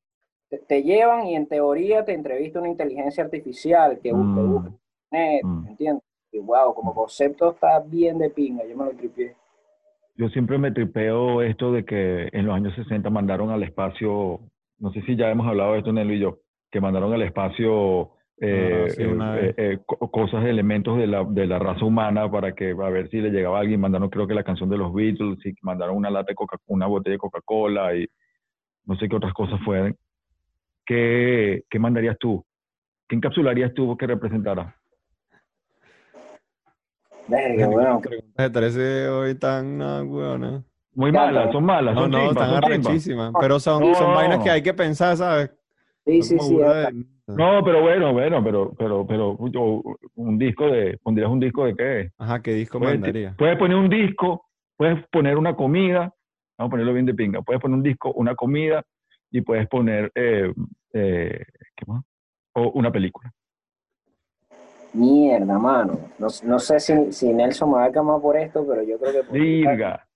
te, te llevan y en teoría te entrevista una inteligencia artificial que busca, Mm. busca Mm. ¿me entiendes? Y wow, como concepto está bien de pinga, yo me lo tripié. Yo siempre me tripeo esto de que en los años 60 mandaron al espacio, no sé si ya hemos hablado de esto, Nelo y yo, que mandaron al espacio eh, Ah, sí, eh, eh, co- cosas, elementos de la, de la raza humana para que a ver si le llegaba a alguien. Mandaron creo que la canción de los Beatles y mandaron una lata de Coca, una botella de Coca-Cola y no sé qué otras cosas fueron. ¿Qué, qué mandarías tú? ¿Qué encapsularías tú que representara? Preguntas de 13 hoy tan, no, weón, Muy malas, no. son malas, No, son no, chimpas, están son arrechísimas. Pero son, No, son no, vainas no. que hay que pensar, ¿sabes? sí, Son sí, sí, No, pero bueno, bueno, pero, pero, pero yo, un disco de, pondrías un disco de qué? Ajá, ¿qué disco Puedes, mandaría? puedes poner un disco, puedes poner una comida, vamos a ponerlo bien de pinga, puedes poner un disco, una comida y puedes poner, eh, eh, ¿qué más? O una película. Mierda, mano. No, no sé si, si Nelson me va a quemar por esto, pero yo creo que por- Virga.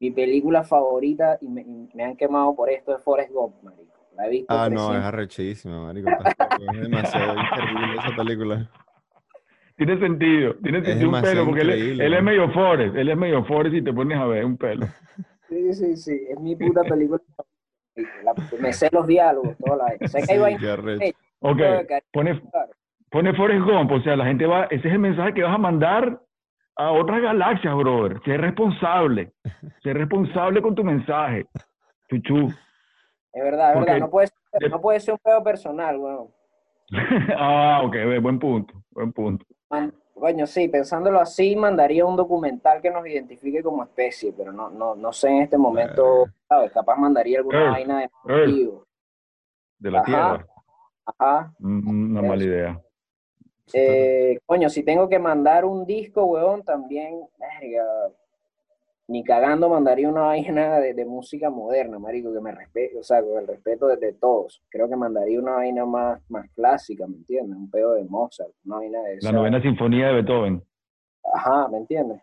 mi película favorita y me, han quemado por esto es Forrest Gump, marico. La he visto Ah, no, es 300 arrechísima, marico. Es demasiado increíble esa película. Tiene sentido, tiene Es sentido un pelo, porque él, es medio Forrest, él es medio Forrest y te pones a ver un pelo. Sí, sí, sí, es mi puta película. La- me sé los diálogos, toda la vez. Sé que Sí, hay vainas. Ok, de cariño, pone, claro. Pone Forrest Gump, o sea, la gente va, ese es el mensaje que vas a mandar a otras galaxias, brother. Sé responsable, sé responsable con tu mensaje. Chuchu. Es verdad, es Porque- verdad. No puede, ser, no puede ser un pedo personal, weón. ah, ok, buen punto, buen punto. Man- Coño, sí, pensándolo así, mandaría un documental que nos identifique como especie, pero no, no, no sé en este momento, ¿sabes? Capaz mandaría alguna Earth, vaina de Earth. De la Ajá. Tierra. Ajá. Mm, Una mala idea. Eh, coño, si tengo que mandar un disco, weón, también, verga, ni cagando mandaría una vaina de, de música moderna, marico, que me respete, o sea, con el respeto de, de todos. Creo que mandaría una vaina más, más clásica, ¿me entiendes? Un pedo de Mozart, una vaina de La esa- novena sinfonía de Beethoven. Ajá, ¿me entiendes?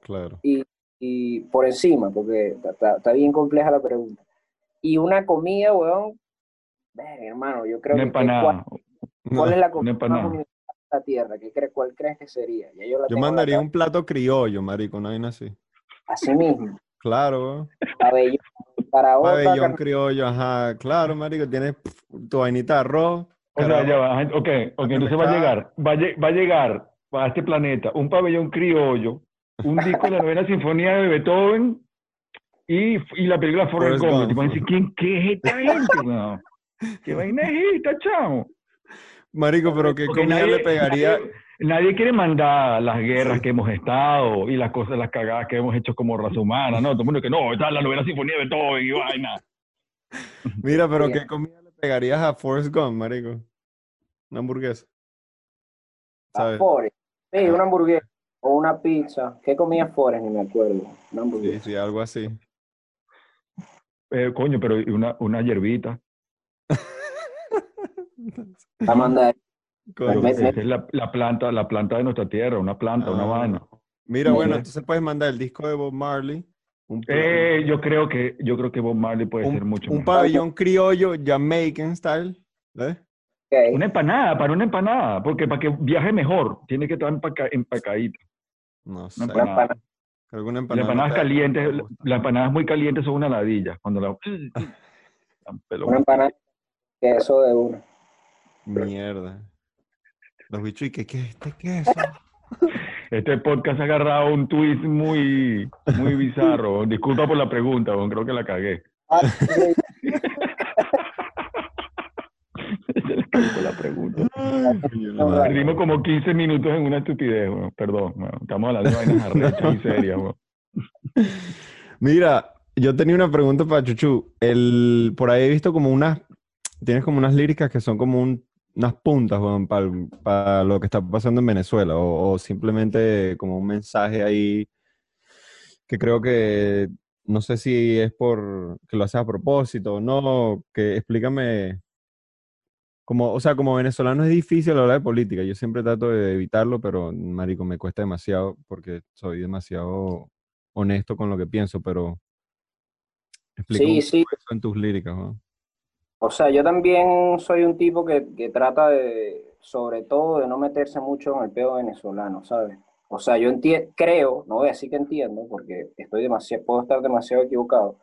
Claro. y, y por encima, porque está- bien compleja la pregunta. Y una comida, weón, verga, hermano, yo creo Una que, empanada. ¿cuál, cuál es la comida la tierra? ¿Qué cre- ¿Cuál crees que sería? Ya yo la Yo mandaría un plato criollo, marico, una vaina así. Así mismo, Claro, pabellón, caraota, Pabellón carne- criollo, ajá. Claro, marico, tienes pf, tu vainita de arroz. O sea, ya va, ok, ok, entonces va a llegar, va a, lle- va a llegar a este planeta un pabellón criollo, un disco de la novena sinfonía de Beethoven y, y la película Forrest Gump. Gump. Y te van a decir, ¿quién, ¿qué es esta gente? weón? ¿Qué vaina es esta, chamo? Marico, pero ¿qué Porque comida le pegaría? Nadie, nadie quiere mandar las guerras que hemos estado y las cosas, las cagadas que hemos hecho como raza humana, ¿no? Todo el mundo que no, esta es la novena sinfonía de Beethoven y vaina. Mira, pero Sí. ¿qué comida le pegarías a Forrest Gump, marico? Una hamburguesa. a ¿Sabes? Forest. Sí, una hamburguesa o una pizza. ¿Qué comía Forest? Ni me acuerdo. Una Sí, hamburguesa. sí, algo así. Eh, coño, pero una, una hierbita. La es planta, la planta de nuestra tierra, una planta, una Ah. vaina. Mira, No bueno, entonces puedes mandar el disco de Bob Marley Un, Eh, yo creo que yo creo que Bob Marley puede un- ser mucho un mejor. pabellón criollo Jamaican style. Ok. Una empanada, para una empanada, porque para que viaje mejor, tiene que estar empaca- empacadita. No sé. Una empanada. Las empanada no empanadas te- calientes, las empanadas muy calientes son una ladilla. Cuando la... Una empanada, queso de uno. Mierda. Los bichos, ¿y qué, qué es este queso? Este podcast ha agarrado un twist muy, muy bizarro. Disculpa por la pregunta, bon, creo que la cagué. Ah, la pregunta. Perdimos como 15 minutos en una estupidez, bueno, perdón. bueno, estamos hablando de vainas arrechas y serias. bueno. Mira, yo tenía una pregunta para Chuchu. El, por ahí he visto como unas, tienes como unas líricas que son como un- unas puntas, para lo que está pasando en Venezuela, o, o simplemente como un mensaje ahí que creo que, no sé si es por que lo haces a propósito o no, que explícame, como, o sea, como venezolano es difícil hablar de política, yo siempre trato de evitarlo, pero, marico, me cuesta demasiado porque soy demasiado honesto con lo que pienso, pero explica Sí, sí. eso en tus líricas, ¿no? O sea, yo también soy un tipo que, que trata de, sobre todo, de no meterse mucho en el peo venezolano, ¿sabes? O sea, yo creo, no voy a decir que entiendo, porque estoy demasiado, puedo estar demasiado equivocado,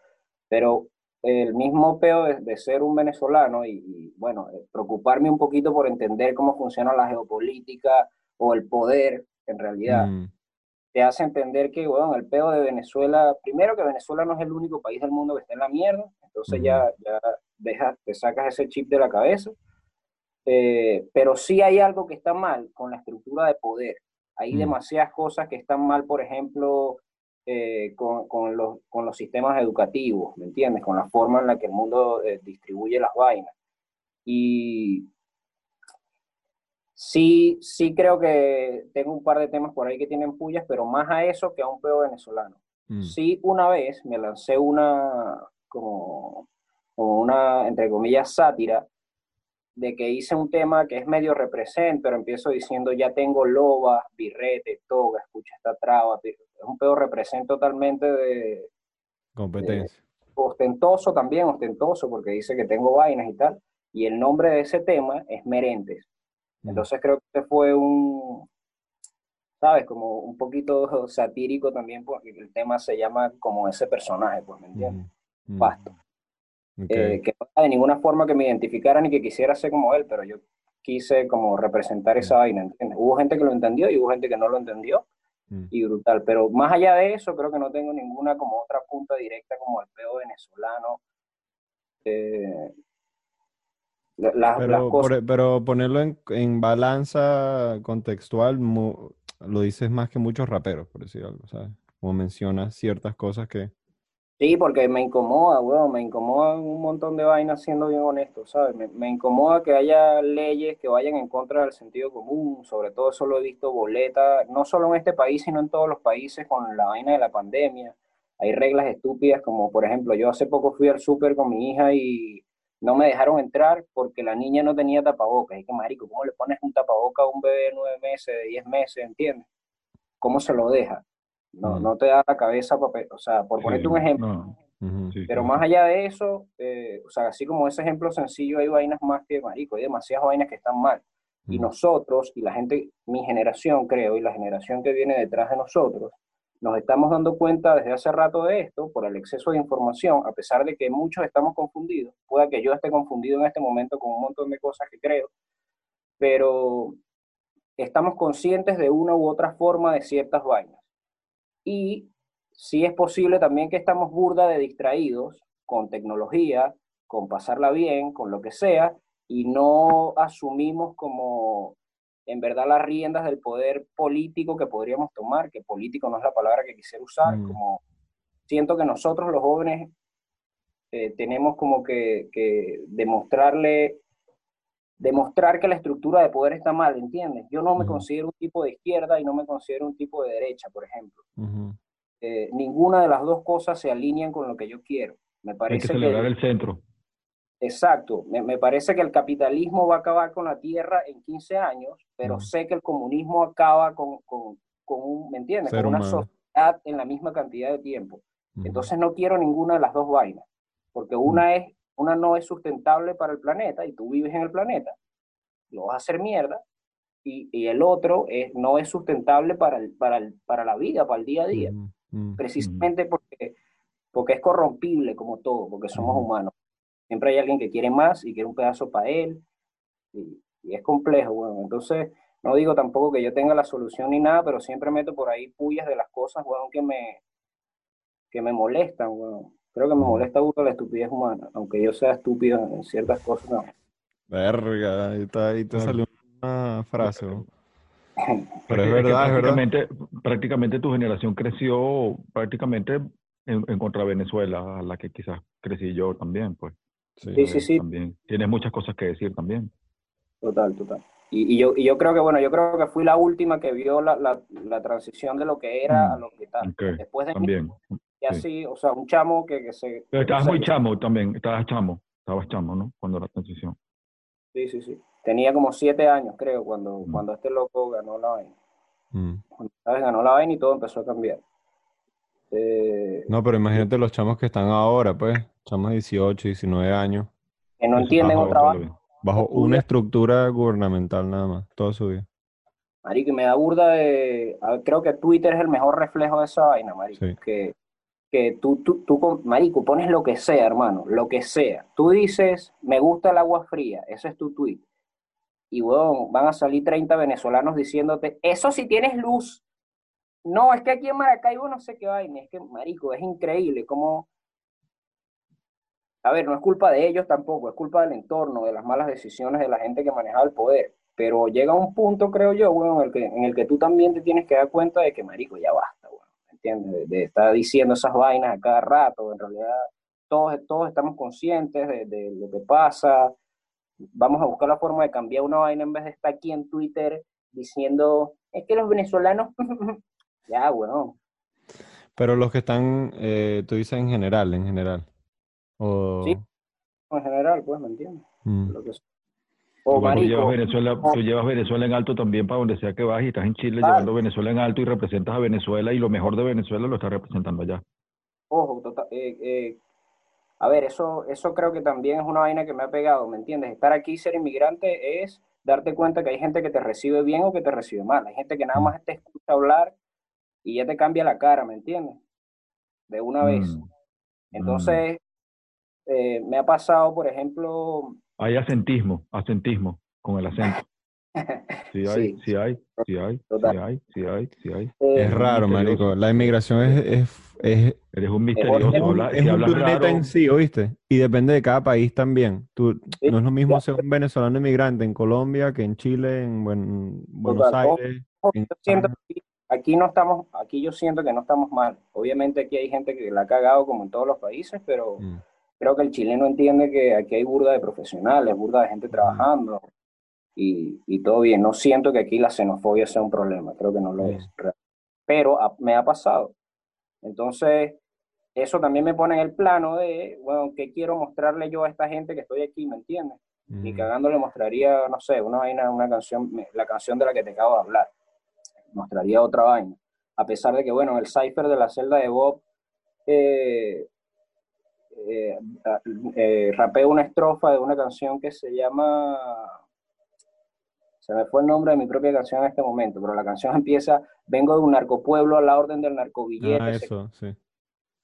pero el mismo peo de, de ser un venezolano y, y, bueno, eh, preocuparme un poquito por entender cómo funciona la geopolítica o el poder, en realidad, Mm, te hace entender que, bueno, el peo de Venezuela, primero que Venezuela no es el único país del mundo que está en la mierda, entonces ya, ya dejas, te sacas ese chip de la cabeza, Eh, pero sí hay algo que está mal con la estructura de poder. Hay Mm. demasiadas cosas que están mal, por ejemplo, eh, con, con los, con los sistemas educativos, ¿me entiendes? Con la forma en la que el mundo eh, distribuye las vainas. Y sí, sí creo que tengo un par de temas por ahí que tienen pullas, pero más a eso que a un peo venezolano. mm, Sí, una vez me lancé una, como, como una, entre comillas, sátira, de que hice un tema que es medio represent, pero empiezo diciendo ya tengo loba, birrete, toga, escucha esta traba. Es un pedo represent totalmente de competencia. ostentoso también, ostentoso, porque dice que tengo vainas y tal. Y el nombre de ese tema es Merentes. Mm, Entonces creo que fue un, ¿sabes? Como un poquito satírico también, porque el tema se llama como ese personaje, pues, ¿me entiendes? mm, mm. Pasto. Eh, que no era de ninguna forma que me identificara ni que quisiera ser como él, pero yo quise como representar esa vaina, ¿entiendes? Hubo gente que lo entendió y hubo gente que no lo entendió Mm. y brutal, pero más allá de eso creo que no tengo ninguna como otra punta directa como el peo venezolano. Eh, la- las, las Pero, cosas, por- pero ponerlo en, en balanza contextual lo dices más que muchos raperos, por decir algo, ¿sabes? Como mencionas ciertas cosas que... sí, porque me incomoda, weón, me incomoda un montón de vainas siendo bien honesto, ¿sabes? Me, me incomoda que haya leyes que vayan en contra del sentido común, sobre todo eso lo he visto boleta, no solo en este país, sino en todos los países con la vaina de la pandemia. Hay reglas estúpidas como, por ejemplo, yo hace poco fui al súper con mi hija y no me dejaron entrar porque la niña no tenía tapabocas. Y que, marico, ¿cómo le pones un tapaboca a un bebé de nueve meses, de diez meses, entiendes? ¿Cómo se lo deja? No, Mm. no te da la cabeza, pape- o sea, por Sí, ponerte un ejemplo. no, Ujú. sí, Pero sí. más allá de eso, eh, o sea, así como ese ejemplo sencillo, hay vainas más que, marico, hay demasiadas vainas que están mal. Y Mm. nosotros, y la gente, mi generación creo, y la generación que viene detrás de nosotros, nos estamos dando cuenta desde hace rato de esto por el exceso de información, a pesar de que muchos estamos confundidos. Pueda que yo esté confundido en este momento con un montón de cosas que creo, pero estamos conscientes de una u otra forma de ciertas vainas. Y sí es posible también que estamos burda de distraídos con tecnología, con pasarla bien, con lo que sea, y no asumimos como en verdad las riendas del poder político que podríamos tomar, que político no es la palabra que quisiera usar, Mm. como siento que nosotros los jóvenes eh, tenemos como que, que demostrarle, demostrar que la estructura de poder está mal, ¿entiendes? Yo no me considero un tipo de izquierda y no me considero un tipo de derecha, por ejemplo. Ujú. Eh, ninguna de las dos cosas se alinean con lo que yo quiero. Me Hay que parece que, celebrar el centro. exacto, me, me parece que el capitalismo va a acabar con la tierra en 15 años, pero sé que el comunismo acaba con, con, con un, ¿me entiendes? Con una humano. sociedad en la misma cantidad de tiempo. Entonces no quiero ninguna de las dos vainas, porque una es, una no es sustentable para el planeta y tú vives en el planeta, lo vas a hacer mierda, y, y el otro es, no es sustentable para, el, para, el, para la vida, para el día a día, precisamente porque, porque es corrompible como todo, porque somos humanos. Siempre hay alguien que quiere más y quiere un pedazo para él, y, y es complejo, bueno, entonces no digo tampoco que yo tenga la solución ni nada, pero siempre meto por ahí pullas de las cosas, weón, que me, que me molestan, weón. Creo que me molesta mucho la estupidez humana, aunque yo sea estúpido en ciertas cosas. no. Verga, ahí, está, ahí te salió una frase. ¿no? Pero es verdad, es verdad. prácticamente, prácticamente tu generación creció prácticamente en, en contra de Venezuela, a la que quizás crecí yo también, pues. Sí. Sí, sí, sí, También. Tienes muchas cosas que decir también. Total, total. Y, y yo, y yo creo que, bueno, yo creo que fui la última que vio la, la, la transición de lo que era a Mm, lo que está. ok, Después de mí, y así, o sea, un chamo que, que se... Pero estabas muy chamo también, estabas chamo, estabas chamo, ¿no? Cuando la transición. Sí, sí, sí. Tenía como siete años, creo, cuando, Mm. cuando este loco ganó la vaina. Mm. Cuando, ¿sabes? Ganó la vaina y todo empezó a cambiar. Eh, No, pero imagínate los chamos que están ahora, pues, chamos de 18, 19 años, que no entienden otra vaina. Bajo una estructura gubernamental nada más, toda su vida. Marico, y me da burda de... ver, creo que Twitter es el mejor reflejo de esa vaina, marico. Sí. Que, que tú, tú, tú, marico, pones lo que sea, hermano, lo que sea. Tú dices, me gusta el agua fría, ese es tu tweet. Y, weón, van a salir 30 venezolanos diciéndote, eso si tienes luz. No, es que aquí en Maracaibo no sé qué vaina. Es que, marico, es increíble cómo... A ver, no es culpa de ellos tampoco, es culpa del entorno, de las malas decisiones de la gente que manejaba el poder. Pero llega un punto, creo yo, weón, en el que, en el que tú también te tienes que dar cuenta de que, marico, ya basta. ¿Me entiendes? De, estar diciendo esas vainas a cada rato. En realidad, todos, todos estamos conscientes de, lo que pasa. Vamos a buscar la forma de cambiar una vaina en vez de estar aquí en Twitter diciendo, es que los venezolanos... ya, weón. Pero los que están, eh, tú dices en general, en general. O... Sí. En general, pues, ¿me entiendes? Mm. Lo que. O, Igual tú llevas Venezuela, tú llevas Venezuela en alto también para donde sea que vas y estás en Chile Claro. llevando Venezuela en alto y representas a Venezuela y lo mejor de Venezuela lo estás representando allá. Ojo, tota- eh, eh, a ver, eso, eso creo que también es una vaina que me ha pegado, ¿me entiendes? Estar aquí, ser inmigrante, es darte cuenta que hay gente que te recibe bien o que te recibe mal. Hay gente que nada más te escucha hablar y ya te cambia la cara, ¿me entiendes? De una vez. Mm. Entonces, eh, me ha pasado, por ejemplo, Hay acentismo, acentismo con el acento. Sí hay, Sí. sí, hay, sí hay, sí hay, sí hay, sí hay. eh, Es raro, marico. La inmigración es, es, es, Eres un Es misterioso. es si un planeta raro, en sí, ¿oíste? Y depende de cada país también. Tú, Sí, no es lo mismo ya. ser un venezolano inmigrante en Colombia que en Chile, en Buen- Buenos Aires. yo en siento España. que aquí no estamos, aquí yo siento que no estamos mal. Obviamente aquí hay gente que la ha cagado como en todos los países, pero Mm. Creo que el chileno entiende que aquí hay burda de profesionales, burda de gente trabajando y, y todo bien. No siento que aquí la xenofobia sea un problema, creo que no lo es. Pero ha- me ha pasado. Entonces, eso también me pone en el plano de, bueno, ¿qué quiero mostrarle yo a esta gente que estoy aquí, ¿me entiendes? Ni cagando le mostraría, no sé, una vaina, una canción, la canción de la que te acabo de hablar. Mostraría otra vaina. A pesar de que, bueno, el cipher de la celda de Bob eh, eh, a- eh, rapeo una estrofa de una canción que se llama. Se me fue el nombre de mi propia canción en este momento, pero la canción empieza: Vengo de un narcopueblo a la orden del narcobillete. Ah, se- eso, sí.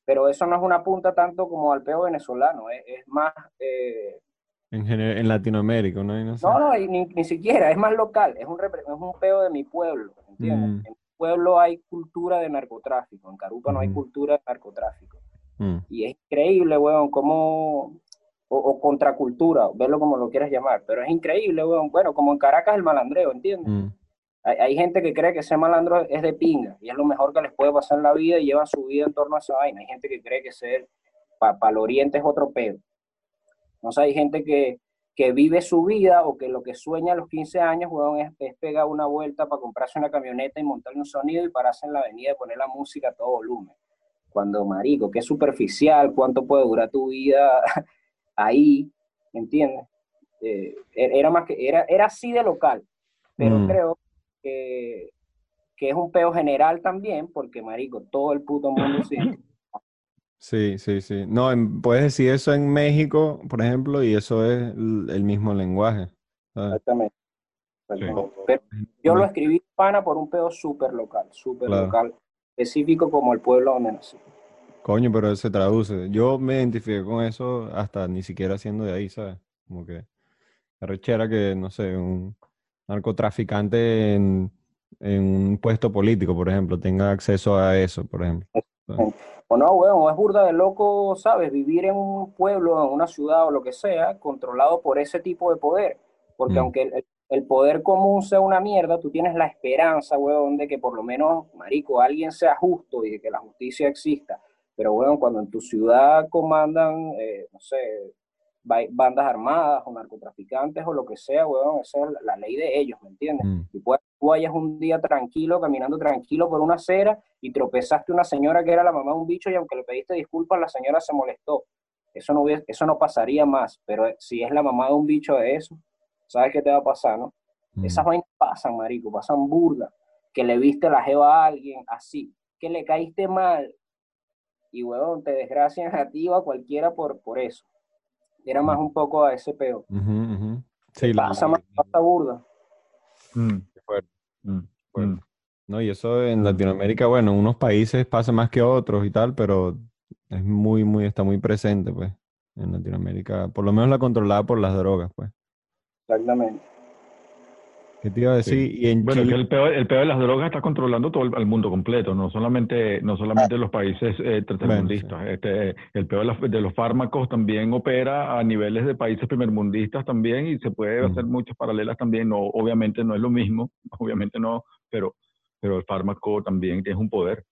Pero eso no es una punta tanto como al peo venezolano, es, es más. eh, En, Latinoamérica, ¿no? No sé. no, no, ni, ni siquiera, es más local, es un, es un peo de mi pueblo, ¿entiendes? Mm. En mi pueblo hay cultura de narcotráfico, en Carupa no hay cultura de narcotráfico. Mm. Y es increíble, weón, como, o, o contracultura, verlo como lo quieras llamar, pero es increíble, weón. Bueno, como en Caracas el malandreo, ¿entiendes? Mm. Hay, hay gente que cree que ser malandro es de pinga y es lo mejor que les puede pasar en la vida y llevan su vida en torno a esa vaina. Hay gente que cree que ser para el oriente es otro pedo. No sé, hay gente que, que vive su vida o que lo que sueña a los 15 años, weón, es, es pegar una vuelta para comprarse una camioneta y montarle un sonido y pararse en la avenida y poner la música a todo volumen. Cuando, marico, qué superficial, cuánto puede durar tu vida ahí, ¿entiendes? Eh, era, más que, era, era así de local, pero Mm. creo que, que es un peo general también, porque, marico, todo el puto mundo sí. Sí, sí, sí. No, en- puedes decir eso en México, por ejemplo, y eso es el, mismo lenguaje. ¿sabes? Exactamente. exactamente. Pero yo lo escribí pana por un pedo súper local, súper Claro. local, específico como el pueblo donde nací. Coño, pero se traduce. Yo me identifiqué con eso hasta ni siquiera siendo de ahí, ¿sabes? Como que arrechera que, no sé, un narcotraficante en, en un puesto político, por ejemplo, tenga acceso a eso, por ejemplo. O no, weón, es burda de loco, ¿sabes? Vivir en un pueblo, en una ciudad o lo que sea, controlado por ese tipo de poder. Porque Mm. aunque el, el poder común sea una mierda, tú tienes la esperanza, weón, de que por lo menos, marico, alguien sea justo y de que la justicia exista. Pero, weón, cuando en tu ciudad comandan, eh, no sé, ba- bandas armadas o narcotraficantes o lo que sea, weón, esa es la, la ley de ellos, ¿me entiendes? Mm. Y puedes tú vayas un día tranquilo, caminando tranquilo por una acera y tropezaste una señora que era la mamá de un bicho y aunque le pediste disculpas, la señora se molestó. Eso no, hubiese- eso no pasaría más, pero si es la mamá de un bicho de eso, ¿sabes qué te va a pasar, no? Mm. Esas vainas pasan, marico, pasan burda. Que le viste la jeva a alguien así, que le caíste mal y, huevón, te desgracian a ti o a cualquiera por, por eso. Era más un poco a ese peo. Sí, la- Pasa más, pasa burda. Mm, Qué fuerte. mm, Bueno. mm. No, y eso en Latinoamérica, bueno, en unos países pasa más que otros y tal, pero es muy, muy, está muy presente, pues, en Latinoamérica, por lo menos la controlada por las drogas, pues. Exactamente. ¿Qué te iba a decir? Y en Bueno, que Chile, el peor, el peor de las drogas está controlando todo el, el mundo completo, no solamente, no solamente los países eh, tercermundistas. Este, el peor de los, de los fármacos también opera a niveles de países primermundistas también y se puede Mm. hacer muchas paralelas también. No, obviamente no es lo mismo, obviamente no, pero, pero el fármaco también tiene un poder.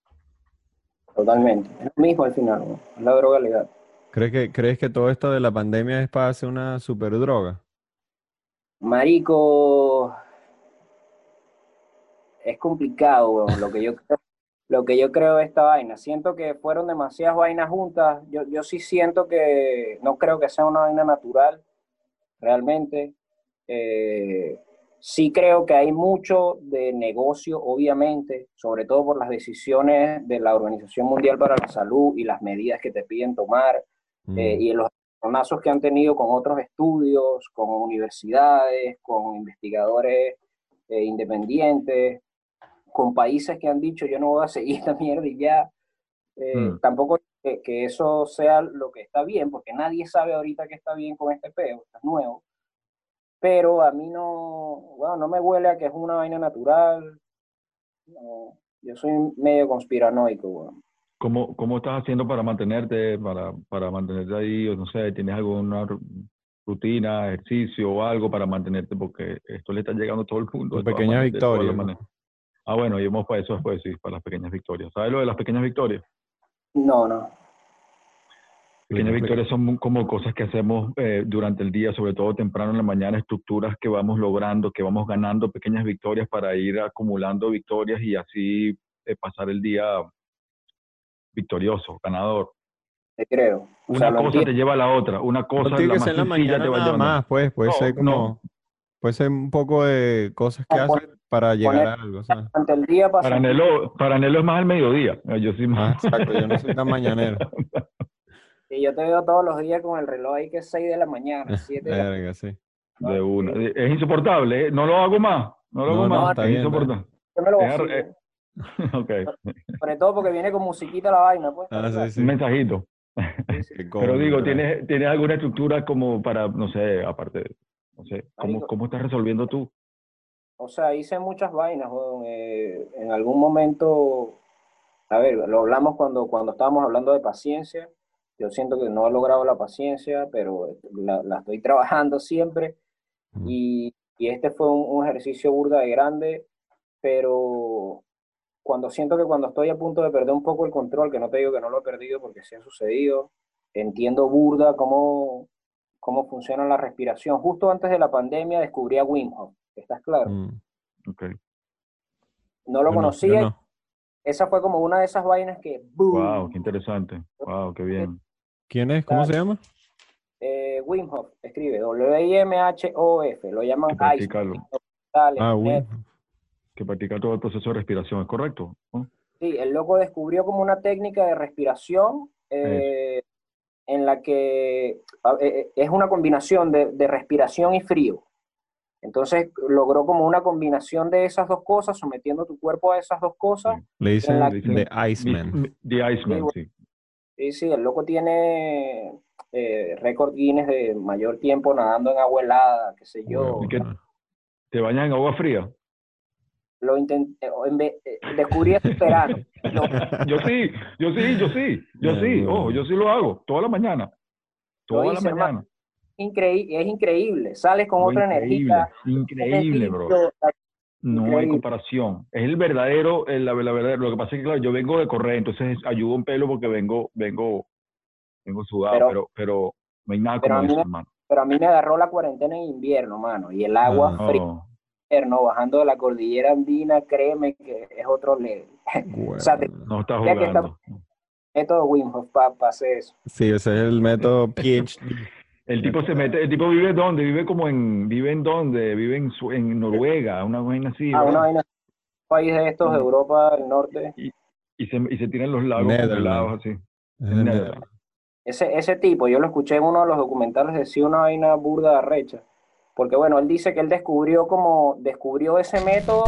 Totalmente. Es lo mismo al final, ¿no? Es la droga legal. ¿crees que, crees que todo esto de la pandemia es para hacer una superdroga? Marico, es complicado, weón, lo que yo creo, lo que yo creo de esta vaina. Siento que fueron demasiadas vainas juntas. Yo, yo sí siento que no creo que sea una vaina natural, realmente. Eh, sí creo que hay mucho de negocio, obviamente, sobre todo por las decisiones de la Organización Mundial para la Salud y las medidas que te piden tomar. Mm, eh, y los encontronazos que han tenido con otros estudios, con universidades, con investigadores eh, independientes, con países que han dicho yo no voy a seguir esta mierda y ya. Eh, Mm. Tampoco que, que eso sea lo que está bien, porque nadie sabe ahorita que está bien con este peo, está nuevo. Pero a mí no, bueno, no me huele a que es una vaina natural. No, yo soy medio conspiranoico, weón. ¿Cómo, cómo estás haciendo para mantenerte, para, para mantenerte ahí? O no sé, ¿tienes alguna ru- rutina, ejercicio o algo para mantenerte? Porque esto le está llegando a todo el mundo. Pequeñas victorias. Ah, bueno, íbamos para eso después, sí, para las pequeñas victorias. ¿Sabes lo de las pequeñas victorias? No, no. Pequeñas victorias son como cosas que hacemos eh, durante el día, sobre todo temprano en la mañana, estructuras que vamos logrando, que vamos ganando pequeñas victorias para ir acumulando victorias y así eh, pasar el día victorioso, ganador. Te creo. O Una sea, cosa te lleva a la otra, una No cosa tiene la que más ser en la sencilla mañana te va nada más, pues, puede No, ser como, no. puede ser un poco de cosas que No, haces para llegar a algo, el día. Para Nelo, para Nelo es más al mediodía. Yo sí Ah, más. exacto, yo no soy tan mañanero. Y yo te veo todos los días con el reloj ahí que es 6 de la mañana, 7 de la Verga, sí. De una. Es insoportable, ¿eh? No lo hago más. No lo No, hago no, más. está es bien, insoportable. Yo me lo Dejar, vacilo. eh, ok. Sobre todo porque viene con musiquita la vaina, pues. Ah, sí, sí. Un mensajito. Sí, Pero digo. ¿tienes, ¿tienes alguna estructura como para, no sé, aparte, de- no sé, ¿cómo, cómo estás resolviendo tú? O sea, hice muchas vainas, weón. Eh, en algún momento, a ver, lo hablamos cuando, cuando estábamos hablando de paciencia. Yo siento que no he logrado la paciencia, pero la, la estoy trabajando siempre. Y, y este fue un, un ejercicio burda de grande, pero cuando siento que cuando estoy a punto de perder un poco el control, que no te digo que no lo he perdido porque sí ha sucedido, entiendo burda cómo, cómo funciona la respiración. Justo antes de la pandemia descubrí a Wim Hof, ¿estás claro? Mm. Ok. No lo Yo conocía. no. Esa fue como una de esas vainas que ¡boom! Wow, qué interesante. Wow, qué bien. ¿Quién es? ¿Cómo se llama? Eh, Wim Hof, escribe W-I-M-H-O-F, lo llaman ice. lo- Ah, Wim. Que practica todo el proceso de respiración, ¿es correcto? ¿No? Sí, el loco descubrió como una técnica de respiración eh, en la que eh, eh, es una combinación de, de respiración y frío. Entonces logró como una combinación de esas dos cosas, sometiendo tu cuerpo a esas dos cosas. Le dicen la- The Iceman. The Iceman, sí. Sí, sí, el loco tiene eh, récord Guinness de mayor tiempo nadando en agua helada, qué sé yo. ¿Y qué? ¿Te bañas en agua fría? Lo intenté, en vez- eh, descubrí este verano. Lo- Yo sí, yo sí, yo sí, yo sí, ojo, yo sí lo hago, toda la mañana. Toda la hice, mañana. increí- es increíble, sales con otra Increíble, energía. Increíble, bro. No hay Increíble. comparación. Es el verdadero, el- la, la verdadera. Lo que pasa es que, claro, yo vengo de correr, entonces ayudo un pelo porque vengo, vengo, vengo sudado, Pero- pero, pero, no hay nada pero como eso, me- hermano. Pero a mí me agarró la cuarentena en invierno, mano, y el agua Ah. fría Oh, invierno, bajando de la cordillera andina, créeme que es otro level. O sea, te- no estás Ya que está- jugando. método Wim Hof para hacer eso. Sí, ese es el método PhD. El tipo se mete, el tipo vive dónde, vive como en, vive en dónde, vive en, Su- en Noruega, una vaina así, Ah, una vaina, un país de estos de Mm. Europa del Norte. y se, y se tiran los lagos congelados así. Netherlands. Ese, ese tipo, yo lo escuché en uno de los documentales, decía una vaina burda de arrecha. Porque bueno, él dice que él descubrió como, descubrió ese método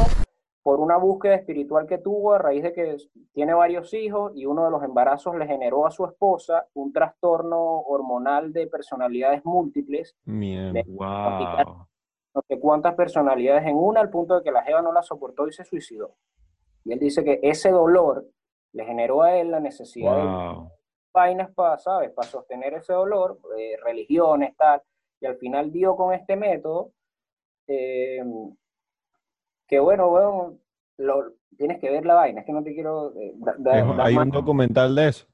por una búsqueda espiritual que tuvo a raíz de que tiene varios hijos y uno de los embarazos le generó a su esposa un trastorno hormonal de personalidades múltiples, Mierda. Wow. no sé cuántas personalidades en una, al punto de que la jeva no la soportó y se suicidó. Y él dice que ese dolor le generó a él la necesidad de Wow. vainas para, ¿sabes? Para sostener ese dolor, eh, religiones, tal, y al final dio con este método, eh, que bueno, bueno, lo, tienes que ver la vaina, es que no te quiero eh, da- da- Hay más- un documental de eso.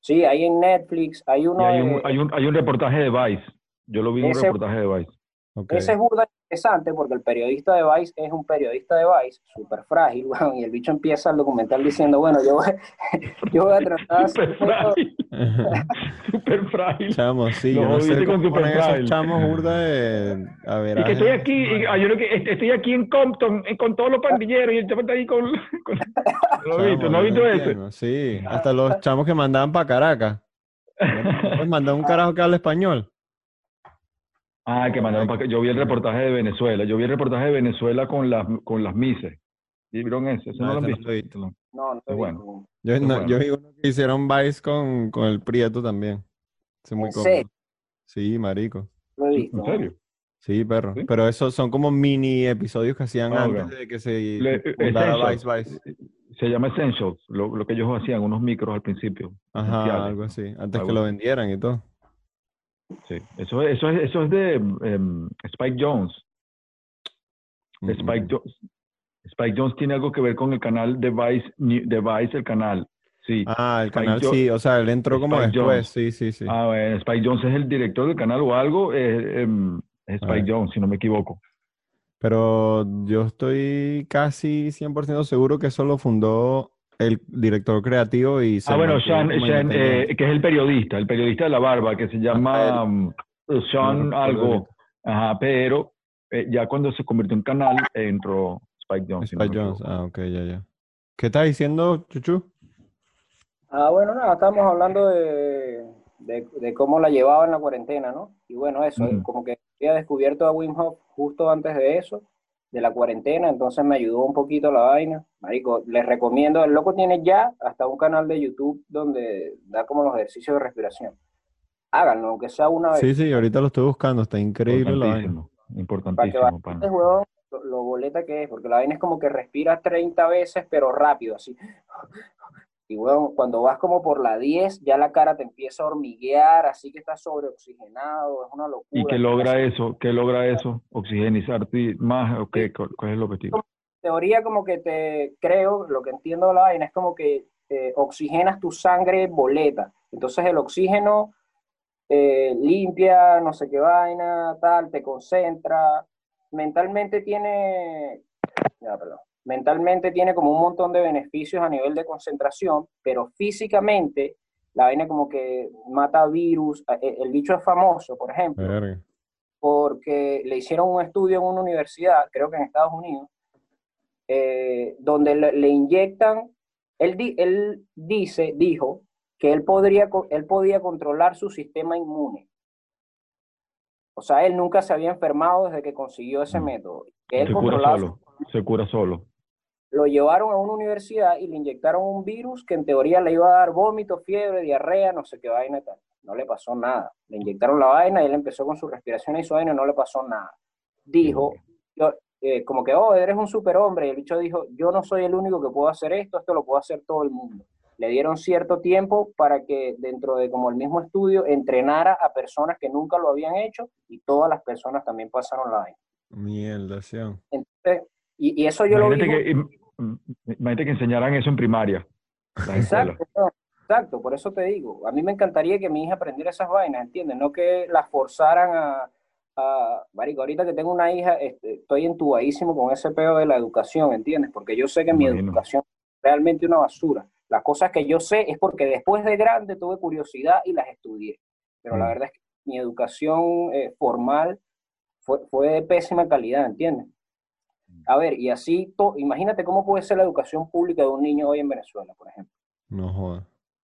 Sí, hay en Netflix, hay uno hay de- un, hay, un, hay un reportaje de Vice. Yo lo vi en un reportaje de Vice. Ok. Ese es burda interesante porque el periodista de Vice es un periodista de Vice, súper frágil, y el bicho empieza el documental diciendo, bueno, yo voy, yo voy a tratar de hacer Súper frágil. Súper frágil. Chamo, sí, Lo yo no sé con esos Superfly. chamos burda de... A ver, Y que estoy aquí, y, ah, yo creo que est- estoy aquí en Compton con todos los pandilleros y el chamo está ahí con... con- ¿No has visto? ¿No has visto ese? Sí, hasta los chamos que mandaban para Caracas. Pues mandaban un carajo que habla español. Ah, que mandaron para. Yo vi el reportaje de Venezuela. Yo vi el reportaje de Venezuela con las, con las mises. ¿Y vieron ese? ¿Ese No, no, lo han no visto? lo he visto. No. No, no Es bueno. bueno. Yo, Qué no- bueno. yo vi uno que hicieron Vice con, con el Prieto también. Es muy ¿En cómodo. serio? Sí, marico. Lo he visto. ¿En serio? Sí, perro. ¿Sí? Pero esos son como mini episodios que hacían Ah, antes de que se Le- fundara Essentials. Vice Vice. Se llama Essentials, lo, lo que ellos hacían, unos micros al principio. Ajá, algo así. Antes Algo que lo vendieran y todo. Sí. Eso, es- eso, es, eso es de em, Spike Jones. Spike Jones. Spike Jones tiene algo que ver con el canal de Vice, de Vice el canal. Sí. Ah, el Spike canal Jo- sí, o sea, él entró como Spike después, Jones. sí, sí, sí. Ah, bueno, Spike Jones es el director del canal o algo. eh, em, es Spike. Jones, si no me equivoco. Pero yo estoy casi 100% seguro que eso lo fundó el director creativo y se Ah, bueno, Sean, Sean, eh, que es el periodista, el periodista de la barba, que se llama um, Sean No recuerdo algo. Ajá, pero eh, ya cuando se convirtió en canal, entró Spike Jones. no Spike Jones, ah, ok, ya, ya. ¿Qué estás diciendo, Chuchu? Ah, bueno, nada, estamos hablando de, de, de cómo la llevaba en la cuarentena, ¿no? Y bueno, eso, Ujú. como que había descubierto a Wim Hof justo antes de eso, de la cuarentena, entonces me ayudó un poquito la vaina. Marico, les recomiendo, el loco tiene ya hasta un canal de YouTube donde da como los ejercicios de respiración. Háganlo, aunque sea una vez. Sí, sí, ahorita lo estoy buscando, está increíble la vaina. Importantísimo, para que veas, pana. huevón, lo, lo boleta que es, porque la vaina es como que respiras 30 veces, pero rápido, así. Y bueno, cuando vas como por la 10, ya la cara te empieza a hormiguear, así que estás sobreoxigenado, es una locura. ¿Y qué logra eso? ¿Qué logra eso? ¿Oxigenizarte más? ¿O qué? ¿Cuál es el objetivo? teoría como que te creo, lo que entiendo de la vaina es como que eh, oxigenas tu sangre boleta. Entonces el oxígeno eh, limpia, no sé qué vaina, tal, te concentra. Mentalmente tiene, ya, perdón. Mentalmente tiene como un montón de beneficios a nivel de concentración, pero físicamente la vaina como que mata virus. Eh, El bicho es famoso, por ejemplo, Verga. porque le hicieron un estudio en una universidad, creo que en Estados Unidos, eh, donde le, le inyectan, él, di- él dice, dijo, que él, podría, él podía controlar su sistema inmune. O sea, él nunca se había enfermado desde que consiguió ese Mm. método. Él cura. Se cura solo. Lo llevaron a una universidad y le inyectaron un virus que en teoría le iba a dar vómito, fiebre, diarrea, no sé qué vaina y tal. No le pasó nada. Le inyectaron la vaina y él empezó con su respiración y su vaina y no le pasó nada. Dijo, yo, eh, como que, oh, eres un superhombre. Y el bicho dijo, yo no soy el único que puedo hacer esto, esto lo puede hacer todo el mundo. Le dieron cierto tiempo para que dentro de como el mismo estudio entrenara a personas que nunca lo habían hecho y todas las personas también pasaron la vaina. Mierda, sí. Entonces, y, y eso yo lo vi que, imagínate que enseñaran eso en primaria. las. Exacto, no, exacto, por eso te digo. A mí me encantaría que mi hija aprendiera esas vainas, ¿entiendes? No que la forzaran a, a... Marico, ahorita que tengo una hija, este, estoy entubadísimo con ese pedo de la educación, ¿entiendes? Porque yo sé que mi Imagino. educación es realmente una basura. Las cosas que yo sé es porque después de grande tuve curiosidad y las estudié. Pero la Mm. verdad es que mi educación eh, formal fue, fue de pésima calidad, ¿entiendes? A ver, y así, to- imagínate cómo puede ser la educación pública de un niño hoy en Venezuela, por ejemplo No jodas.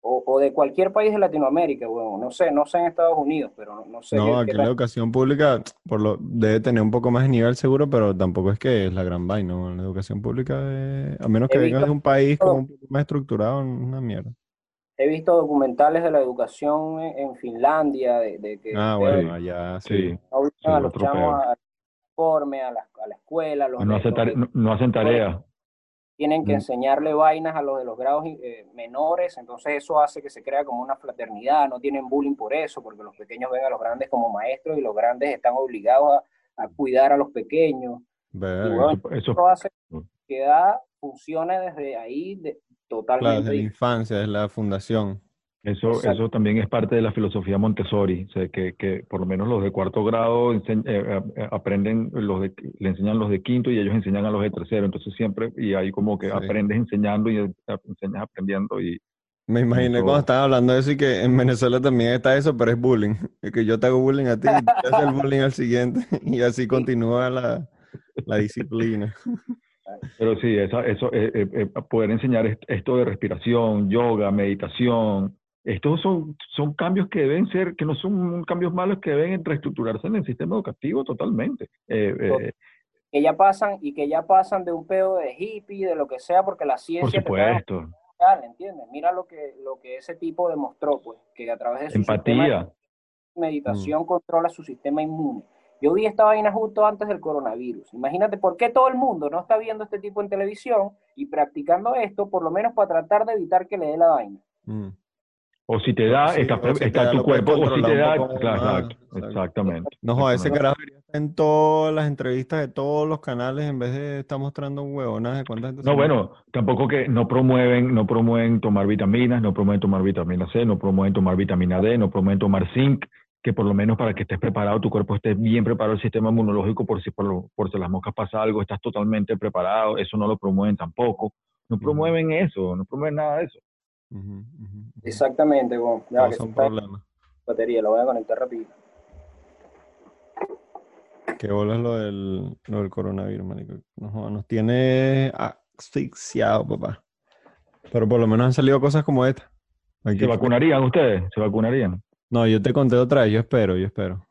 o, o de cualquier país de Latinoamérica, bueno, no sé, no sé en Estados Unidos, pero no, no sé. No, aquí la educación pública por lo, debe tener un poco más de nivel seguro, pero tampoco es que es la gran vaina. ¿no? La educación pública, es- a menos que He vengas visto de un país como un poco más estructurado, es una mierda. He visto documentales de la educación en, en Finlandia, de, de que Ah, ustedes bueno, allá Sí. obligan sí, a los chamos a- uniforme, a la, a la escuela, los, No, hacen no, no tarea. tienen que Mm. enseñarle vainas a los de los grados eh, menores, entonces eso hace que se crea como una fraternidad, no tienen bullying por eso, porque los pequeños ven a los grandes como maestros y los grandes están obligados a, a cuidar a los pequeños. Bueno, Eso, eso- eso hace Mm. que da funcione desde ahí de- Claro, totalmente desde la infancia, es la fundación. Eso, Exacto. eso también es parte de la filosofía Montessori, o sea, que, que por lo menos los de cuarto grado ense- eh, eh, aprenden, los de, le enseñan los de quinto y ellos enseñan a los de tercero, entonces siempre, y ahí como que Sí. aprendes enseñando y eh, enseñas aprendiendo y Me imaginé cuando estaban hablando de eso y que en Venezuela también está eso, pero es bullying. Es que yo te hago bullying a ti y tú haces el bullying al siguiente. Y así continúa la, la disciplina. Pero sí, esa, eso, eh, eh, eh, poder enseñar est- esto de respiración, yoga, meditación, estos son, son cambios que deben ser, que no son cambios malos, que deben reestructurarse en el sistema educativo totalmente. Eh, eh, que ya pasan y que ya pasan de un pedo de hippie, de lo que sea, porque la por ciencia te trae supuesto, ¿entiendes? Mira lo que, lo que ese tipo demostró, pues, que a través de su empatía. de meditación controla su sistema inmune. Yo vi esta vaina justo antes del coronavirus. Imagínate por qué todo el mundo no está viendo este tipo en televisión y practicando esto, por lo menos para tratar de evitar que le dé la vaina. Mm. O si te da, Sí, está, si está te da, tu cuerpo, o si te da, claro, exacto, exacto. exactamente. No jodas, ese carajo en todas las entrevistas de todos los canales en vez de estar mostrando huevonas de cuánta gente No, bueno, tampoco que no promueven, no promueven tomar vitaminas, no promueven tomar vitamina C, no promueven tomar vitamina D, no promueven tomar zinc, que por lo menos para que estés preparado, tu cuerpo esté bien preparado, el sistema inmunológico, por si por, lo- por si las moscas pasa algo, estás totalmente preparado, eso no lo promueven tampoco. No promueven eso, no promueven nada de eso. Exactamente, bueno, ya que son problemas. batería, lo voy a conectar rápido. Qué bolas lo del, lo del coronavirus, marico. No jodas, nos tiene asfixiado, papá. Pero por lo menos han salido cosas como esta. Hay ¿Se vacunarían ustedes? ¿Se vacunarían? No, yo te conté otra vez, yo espero, yo espero.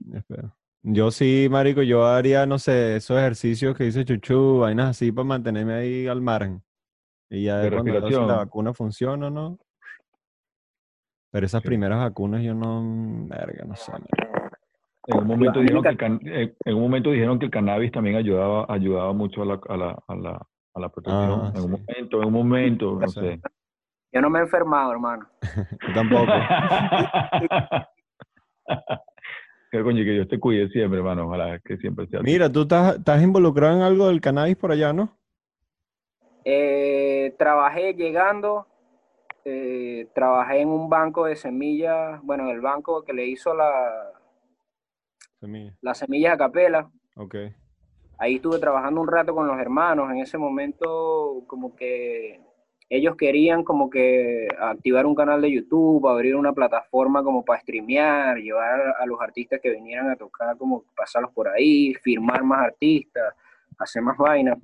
Yo espero. Yo sí, marico, yo haría, no sé, esos ejercicios que dice Chuchu, vainas así para mantenerme ahí al margen. Y ya De cuando si la vacuna funciona o no. Pero esas Sí. primeras vacunas yo no, mm, verga, no sé. En un momento dijeron que el can- eh, en un momento dijeron que el cannabis también ayudaba, ayudaba mucho a la, a la, a la, a la protección. Ah, en un momento, en un momento, no Sí. sé. Yo no me he enfermado, hermano. Yo tampoco. Que coño, que Dios te cuide siempre, hermano. Ojalá que siempre sea. Mira, tú estás, estás involucrado en algo del cannabis por allá, ¿no? Eh, trabajé llegando, eh, trabajé en un banco de semillas, bueno, el banco que le hizo la, Semilla. las semillas a capela. Ok. Ahí estuve trabajando un rato con los hermanos. En ese momento, como que ellos querían como que activar un canal de YouTube, abrir una plataforma como para streamear, llevar a los artistas que vinieran a tocar, como pasarlos por ahí, firmar más artistas, hacer más vainas.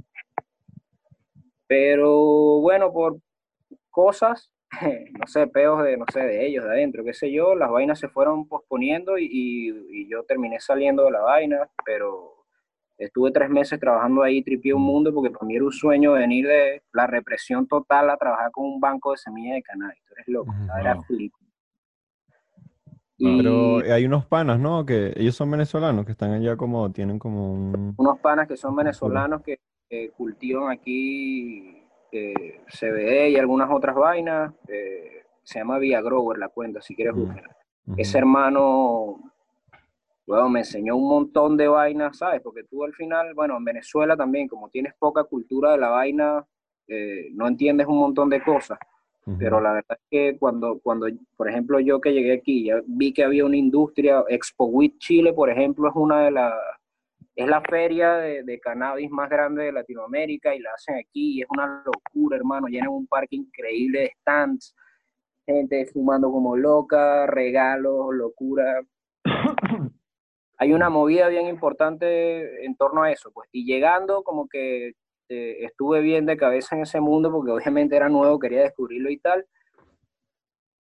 Pero bueno, por cosas no sé, peos de, no sé, de ellos, de adentro, qué sé yo, las vainas se fueron posponiendo y, y, yo terminé saliendo de la vaina, pero estuve tres meses trabajando ahí, tripié un mundo, porque para mí era un sueño venir de la represión total a trabajar con un banco de semillas de cannabis, tú eres loco, era flip. Pero hay unos panas, ¿no? Que ellos son venezolanos, que están allá como, tienen como un... Unos panas que son venezolanos que, cultivan aquí eh, CBD y algunas otras vainas. Eh, se llama Via Grower la cuenta, si quieres buscar. Ese hermano, bueno, me enseñó un montón de vainas, ¿sabes? Porque tú al final, bueno, en Venezuela también, como tienes poca cultura de la vaina, eh, no entiendes un montón de cosas. Pero la verdad es que cuando, cuando, por ejemplo, yo que llegué aquí, ya vi que había una industria, Expo WIT Chile, por ejemplo, es una de las, es la feria de, cannabis más grande de Latinoamérica y la hacen aquí y es una locura, hermano, llenan un parque increíble de stands, gente fumando como loca, regalos, locura. Hay una movida bien importante en torno a eso, pues, y llegando como que este, estuve bien de cabeza en ese mundo porque obviamente era nuevo, quería descubrirlo y tal.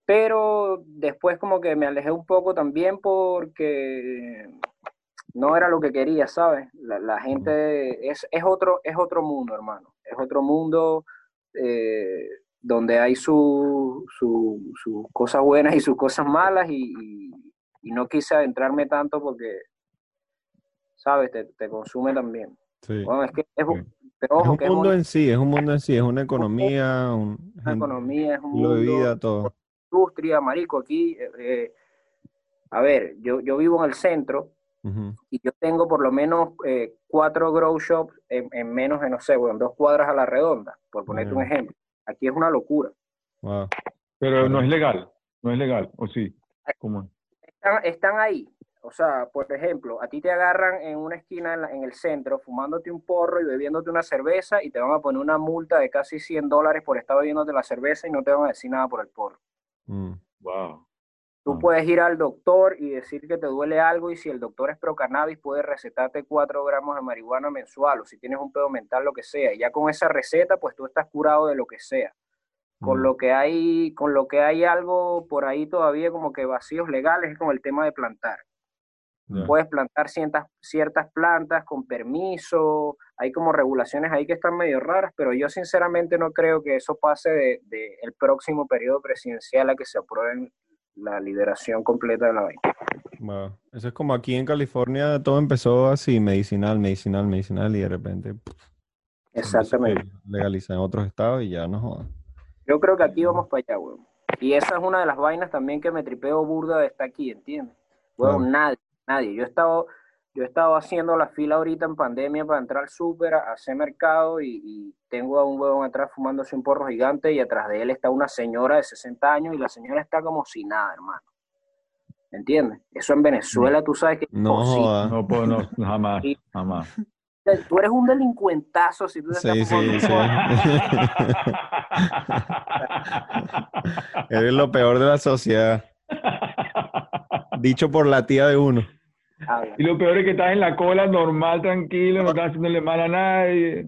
Pero después como que me alejé un poco también porque no era lo que quería, ¿sabes? La, gente es, es, otro, es otro mundo, hermano. Es otro mundo eh, donde hay sus su, su cosas buenas y sus cosas malas y, no quise adentrarme tanto porque, ¿sabes? Te, te consume también. Sí. Bueno, es que es, es un mundo en sí, es un mundo en sí, es una economía, una economía, es un mundo de vida, todo. Industria, marico, aquí, eh, eh, a ver, yo, yo vivo en el centro y yo tengo por lo menos eh, cuatro grow shops en, menos de, no sé, bueno, dos cuadras a la redonda, por ponerte un ejemplo. Aquí es una locura. Pero no es legal, no es legal, ¿o sí? ¿Cómo? Están, están ahí, o sea, por ejemplo, a ti te agarran en una esquina en, el centro fumándote un porro y bebiéndote una cerveza y te van a poner una multa de casi 100 dólares por estar bebiéndote la cerveza y no te van a decir nada por el porro. Mm. Wow. Tú ah. puedes ir al doctor y decir que te duele algo y si el doctor es pro cannabis puede recetarte 4 gramos de marihuana mensual o si tienes un pedo mental, lo que sea. Y ya con esa receta, pues tú estás curado de lo que sea. Con mm. lo que hay, con lo que hay algo por ahí todavía como que vacíos legales es con el tema de plantar. Puedes plantar ciertas, ciertas plantas con permiso, hay como regulaciones ahí que están medio raras, pero yo sinceramente no creo que eso pase del de, el próximo periodo presidencial a que se apruebe la liberación completa de la vaina. Eso es como aquí en California, todo empezó así, medicinal, medicinal, medicinal, y de repente... Exactamente. Legaliza en otros estados y ya no jodan. Yo creo que aquí vamos para allá, weón. Y esa es una de las vainas también que me tripeo burda de estar aquí, ¿entiendes? Weón, nadie nadie. Yo he estado, yo he estado haciendo la fila ahorita en pandemia para entrar al súper, a hacer mercado y, tengo a un huevón atrás fumándose un porro gigante y atrás de él está una señora de 60 años y la señora está como si nada, hermano. ¿Me entiendes? Eso en Venezuela tú sabes que no, no puedo, no, jamás, jamás. Tú eres un delincuentazo si tú te sí, sí, sí. Eres lo peor de la sociedad. Dicho por la tía de uno. Y lo peor es que estás en la cola normal, tranquilo, no estás haciéndole mal a nadie.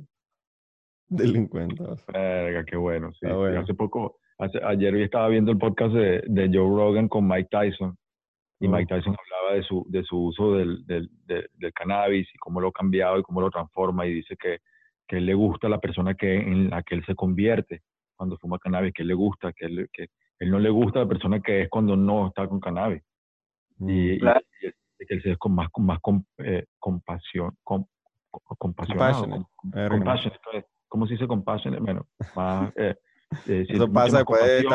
Delincuentes. Verga, qué bueno, sí. Hace poco, ayer estaba viendo el podcast de, de, Joe Rogan con Mike Tyson. Y oh. Mike Tyson hablaba de su, de su uso del, del, del, cannabis y cómo lo ha cambiado y cómo lo transforma. Y dice que, que él le gusta a la persona que, en la que él se convierte cuando fuma cannabis, que él le gusta, que él, que él no le gusta a la persona que es cuando no está con cannabis. Y, y, que él se con más, con más eh, compasión, con, compasionado. ¿Cómo se dice compasión? Bueno, más... Eh, eh, Eso pasa después de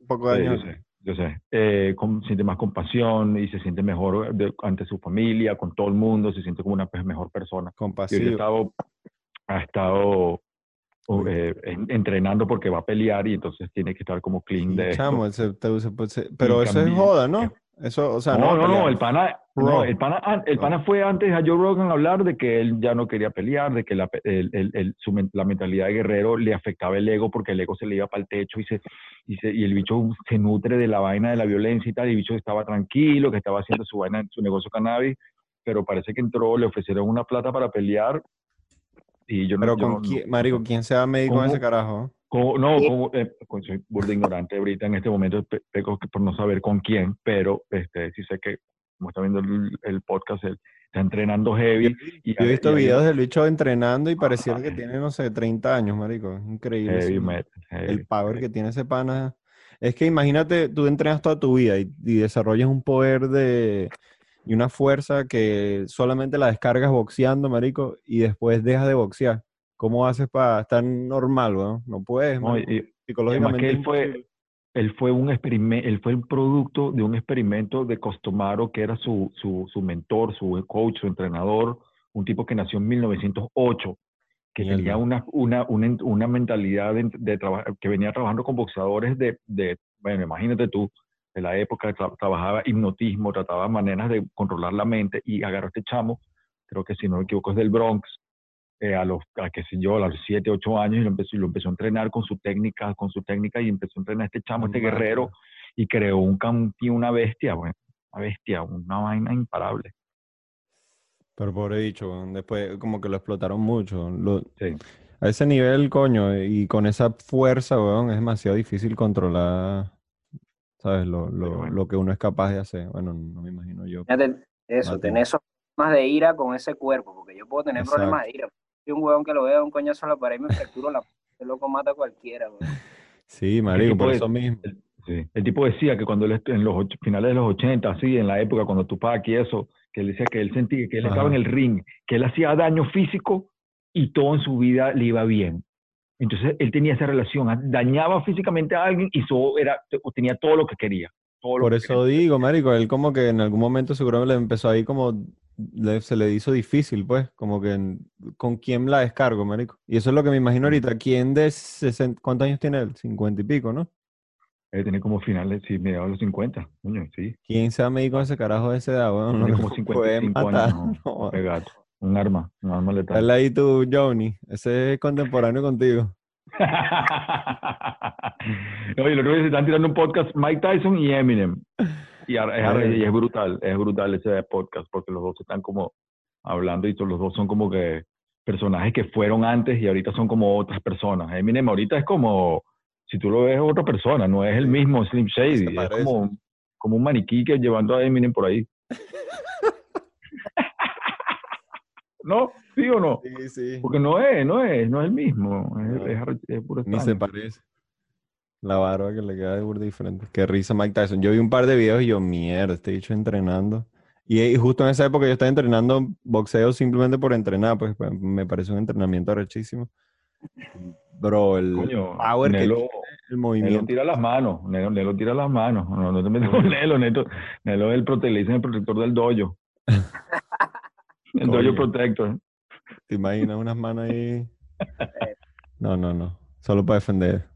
un poco de años. yo sé, yo sé. Eh, siente más compasión y se siente mejor ante su familia, con todo el mundo, se siente como una mejor persona. Compasivo. Y ha estado, ha estado entrenando porque va a pelear y entonces tiene que estar como clean de chamo, pero eso es joda, ¿no? Eso, o sea, no, no, no, el pana, no, el pana, el pana fue antes a Joe Rogan a hablar de que él ya no quería pelear, de que la, el, el, su, la mentalidad de guerrero le afectaba el ego porque el ego se le iba para el techo y, se, y, se, y el bicho se nutre de la vaina de la violencia y tal, y el bicho estaba tranquilo, que estaba haciendo su vaina, su negocio cannabis, pero parece que entró, le ofrecieron una plata para pelear y yo no... Pero con quién, Marico, ¿quién sea médico en ese carajo? Como- no, como, eh, pues soy burda ignorante ahorita en este momento, peco por no saber con quién, pero este, sí sé que, como está viendo el, el podcast, él está entrenando heavy. Y, Yo he visto y videos del bicho entrenando y pareciera que tiene, no sé, 30 años, marico. Es increíble. heavy ese- metal, heavy, el power heavy. que tiene ese pana. Es que imagínate, tú entrenas toda tu vida y, y desarrollas un poder de y una fuerza que solamente la descargas boxeando, marico, y después dejas de boxear. ¿Cómo haces para estar normal, weón? No puedes, No, y- Psicológicamente que él fue- imposible. él fue un experimento, él fue el producto de un experimento de Costomaro, que era su, su, su mentor, su coach, su entrenador, un tipo que nació en 1908, que tenía una, una, una, una mentalidad de, que venía trabajando con boxeadores de, de, bueno, imagínate tú, de la época, tra- trabajaba hipnotismo, trataba maneras de controlar la mente y agarró a este chamo, creo que si no me equivoco es del Bronx, eh, a los, a qué sé yo, a los 7, 8 años y lo empezó, y lo empezó a entrenar con su técnica, con su técnica y empezó a entrenar a este chamo, este guerrero y creó un campeón, una bestia, bueno, una bestia, una vaina imparable. Pero pobre weón. Después como que lo explotaron mucho. Lo- Sí. a ese nivel, coño, y con esa fuerza, weón, es demasiado difícil controlar, ¿sabes? Lo, lo, bueno. lo que uno es capaz de hacer. Bueno, no me imagino yo. Fíjate, Eso, tener esos problemas de ira con ese cuerpo, porque yo puedo tener problemas de ira. Un huevón que lo vea un coñazo en la pared y me fracturo la ese loco mata a cualquiera, weón. Sí, marico, por eso mismo. Sí. El tipo decía que cuando él en los finales de los 80, así, en la época cuando Tupac y eso, que él decía que él sentía que él estaba Ajá. en el ring, que él hacía daño físico y todo en su vida le iba bien. Entonces él tenía esa relación, dañaba físicamente a alguien y so- era, tenía todo lo que quería. todo lo Por que eso quería. digo, marico, él como que en algún momento seguro le empezó ahí como, le- se le hizo difícil, pues, como que con quién la descargo, marico. Y eso es lo que me imagino ahorita. ¿Quién de 60, cuántos años tiene él? 50 y pico, ¿no? Él tenía como finales, sí, mediados de los 50, coño, sí. ¿Quién se va a medir con ese carajo de esa edad, weón? No Tiene lo como puede 55 matar, años, no. no. Un arma, un arma letal. Dale ahí tú, Johnny. Ese es contemporáneo contigo. no, el otro día se están tirando un podcast Mike Tyson y Eminem. Y, es, ar- y es brutal, es brutal ese podcast porque los dos están como hablando y los dos son como que personajes que fueron antes y ahorita son como otras personas. Eminem ahorita es como, si tú lo ves, es otra persona, no es el mismo Slim Shady, es como, como un maniquí que llevando a Eminem por ahí. ¿No? ¿Sí o no? Sí, sí. Porque no es, no es, no es el mismo. Es, No. es, arre- es puro Ni se parece. La barba que le queda de burda diferente. Qué risa Mike Tyson. Yo vi un par de videos y yo, mierda, este dicho entrenando. Y, y justo en esa época yo estaba entrenando boxeo simplemente por entrenar, pues pues, me parece un entrenamiento arrechísimo. Bro, el Coño, power que Nelo, tiene el Nelo movimiento. tira las manos, Nelo, Nelo tira las manos. No, no te metas con Nelo, Nelo, Nelo es el, prote- le dicen el protector del dojo. el Coño. dojo protector. ¿Te imaginas unas manos ahí? No, no, no. Solo para defender.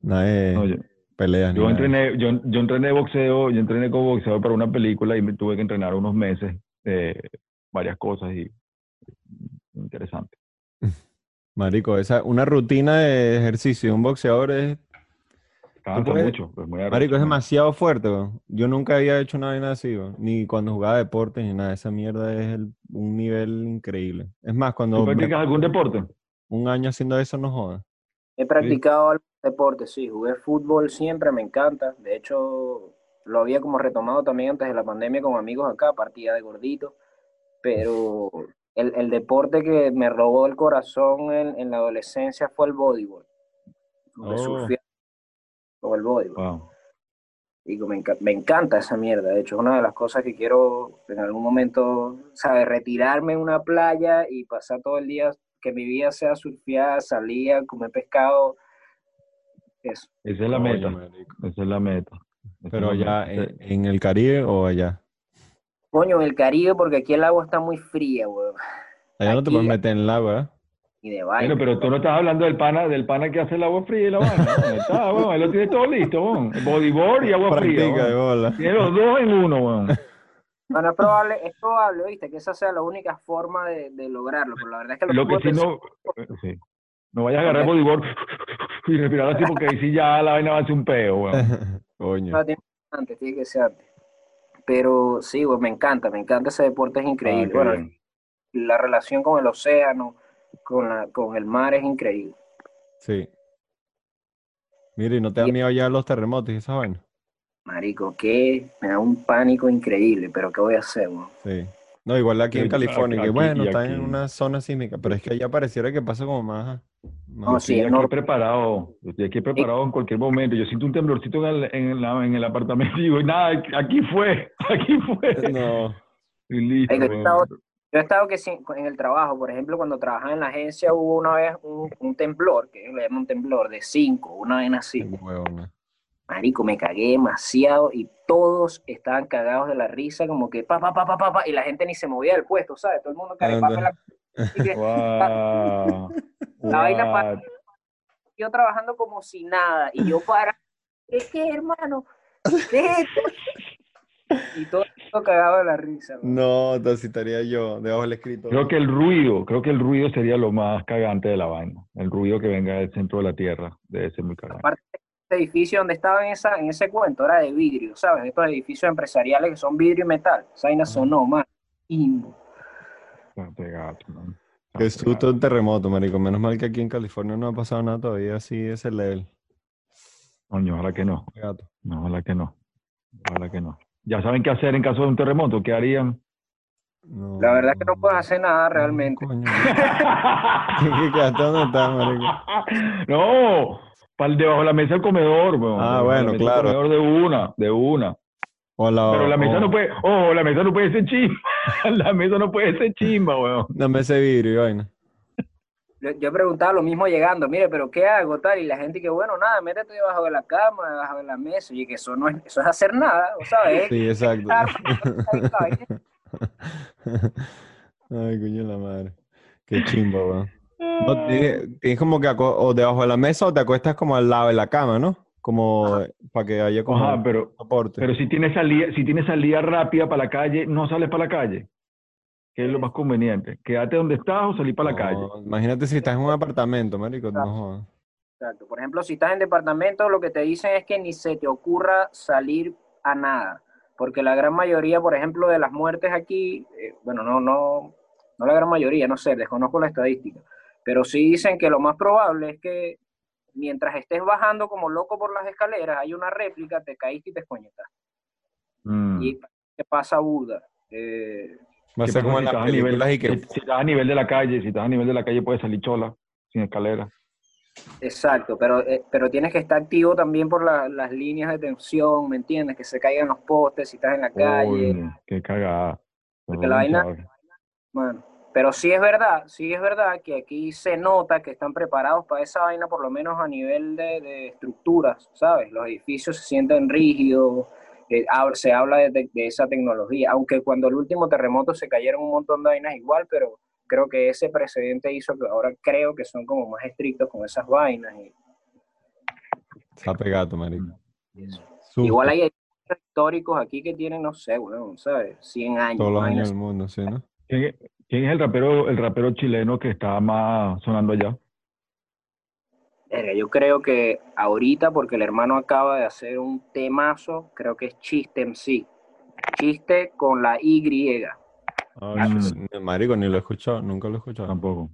Nada de No, yo, entrené, yo, yo entrené boxeo, yo entrené como boxeador para una película y me tuve que entrenar unos meses, eh, varias cosas y interesante. Marico, esa, una rutina de ejercicio de un boxeador es Cansa mucho, pues muy Marico, es ¿no? demasiado fuerte. Yo nunca había hecho una vaina así. Ni cuando jugaba deportes ni nada. Esa mierda es el- un nivel increíble. Es más, cuando ¿Tú me- practicas algún deporte? un año haciendo eso, no jodas. He practicado algún deporte, sí, jugué fútbol siempre, me encanta. De hecho, lo había como retomado también antes de la pandemia con amigos acá, partida de gordito. Pero el, el deporte que me robó el corazón en, en la adolescencia fue el voleibol. Jugué Oh. surfear con el voleibol. Wow. Digo, me, enca- me encanta esa mierda. De hecho, es una de las cosas que quiero en algún momento, ¿sabes? Retirarme en una playa y pasar todo el día, que mi vida sea surfear, salir, comer pescado. Eso. Esa es la meta. marico. Esa es la meta. Esa Pero allá meta. en, en el Caribe o allá. Coño, en el Caribe, porque aquí el agua está muy fría, weón. Allá no te puedes meter en el agua, ¿eh? Y de. Bueno, pero tú no estás hablando del pana, del pana que hace el agua fría y la vaina. ¿no? Ahí Está, bueno, él lo tiene todo listo, weón. Bodyboard y agua fría. Practica. Tiene los dos en uno, weón. Bueno, es probable, es probable, ¿viste? Que esa sea la única forma de, de lograrlo. Pero la verdad es que Lo que puedo sí no, sí. No vayas a agarrar bodyboard y respirar así porque ahí sí ya la vaina va a ser un peo, weón. Coño. Ah, tiene que ser antes, tiene que ser antes. Pero sí, güey, me encanta, me encanta ese deporte, es increíble. Ah, bueno, bien. la relación con el océano, con, la, con el mar es increíble. Sí. Mira, ¿y no te da miedo ya los terremotos y esa vaina? Marico, que me da un pánico increíble, pero ¿qué voy a hacer, weón? Sí. No, igual aquí en Sí, California, que aquí- bueno, está en una zona sísmica, pero es que allá pareciera que pasa como más... más- No, sí, Estoy es aquí normal. preparado, estoy aquí preparado en cualquier momento. Yo siento un temblorcito en el, en la- en el apartamento y digo, nada, aquí fue, aquí fue. No. Y listo. Ay, que weón. estaba- Yo he estado que sí, en el trabajo, por ejemplo, cuando trabajaba en la agencia hubo una vez un, un temblor, que le llaman temblor, de 5, una vez así. Marico, me cagué demasiado y todos estaban cagados de la risa, como que pa, pa, pa, pa, pa, pa, y la gente ni se movía del puesto, ¿sabes? Todo el mundo carepapa en la... Así que Guau, La vaina yo trabajando como si nada, y yo para, ¿qué qué, hermano? ¿Qué es esto? Y todo el mundo cagado de la risa. man. No, entonces estaría yo, debajo del escrito. Creo que el ruido, creo que el ruido sería lo más cagante de la vaina. El ruido que venga del centro de la tierra debe ser muy cagante. Aparte, edificio donde estaba en, esa, en ese cuento era de vidrio, ¿sabes? Estos edificios empresariales que son vidrio y metal. Esa vaina sonó, man. Imbo. Está pegado, man. Está Qué susto un terremoto, marico. Menos mal que aquí en California no ha pasado nada todavía así de ese level. Coño, ojalá que no. No, ojalá que no. Ojalá que no. Ya saben qué hacer en caso de un terremoto. ¿Qué harían? No, La verdad es que no puedes hacer nada realmente. Coño. ¿Qué quedaste dónde estás, marico? no, para debajo de la mesa del comedor. weón. Ah, de la bueno, mesa claro. comedor de una, de una. O la, Pero la mesa o- no puede, ojo, la mesa no puede ser chimba. la mesa no puede ser chimba, weón. Dame ese vidrio y vaina. Yo, preguntaba lo mismo llegando, mire, pero ¿qué hago tal? Y la gente que, bueno, nada, métete debajo de la cama, debajo de la mesa. Y que eso no es, eso es hacer nada, ¿sabes? Sí, exacto. Ay, coño de la madre. Qué chimba, weón. No, tienes, tienes como que o debajo de la mesa o te acuestas como al lado de la cama, ¿no? Como para que haya como Ajá, pero, soporte. pero si tienes salida, si tienes salida rápida para la calle, no sales para la calle. ¿Qué es lo más conveniente? Quédate donde estás o salir para la calle. Imagínate si estás en un apartamento, marico. No, jodas. Exacto. Por ejemplo, si estás en departamento, lo que te dicen es que ni se te ocurra salir a nada. Porque la gran mayoría, por ejemplo, de las muertes aquí, eh, bueno, no, no, no la gran mayoría, no sé, desconozco la estadística, pero sí dicen que lo más probable es que mientras estés bajando como loco por las escaleras, hay una réplica, te caíste y te escoñetaste. Mm. Y te pasa Buda. Eh, Va a ¿Qué ser como si en las estás a nivel- películas y que... si, si estás a nivel de la calle, si estás a nivel de la calle puedes salir chola, sin escalera. Exacto, pero, eh, pero tienes que estar activo también por la- las líneas de tensión, ¿me entiendes? Que se caigan los postes si estás en la calle. Qué cagada. Porque la vaina- Bueno, pero sí es verdad, sí es verdad que aquí se nota que están preparados para esa vaina, por lo menos a nivel de, de estructuras, ¿sabes? Los edificios se sienten rígidos, eh, se habla de, de- de esa tecnología, aunque cuando el último terremoto se cayeron un montón de vainas igual, pero creo que ese precedente hizo que ahora creo que son como más estrictos con esas vainas. Y, Está pegado, marico. Susto. Igual hay edificios históricos aquí que tienen, no sé, bueno, ¿sabes? 100 años. Todos los años del mundo, sí, ¿no? ¿Quién, es el rapero, el rapero chileno que está más sonando allá? Yo creo que ahorita, porque el hermano acaba de hacer un temazo, creo que es Chiste MC. Chiste con la Y. Ah, Mm. sí, Marico, ni lo he escuchado, nunca lo he escuchado. Tampoco.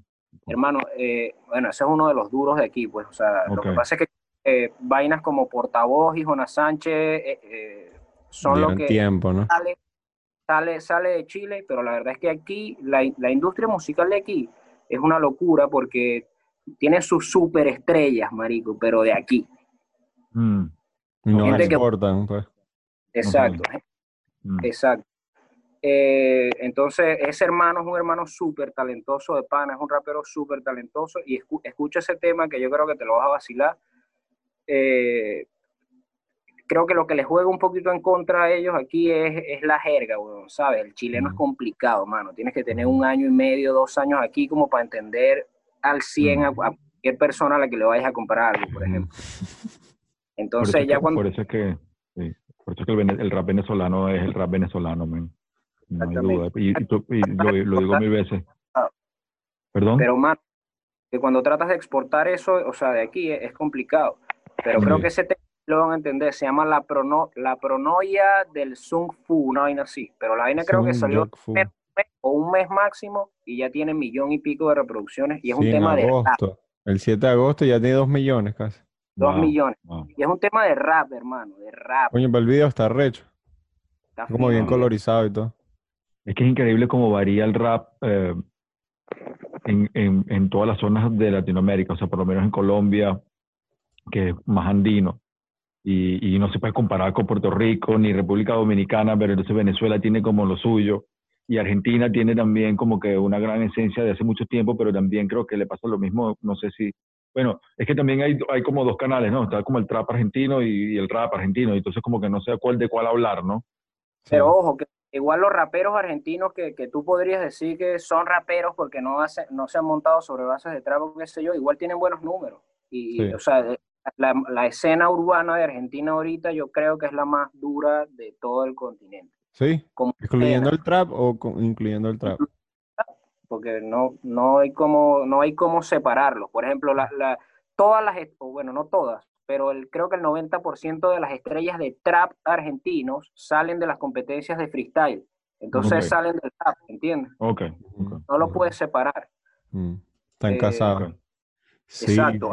Hermano, eh, bueno, ese es uno de los duros de aquí, pues. O sea, lo que pasa es que eh, vainas como Portavoz y Jonas Sánchez eh, eh, son lo Llevan que tiempo, ¿no? sale, sale, sale de Chile, pero la verdad es que aquí, la, la industria musical de aquí es una locura porque tienen sus superestrellas, marico, pero de aquí. Mm, No Gente que- exportan, pues. Exacto. mm. Exacto. Eh, entonces, ese hermano es un hermano súper talentoso de pana, es un rapero súper talentoso y escu- escucha ese tema que yo creo que te lo vas a vacilar. Eh, creo que lo que les juega un poquito en contra a ellos aquí es, es la jerga, weón, ¿sabes? El chileno es complicado, mano. Tienes que tener un año y medio, dos años aquí como para entender al 100 a, a cualquier persona a la que le vayas a comprar algo, por ejemplo. Por Entonces, eso, ya cuando... por eso es que, sí, por eso es que el, rap venezolano es el rap venezolano, man. No hay duda. Y, y tú- y lo, lo digo mil veces. Ah. ¿Perdón? Pero, más que cuando tratas de exportar eso, o sea, de aquí es, es complicado. Pero creo que ese tema lo van a entender. Se llama la, prono, la pronoia del Sung Fu, una vaina así. Pero la vaina creo que salió un mes o un mes máximo y ya tiene millón y pico de reproducciones. Y es Sí, un tema de rap. El 7 de agosto ya tiene 2 millones casi. Dos Wow, millones. wow. Y es un tema de rap, hermano, de rap. Coño, pero el video está recho. Está Como bien colorizado y todo. Es que es increíble cómo varía el rap eh, en, en, en todas las zonas de Latinoamérica, o sea, por lo menos en Colombia, que es más andino, y, y no se puede comparar con Puerto Rico ni República Dominicana, pero entonces Venezuela tiene como lo suyo, y Argentina tiene también como que una gran esencia de hace mucho tiempo, pero también creo que le pasa lo mismo, no sé si... Bueno, es que también hay, hay como dos canales, ¿no? Está como el trap argentino y, y el rap argentino, y entonces como que no sé a cuál de cuál hablar, ¿no? Pero ojo, que igual los raperos argentinos que, que tú podrías decir que son raperos porque no, hace, no se han montado sobre bases de trap o qué sé yo, igual tienen buenos números. Y, Sí. o sea, la, la escena urbana de Argentina ahorita yo creo que es la más dura de todo el continente. Sí, Como escena, el trap o con- incluyendo el trap. porque no, no, hay como, no hay cómo separarlos. Por ejemplo, la, la, todas las, o bueno, no todas, pero el, creo que el 90% de las estrellas de trap argentinos salen de las competencias de freestyle. Entonces salen del trap, ¿entiendes? Ok, ok. No lo puedes separar. Mm, Están Eh, casados. Sí, exacto.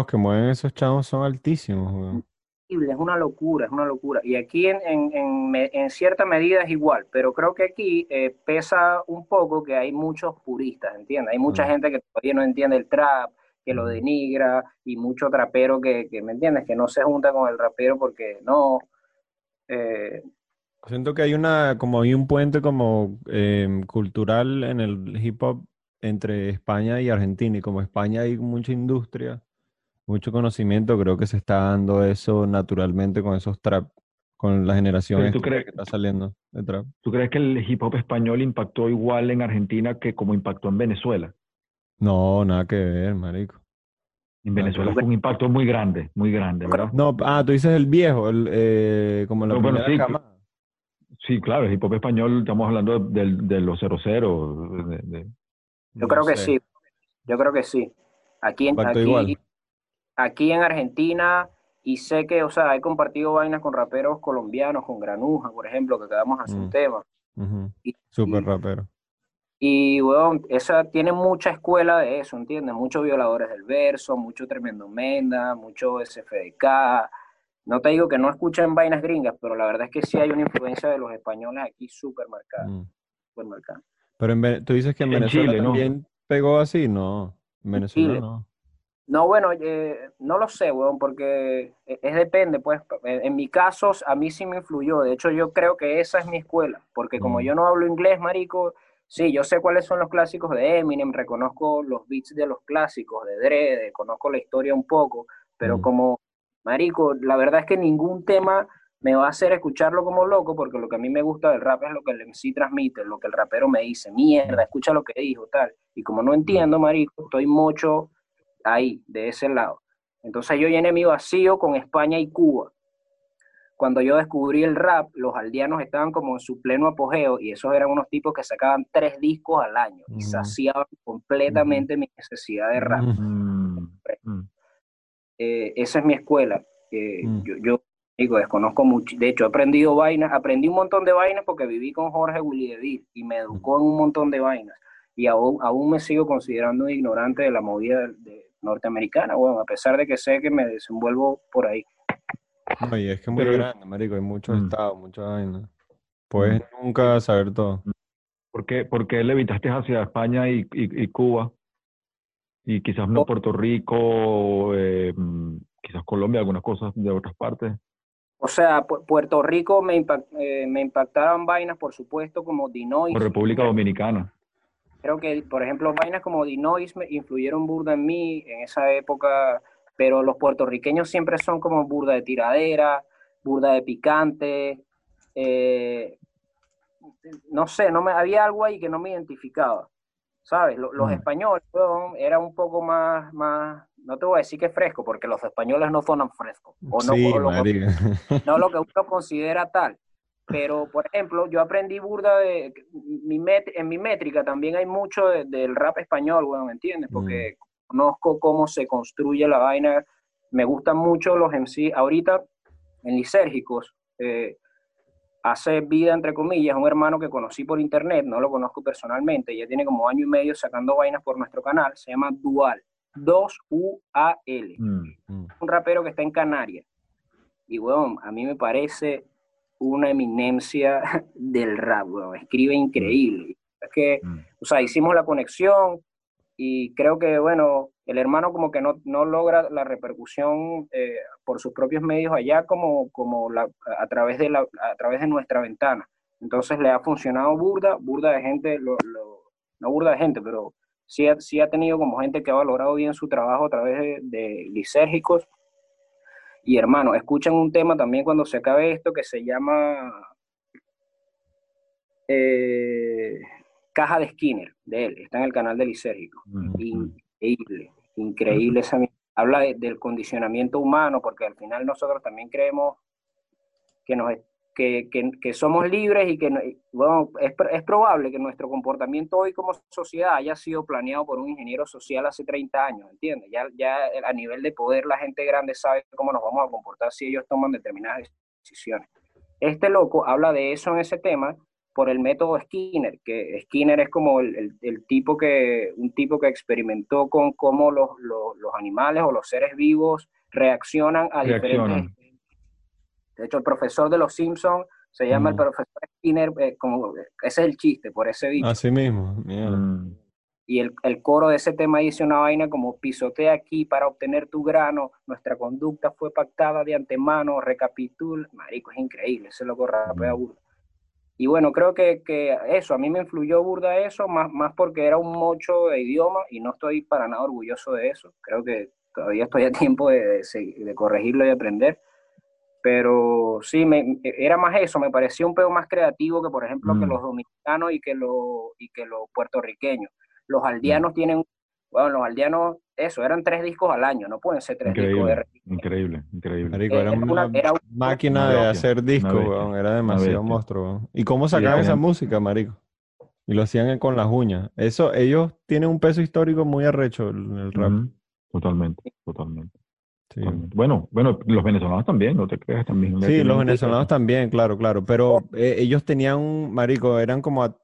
Números que mueven esos chavos son altísimos, weón. Es una locura, es una locura. Y aquí en, en, en, en cierta medida es igual, pero creo que aquí eh, pesa un poco que hay muchos puristas, ¿entiendes? Hay mucha Ah. gente que todavía no entiende el trap, que lo Ujú. denigra, y mucho trapero que, que, ¿me entiendes? Que no se junta con el rapero porque no. eh, Siento que hay una, como hay un puente como em, cultural en el hip hop entre España y Argentina, y como España hay mucha industria, mucho conocimiento, creo que se está dando eso naturalmente con esos trap, con la generación tú crees- que está saliendo de trap. ¿Tú crees que el hip hop español impactó igual en Argentina que como impactó en Venezuela? No, nada que ver, marico. En Venezuela fue un impacto muy grande, muy grande, ¿verdad? No, ah, tú dices el viejo, el, eh, como la No, bueno, primera sí, camada. Sí, claro, el hip hop español, estamos hablando de, de- de los 00, de, de- yo No creo que sé. sí, yo creo que sí. Aquí en, aquí, igual. Aquí en Argentina, y sé que, o sea, he compartido vainas con raperos colombianos, con Granuja, por ejemplo, que acabamos de hacer Mm. un tema. Y- Súper y- rapero. Y, weón, esa tiene mucha escuela de eso, ¿entiendes? Muchos violadores del verso, mucho Tremendo Menda, mucho SFDK. No te digo que no escuchen vainas gringas, pero la verdad es que sí hay una influencia de los españoles aquí súper marcada, Mm. súper marcada. Pero en tú dices que en En Venezuela Chile, ¿no? también pegó así, no. En Venezuela Chile. no. No, bueno, eh, no lo sé, weón, porque es, es depende, pues. En, en mi caso, a mí sí me influyó. De hecho, yo creo que esa es mi escuela, porque como Mm. yo no hablo inglés, marico, sí, yo sé cuáles son los clásicos de Eminem, reconozco los beats de los clásicos de Dre, conozco la historia un poco, pero Mm. como, marico, la verdad es que ningún tema me va a hacer escucharlo como loco, porque lo que a mí me gusta del rap es lo que el MC transmite, lo que el rapero me dice, mierda, escucha lo que dijo, tal. Y como no entiendo, marico, estoy mucho ahí, de ese lado. Entonces yo llené mi vacío con España y Cuba. Cuando yo descubrí el rap, los aldeanos estaban como en su pleno apogeo y esos eran unos tipos que sacaban tres discos al año y saciaban completamente mi necesidad de rap. Mm. Eh, esa es mi escuela. Eh, Mm. yo, yo digo, desconozco mucho. De hecho, he aprendido vainas, aprendí un montón de vainas porque viví con Jorge Guliedil y me educó en un montón de vainas. Y aún, aún me sigo considerando un ignorante de la movida de- de norteamericana, bueno, a pesar de que sé que me desenvuelvo por ahí. No, y es que es muy Pero- grande, marico, hay muchos Mm. estados, muchas vainas. Puedes nunca saber todo. ¿Por qué, por qué levitaste hacia España y, y- y Cuba? Y quizás no Oh. Puerto Rico, eh, mm, quizás Colombia, algunas cosas de otras partes. O sea, Pu- Puerto Rico me, impact- eh, me impactaron vainas, por supuesto, como Dinois. República Dominicana. Creo que, por ejemplo, vainas como Dinois me influyeron burda en mí en esa época, pero los puertorriqueños siempre son como burda de tiradera, burda de picante. eh, no sé, no me, había algo ahí que no me identificaba. ¿Sabes? Lo- Los Mm. españoles era un poco más, más, no te voy a decir que fresco, porque los españoles no son frescos. O no, Sí, o lo- no lo que uno considera tal. Pero, por ejemplo, yo aprendí burda de. Mi met- en mi métrica también hay mucho de- del rap español, weón, ¿me entiendes? Porque conozco cómo se construye la vaina. Me gustan mucho los MC. Ahorita, en Lisérgicos, eh, hace vida, entre comillas, un hermano que conocí por internet, no lo conozco personalmente, ya tiene como año y medio sacando vainas por nuestro canal, se llama Dual. 2UAL. Mm. Mm. Un rapero que está en Canarias. Y, weón, a mí me parece una eminencia del rap. Escribe increíble. Es que, Mm. o sea, hicimos la conexión y creo que, bueno, el hermano como que no, no logra la repercusión eh, por sus propios medios allá como, como la, a, través de la, a través de nuestra ventana. Entonces le ha funcionado burda, burda de gente, lo, lo- no burda de gente, pero sí ha, sí ha tenido como gente que ha valorado bien su trabajo a través de, de lisérgicos. Y hermano, escuchan un tema también cuando se acabe esto que se llama eh, Caja de Skinner, de él, está en el canal de lisérgicos. Mm. Increíble, increíble esa Habla de- del condicionamiento humano, porque al final nosotros también creemos que, nos, que, que, somos libres y que no- bueno, es, es probable que nuestro comportamiento hoy como sociedad haya sido planeado por un ingeniero social hace 30 años, ¿entiendes? Ya, ya a nivel de poder la gente grande sabe cómo nos vamos a comportar si ellos toman determinadas decisiones. Este loco habla de eso en ese tema por el método Skinner, que Skinner es como el, el- el tipo que, un tipo que experimentó con cómo los, los, los animales o los seres vivos reaccionan a Reaccionan. diferentes... De hecho, el profesor de los Simpsons se llama el Mm. profesor Skinner, eh, como, ese es el chiste, por ese bicho. Así mismo. Mm. Y el, el coro de ese tema dice una vaina como pisotea aquí para obtener tu grano, nuestra conducta fue pactada de antemano, recapitula, marico, es increíble, ese loco rapea Mm. burda. Y bueno, creo que, que eso, a mí me influyó burda eso, más, más porque era un mocho de idioma y no estoy para nada orgulloso de eso. Creo que todavía estoy a tiempo de, de corregirlo y aprender. Pero sí, me, era más eso, me parecía un pedo más creativo que, por ejemplo, que Mm. los dominicanos y que, los y que los puertorriqueños. Los aldeanos tienen, bueno, los aldeanos, eso, eran tres discos al año, no pueden ser tres discos de Increíble, increíble, increíble. Marico, Eh, era era una, una- era una- máquina una de hacer discos, weón. Era demasiado monstruo, weón. ¿Y cómo sacaban esa música, marico? Y lo hacían con las uñas. Eso, ellos tienen un peso histórico muy arrecho en el rap. Totalmente, totalmente, Sí. Bueno, bueno, los venezolanos también, no te creas también. Sí, los venezolanos también, claro, claro. Pero eh, ellos tenían un, marico, eran como, at-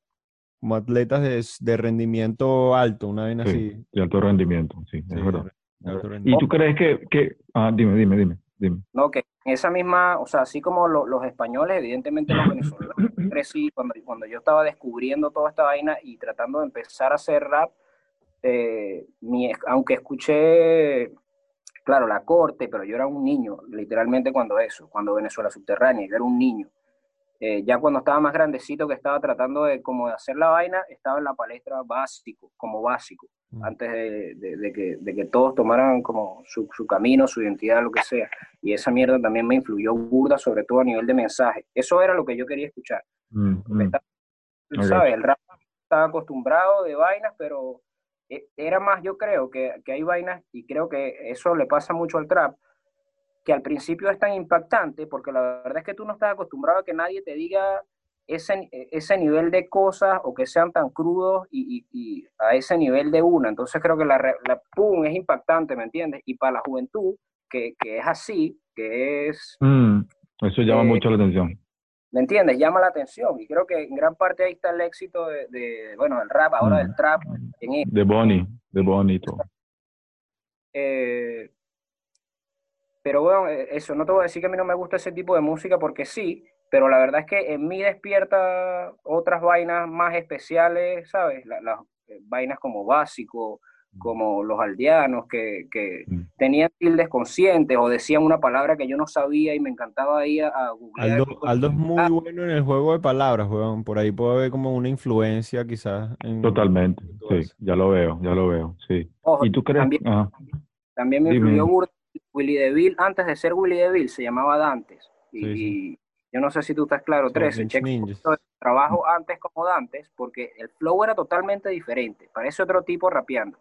como atletas de, de rendimiento alto, una vaina Sí, así. de alto rendimiento, sí, Sí, es verdad. de alto ¿Y tú crees que, que, ah, dime, dime, dime, dime. No, que en esa misma, o sea, así como lo- los españoles, evidentemente los venezolanos, crecí cuando, cuando yo estaba descubriendo toda esta vaina y tratando de empezar a hacer rap, eh, mi- aunque escuché, claro, la corte, pero yo era un niño, literalmente cuando eso, cuando Venezuela Subterránea, yo era un niño. Eh, ya cuando estaba más grandecito, que estaba tratando de como de hacer la vaina, estaba en la palestra básico, como básico Mm. antes de, de- de que, de que todos tomaran como su, su camino, su identidad, lo que sea. Y esa mierda también me influyó burda, sobre todo a nivel de mensaje. Eso era lo que yo quería escuchar. Mm, mm. Ok. ¿Sabes? El rap estaba acostumbrado de vainas, pero era más, yo creo, que, que hay vainas, y creo que eso le pasa mucho al trap, que al principio es tan impactante, porque la verdad es que tú no estás acostumbrado a que nadie te diga ese, ese nivel de cosas o que sean tan crudos y, y- y a ese nivel de una. Entonces creo que la, la pum es impactante, ¿me entiendes? Y para la juventud, que, que es así, que es, Mm, Eso llama Eh, mucho la atención. ¿Me entiendes? Llama la atención. Y creo que en gran parte ahí está el éxito de, de, bueno, del rap, ahora Mm. del trap, en. De Bonnie, de Bonnie todo. Eh, pero bueno, eh, eso, no te voy a decir que a mí no me gusta ese tipo de música porque sí, pero la verdad es que en mí despierta otras vainas más especiales, ¿sabes? La- Las eh, vainas como básico, como los aldeanos, que, que Mm. tenían tildes conscientes o decían una palabra que yo no sabía y me encantaba ir a, a googlear. Aldo, Aldo es muy bueno en el juego de palabras, weón. Por ahí puede haber como una influencia quizás en Totalmente, en sí, ya lo veo, ya lo veo, sí. Ojo, ¿Y tú crees? también, también me Dime. influyó. Willy DeVille, antes de ser Willy DeVille, se llamaba Dantes. Y, Sí, sí. y yo no sé si tú estás claro, Son 13, Ninja checa Ninjas. de trabajo antes como Dantes, porque el flow era totalmente diferente, parece otro tipo rapeando.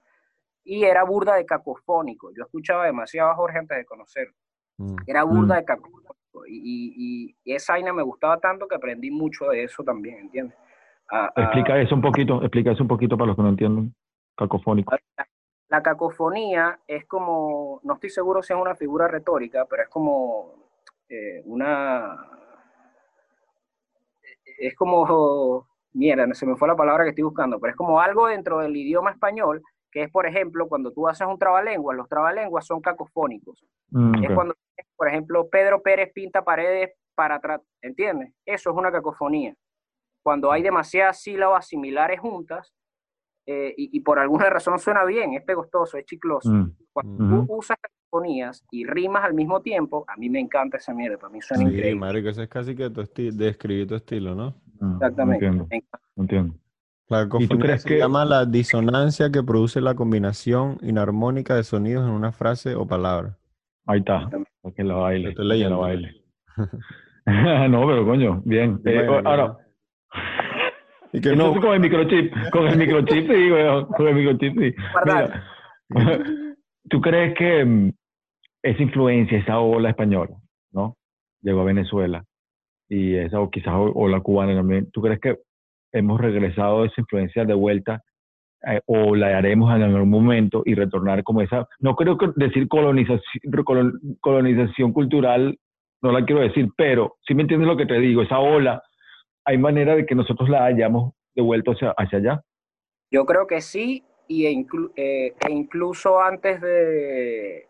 Y era burda de cacofónico. Yo escuchaba demasiado a Jorge antes de conocerlo. Mm. Era burda Mm. de cacofónico. Y, y- y esa vaina me gustaba tanto que aprendí mucho de eso también, ¿entiendes? A- a- Explica eso un poquito, explica eso un poquito para los que no entienden. Cacofónico. La cacofonía es como, no estoy seguro si es una figura retórica, pero es como eh, una, es como, mierda, se me fue la palabra que estoy buscando, pero es como algo dentro del idioma español que es, por ejemplo, cuando tú haces un trabalenguas, los trabalenguas son cacofónicos. Mm, Es ok. cuando, por ejemplo, Pedro Pérez pinta paredes para atrás, ¿entiendes? Eso es una cacofonía. Cuando hay demasiadas sílabas similares juntas eh, y, y por alguna razón suena bien, es pegostoso, es chicloso. Mm, Cuando Ujú. tú usas cacofonías y rimas al mismo tiempo, a mí me encanta esa mierda, para mí suena Sí, increíble. marico, ese es casi que tu estilo, describir tu estilo, ¿no? mm, Exactamente. Entiendo, entiendo. La cacofonía crees se que- llama la disonancia que produce la combinación inarmónica de sonidos en una frase o palabra. Ahí está. Que la baile. Lo estoy leyendo. baile. no, pero coño, bien. Eh, Bueno, ahora, Y que no, con el microchip, con el microchip sí, weón, con el microchip sí. Mira, ¿tú crees que mm, esa influencia, esa ola española, ¿no? Llegó a Venezuela y esa o quizás o- ola cubana también, ¿tú crees que hemos regresado esa influencia de vuelta eh, o la haremos en algún momento y retornar como esa, no creo que decir colonización, colon- colonización cultural, no la quiero decir, pero si me entiendes lo que te digo, esa ola, hay manera de que nosotros la hayamos devuelto hacia, hacia allá. Yo creo que sí, y e, inclu- eh, e incluso antes de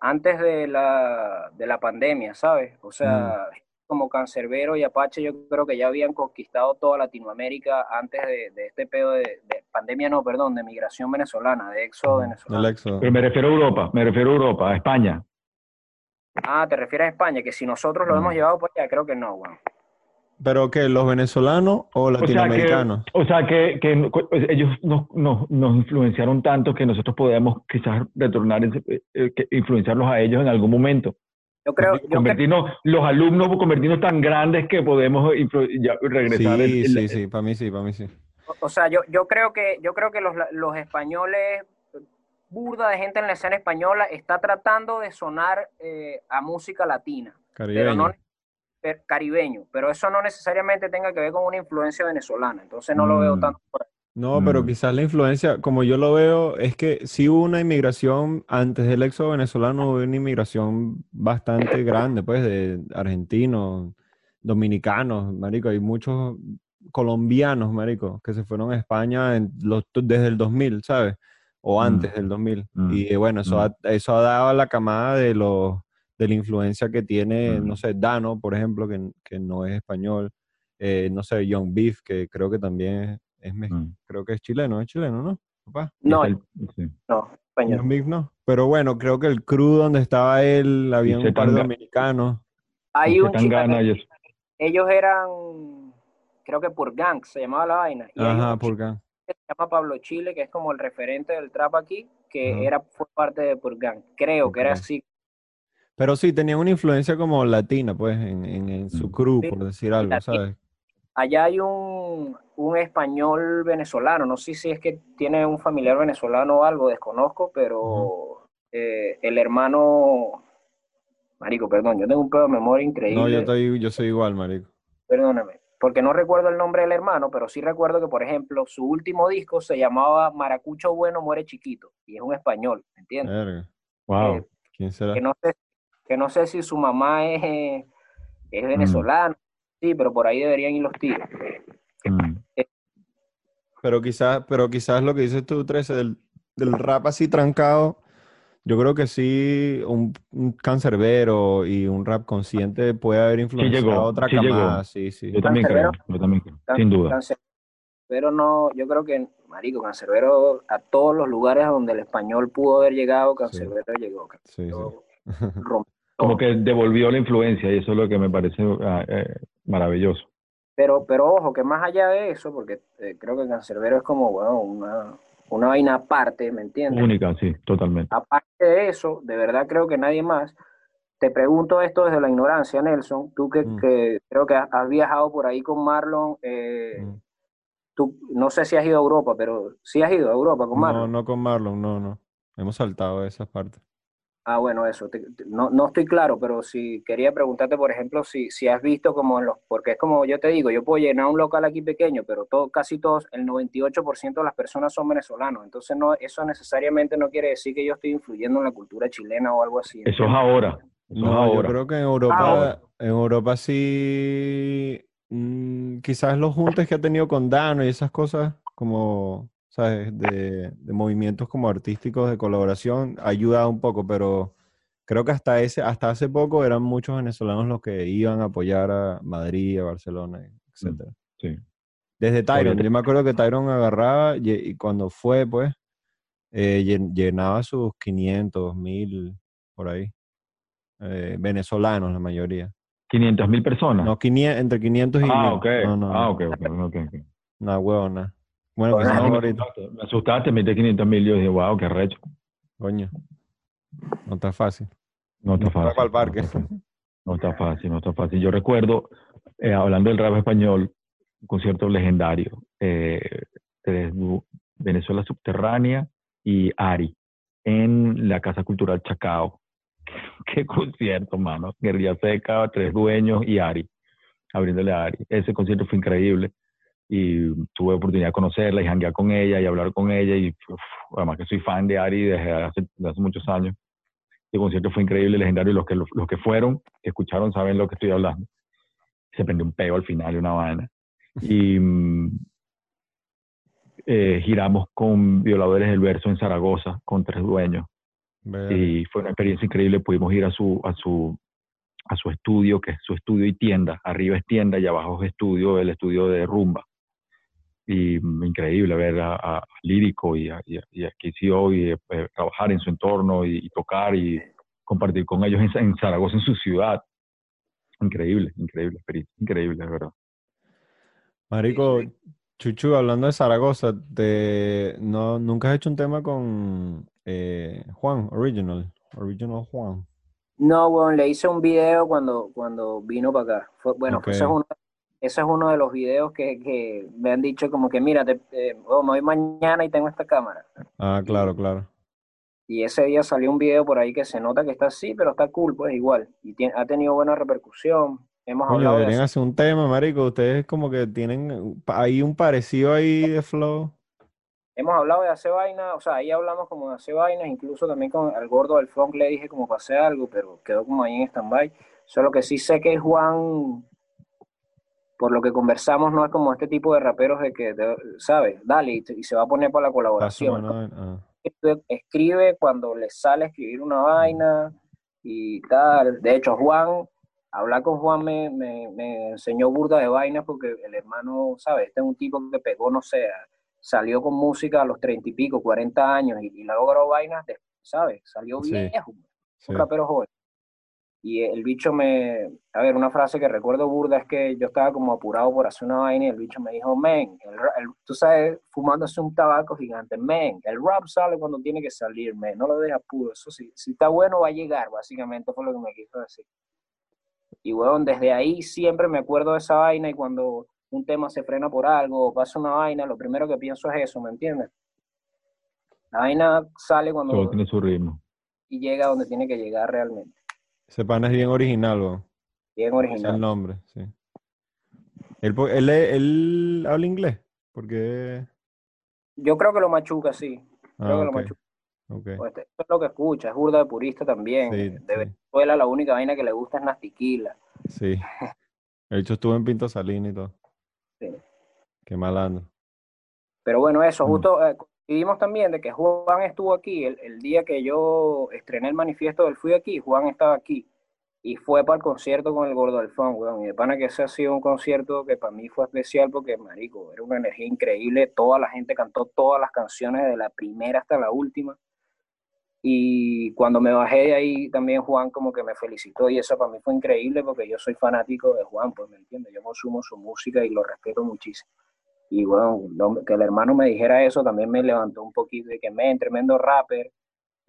antes de la, de la pandemia, ¿sabes? O sea, como Cancerbero y Apache, yo creo que ya habían conquistado toda Latinoamérica antes de, de este pedo de, de pandemia, no, perdón, de migración venezolana, de éxodo venezolano. éxodo. Pero me refiero a Europa, me refiero a Europa, a España. Ah, te refieres a España, que si nosotros lo Mm. hemos llevado por allá, creo que no, bueno. ¿Pero qué? ¿Los venezolanos o O sea que, latinoamericanos? o sea que, que pues, ellos nos, nos, nos influenciaron tanto que nosotros podemos quizás retornar, eh, eh, que influenciarlos a ellos en algún momento. Yo creo, yo creo convertirnos, los alumnos, convertirnos tan grandes que podemos influ- ya regresar. el- Sí, el- sí, sí, para mí sí, para mí sí. O sea, yo, yo creo que, yo creo que los, los españoles, burda de gente en la escena española, está tratando de sonar eh, a música latina, pero no per- caribeño, pero eso no necesariamente tenga que ver con una influencia venezolana, entonces no lo veo Mm. tanto por ahí. No, pero Mm. quizás la influencia, como yo lo veo, es que sí hubo una inmigración, antes del éxodo venezolano hubo una inmigración bastante grande, pues, de argentinos, dominicanos, marico, hay muchos colombianos, marico, que se fueron a España en los, desde el 2000, ¿sabes? O Mm. antes del 2000. Mm. Y bueno, eso ha, eso ha dado a la camada de los, de la influencia que tiene, no sé, Dano, por ejemplo, que, que no es español, eh, no sé, Young Beef, que creo que también es, Mm. creo que es chileno, es chileno, ¿no? Papá. No, es el- sí. no, español. No. Pero bueno, creo que el crew donde estaba él, había un par de dominicanos. Hay un y eso. ellos eran, creo que por gang se llamaba la vaina, y hay Ajá, que se llama Pablo Chile, que es como el referente del trap aquí, que Ajá. era, fue parte de Purgang, creo que era así. Pero sí, tenía una influencia como latina, pues, en, en, en su Mm. crew, Sí, por decir algo, latina. ¿sabes? Allá hay un, un español venezolano, no sé si es que tiene un familiar venezolano o algo, desconozco, pero eh, el hermano, Marico, perdón, yo tengo un pedo de memoria increíble, No, yo, estoy, yo soy igual, marico. perdóname, porque no recuerdo el nombre del hermano, pero sí recuerdo que, por ejemplo, su último disco se llamaba Maracucho Bueno Muere Chiquito, y es un español, ¿me entiendes? Verga. Wow. Eh, ¿Quién será? que no sé, que no sé si su mamá es, eh, es venezolana, sí, pero por ahí deberían ir los tiros. Pero quizás, pero quizás lo que dices tú, 13, del, del rap así trancado, yo creo que sí, un, un cancerbero y un rap consciente puede haber influenciado llegó, a otra sí llegó. camada, sí, sí. Yo también creo, yo también creo, Can- sin duda. Cancerbero no, yo creo que, marico, Cancerbero, a todos los lugares donde el español pudo haber llegado, Cancerbero llegó. Sí, sí. Cancerbero Como que devolvió la influencia y eso es lo que me parece ah, eh, maravilloso. Pero, pero ojo, que más allá de eso, porque eh, creo que Cancerbero es como, bueno, una, una vaina aparte, ¿me entiendes? Única, sí, totalmente. Aparte de eso, de verdad creo que nadie más. Te pregunto esto desde la ignorancia, Nelson. Tú que, Mm. que creo que has, viajado por ahí con Marlon. eh, Mm. tú, no sé si has ido a Europa, pero sí has ido a Europa con No, Marlon. no con Marlon, no, no. Hemos saltado esas partes. Ah, bueno, eso. te- te- no, no estoy claro, pero si quería preguntarte, por ejemplo, si, si has visto como en los. Porque es como yo te digo, yo puedo llenar un local aquí pequeño, pero todo, casi todos, el 98% de las personas son venezolanos. Entonces, no, eso necesariamente no quiere decir que yo estoy influyendo en la cultura chilena o algo así. Eso es ahora. No, yo ahora. creo que en Ah, Europa, ahora. en Europa sí, mm, quizás los juntes que ha tenido con Dano y esas cosas, como ¿sabes? De, de movimientos como artísticos de colaboración ha ayudado un poco, pero creo que hasta ese, hasta hace poco eran muchos venezolanos los que iban a apoyar a Madrid, a Barcelona, etcétera. Sí. Desde Tyron, yo me acuerdo que Tyron agarraba y, y cuando fue, pues, eh, llen- llenaba sus 500, 1000, por ahí. Eh, venezolanos, la mayoría. 500 mil personas. No, 500, entre 500 y ah, 1000. ok. No, no, ah, ok, ok, ok. Una huevona. Bueno, No, me ahorita. asustaste, me asustaste, metí 500 mil y yo dije, wow, qué recho. Coño. No está fácil. No está No fácil. para el parque. No está fácil. No está fácil, no está fácil. Yo recuerdo, eh, hablando del rap español, un concierto legendario, eh, de Venezuela Subterránea y Ari, en la Casa Cultural Chacao. Qué concierto, mano. Guerrilla Seca, Tres Dueños y Ari, abriéndole a Ari. Ese concierto fue increíble y tuve oportunidad de conocerla y janguear con ella y hablar con ella y uf, además que soy fan de Ari desde hace, desde hace muchos años. El concierto fue increíble, legendario, y los que, los, los que fueron, que escucharon, saben lo que estoy hablando. Se prendió un peo al final una vaina. Y mm, eh, giramos con Violadores del Verso en Zaragoza, con tres dueños. Y fue una experiencia increíble. Pudimos ir a su, a su, a su estudio, que es su estudio y tienda. Arriba es tienda y abajo es estudio, el estudio de rumba. Y mm, increíble ver a, a Lírico y a, y a, y a KCO y eh, trabajar en su entorno y, y tocar y compartir con ellos en, en Zaragoza, en su ciudad. Increíble, increíble experiencia, increíble, de verdad. Marico, Chuchu, hablando de Zaragoza, te, no, ¿nunca has hecho un tema con eh, Juan, Original? Original Juan. No, weón, le hice un video cuando, cuando vino para acá. Fue, bueno, Ok. ese, es uno, ese es uno de los videos que, que me han dicho como que, mira, te, oh, me voy mañana y tengo esta cámara. Ah, claro, claro. Y ese día salió un video por ahí que se nota que está así, pero está cool, pues igual. Y tiene- ha tenido buena repercusión. Hemos hablado de deberían hacer- hacer un tema, marico. Ustedes como que tienen ahí un parecido ahí de flow. hemos hablado de hacer vainas, o sea, ahí hablamos como de hacer vainas, incluso también con el gordo del funk le dije como para hacer algo, pero quedó como ahí en stand-by. Solo que sí sé que Juan, por lo que conversamos, no es como este tipo de raperos de que, de- ¿sabes? Dale, y, te- y se va a poner para la colaboración. ah. Escribe cuando le sale escribir una vaina y tal. De hecho, Juan, hablar con Juan me, me, me enseñó burda de vainas porque el hermano, ¿sabes? Este es un tipo que pegó, no sé, salió con música a los treinta y pico, 40 años y, y logró vainas, de- ¿sabes? Salió viejo, Sí. un rapero joven. Y el bicho me, a ver, una frase que recuerdo burda es que yo estaba como apurado por hacer una vaina y el bicho me dijo, men, el el- tú sabes, fumándose un tabaco gigante, men, el rap sale cuando tiene que salir, men, no lo dejes puro, eso sí, si está bueno va a llegar, básicamente fue lo que me quiso decir. Y bueno, desde ahí siempre me acuerdo de esa vaina y cuando un tema se frena por algo o pasa una vaina, lo primero que pienso es eso, ¿me entiendes? La vaina sale Todo cuando tiene su ritmo. y llega donde tiene que llegar realmente. Ese pana es bien original, weón. Bien Ese es el original. nombre, sí. Él, él, él habla inglés, porque... Yo creo que lo machuca, sí. Creo Ah, que lo ok, machuca. ok. Pues, eso es lo que escucha, es burda de purista también. Sí, de sí. Venezuela la única vaina que le gusta es Nastiquila. Sí. De hecho, estuvo en Pinto Salina y todo. Sí. Qué malandro. Pero bueno, eso, Mm. justo eh, coincidimos también de que Juan estuvo aquí el, el día que yo estrené el manifiesto del Fui aquí, Juan estaba aquí. Y fue para el concierto con el Gordo Funk, weón. Y de pana que ese ha sido un concierto que para mí fue especial porque, marico, era una energía increíble. Toda la gente cantó todas las canciones de la primera hasta la última. Y cuando me bajé de ahí, también Juan como que me felicitó y eso para mí fue increíble porque yo soy fanático de Juan, pues me entiendes, yo consumo su música y lo respeto muchísimo. Y bueno, lo- que el hermano me dijera eso también me levantó un poquito de que men, tremendo rapper.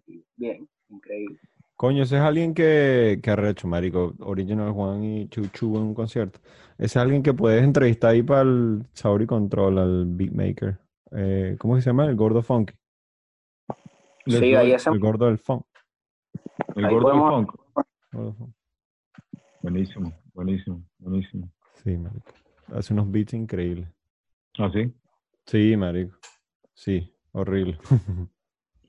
Y bien, increíble. Coño, ese es alguien que, que arrecho, marico. Original Juan y Chuchu en un concierto. Ese es alguien que puedes entrevistar ahí para el Sabor y Control, al beatmaker. Eh, ¿cómo se llama? El gordo funky. Sí, ahí ese, El gordo del funk. el ahí gordo del funk. Gordo funk. Buenísimo, buenísimo, buenísimo. Sí, marico. Hace unos beats increíbles. ¿Ah, sí? Sí, marico. Sí, horrible.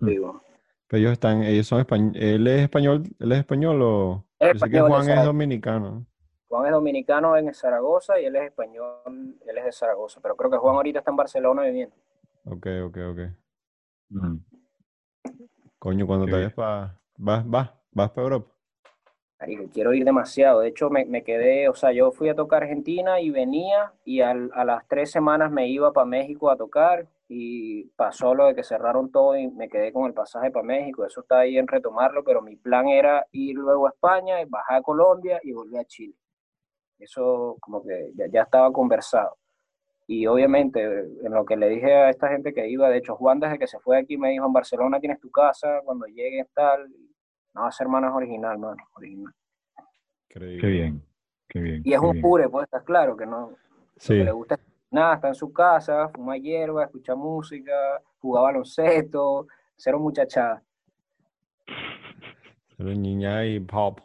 digo. Pero ellos están, ellos son españoles. ¿Él es español? ¿Él es español o...? Es Yo sé que español, Juan es dominicano. Juan es dominicano en Zaragoza y él es español, él es de Zaragoza, pero creo que Juan ahorita está en Barcelona viviendo. Ok, ok, ok. Mm. Coño, cuando Qué te vayas para... Vas, vas, vas para Europa. Quiero ir demasiado. De hecho, me, quedé, o sea, yo fui a tocar Argentina y venía y a las tres semanas me iba para México a tocar y pasó lo de que cerraron todo y me quedé con el pasaje para México. Eso está ahí en retomarlo, pero mi plan era ir luego a España, bajar a Colombia y volver a Chile. Eso como que ya, estaba conversado. Y obviamente, en lo que le dije a esta gente que iba, de hecho, Juan desde que se fue aquí me dijo, en Barcelona tienes tu casa, cuando llegues tal. No, ese hermano es original, mano, original. Increíble. Qué bien, qué bien. Y es un bien. pure, pues está claro que no. Lo Sí, que le gusta nada, está en su casa, fuma hierba, escucha música, jugar baloncesto, cero muchachada. pero niña y pop.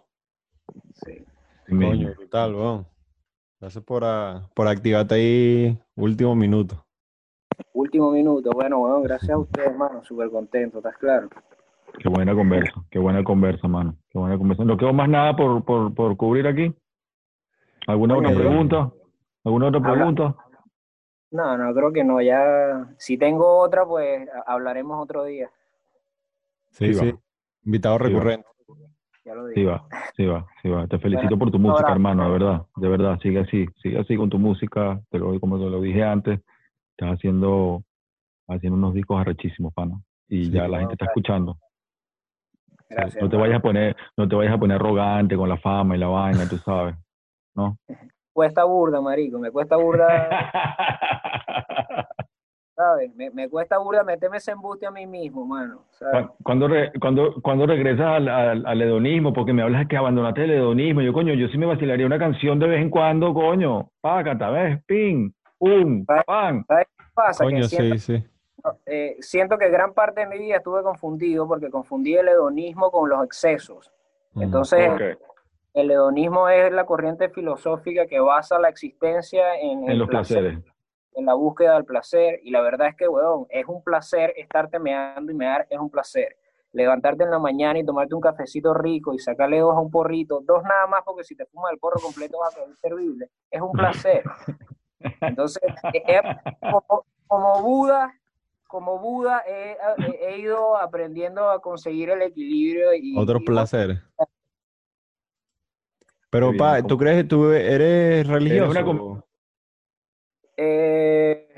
Sí. Coño, brutal, weón. Gracias por, a- por activarte ahí último minuto. Último minuto, bueno, bueno, gracias a ustedes, hermano, súper contento, ¿estás claro? Qué buena conversa, qué buena conversa, mano. Qué buena conversa. No quedó más nada por, por, por cubrir aquí. ¿Alguna otra pregunta? ¿Alguna otra Habla- pregunta? No, no, creo que no, ya, si tengo otra, pues hablaremos otro día, Sí, Sí, sí. Invitado Sí, va. recurrente. ya lo Sí digo. va, sí va, sí va. Te felicito por tu música, hermano, de verdad, de verdad. Sigue así, sigue así con tu música. Te lo, como te lo dije antes, estás haciendo, haciendo unos discos arrechísimos, pana. Y Sí, ya la gente está escuchando. Gracias. No te hermano. vayas a poner, no te vayas a poner arrogante con la fama y la vaina, tú sabes. ¿No? Cuesta burda, marico, me cuesta burda, ¿sabes? Me, me cuesta burda meterme ese embuste a mí mismo, mano, ¿sabes? Cu- Cuando, re- cuando, cuando regresas al, al, al hedonismo, porque me hablas que abandonaste el hedonismo, yo, coño, yo sí me vacilaría una canción de vez en cuando, coño, págata, ¿ves? Ping, pum, pan. ¿Sabes qué pasa? Coño, que siento, sí, sí. Eh, siento que gran parte de mi vida estuve confundido porque confundí el hedonismo con los excesos. Mm. Entonces, Ok, el hedonismo es la corriente filosófica que basa la existencia en, en los placer, placeres. en la búsqueda del placer. Y la verdad es que, weón, es un placer estarte meando y mear, es un placer. Levantarte en la mañana y tomarte un cafecito rico y sacarle dos a un porrito, dos nada más, porque si te fumas el porro completo vas a quedar servible. Es un placer. Entonces, eh, como, como Buda, como Buda he, ido aprendiendo a conseguir el equilibrio y Otros y- placeres. Pero, pa, ¿tú crees que tú eres religioso? una Eh,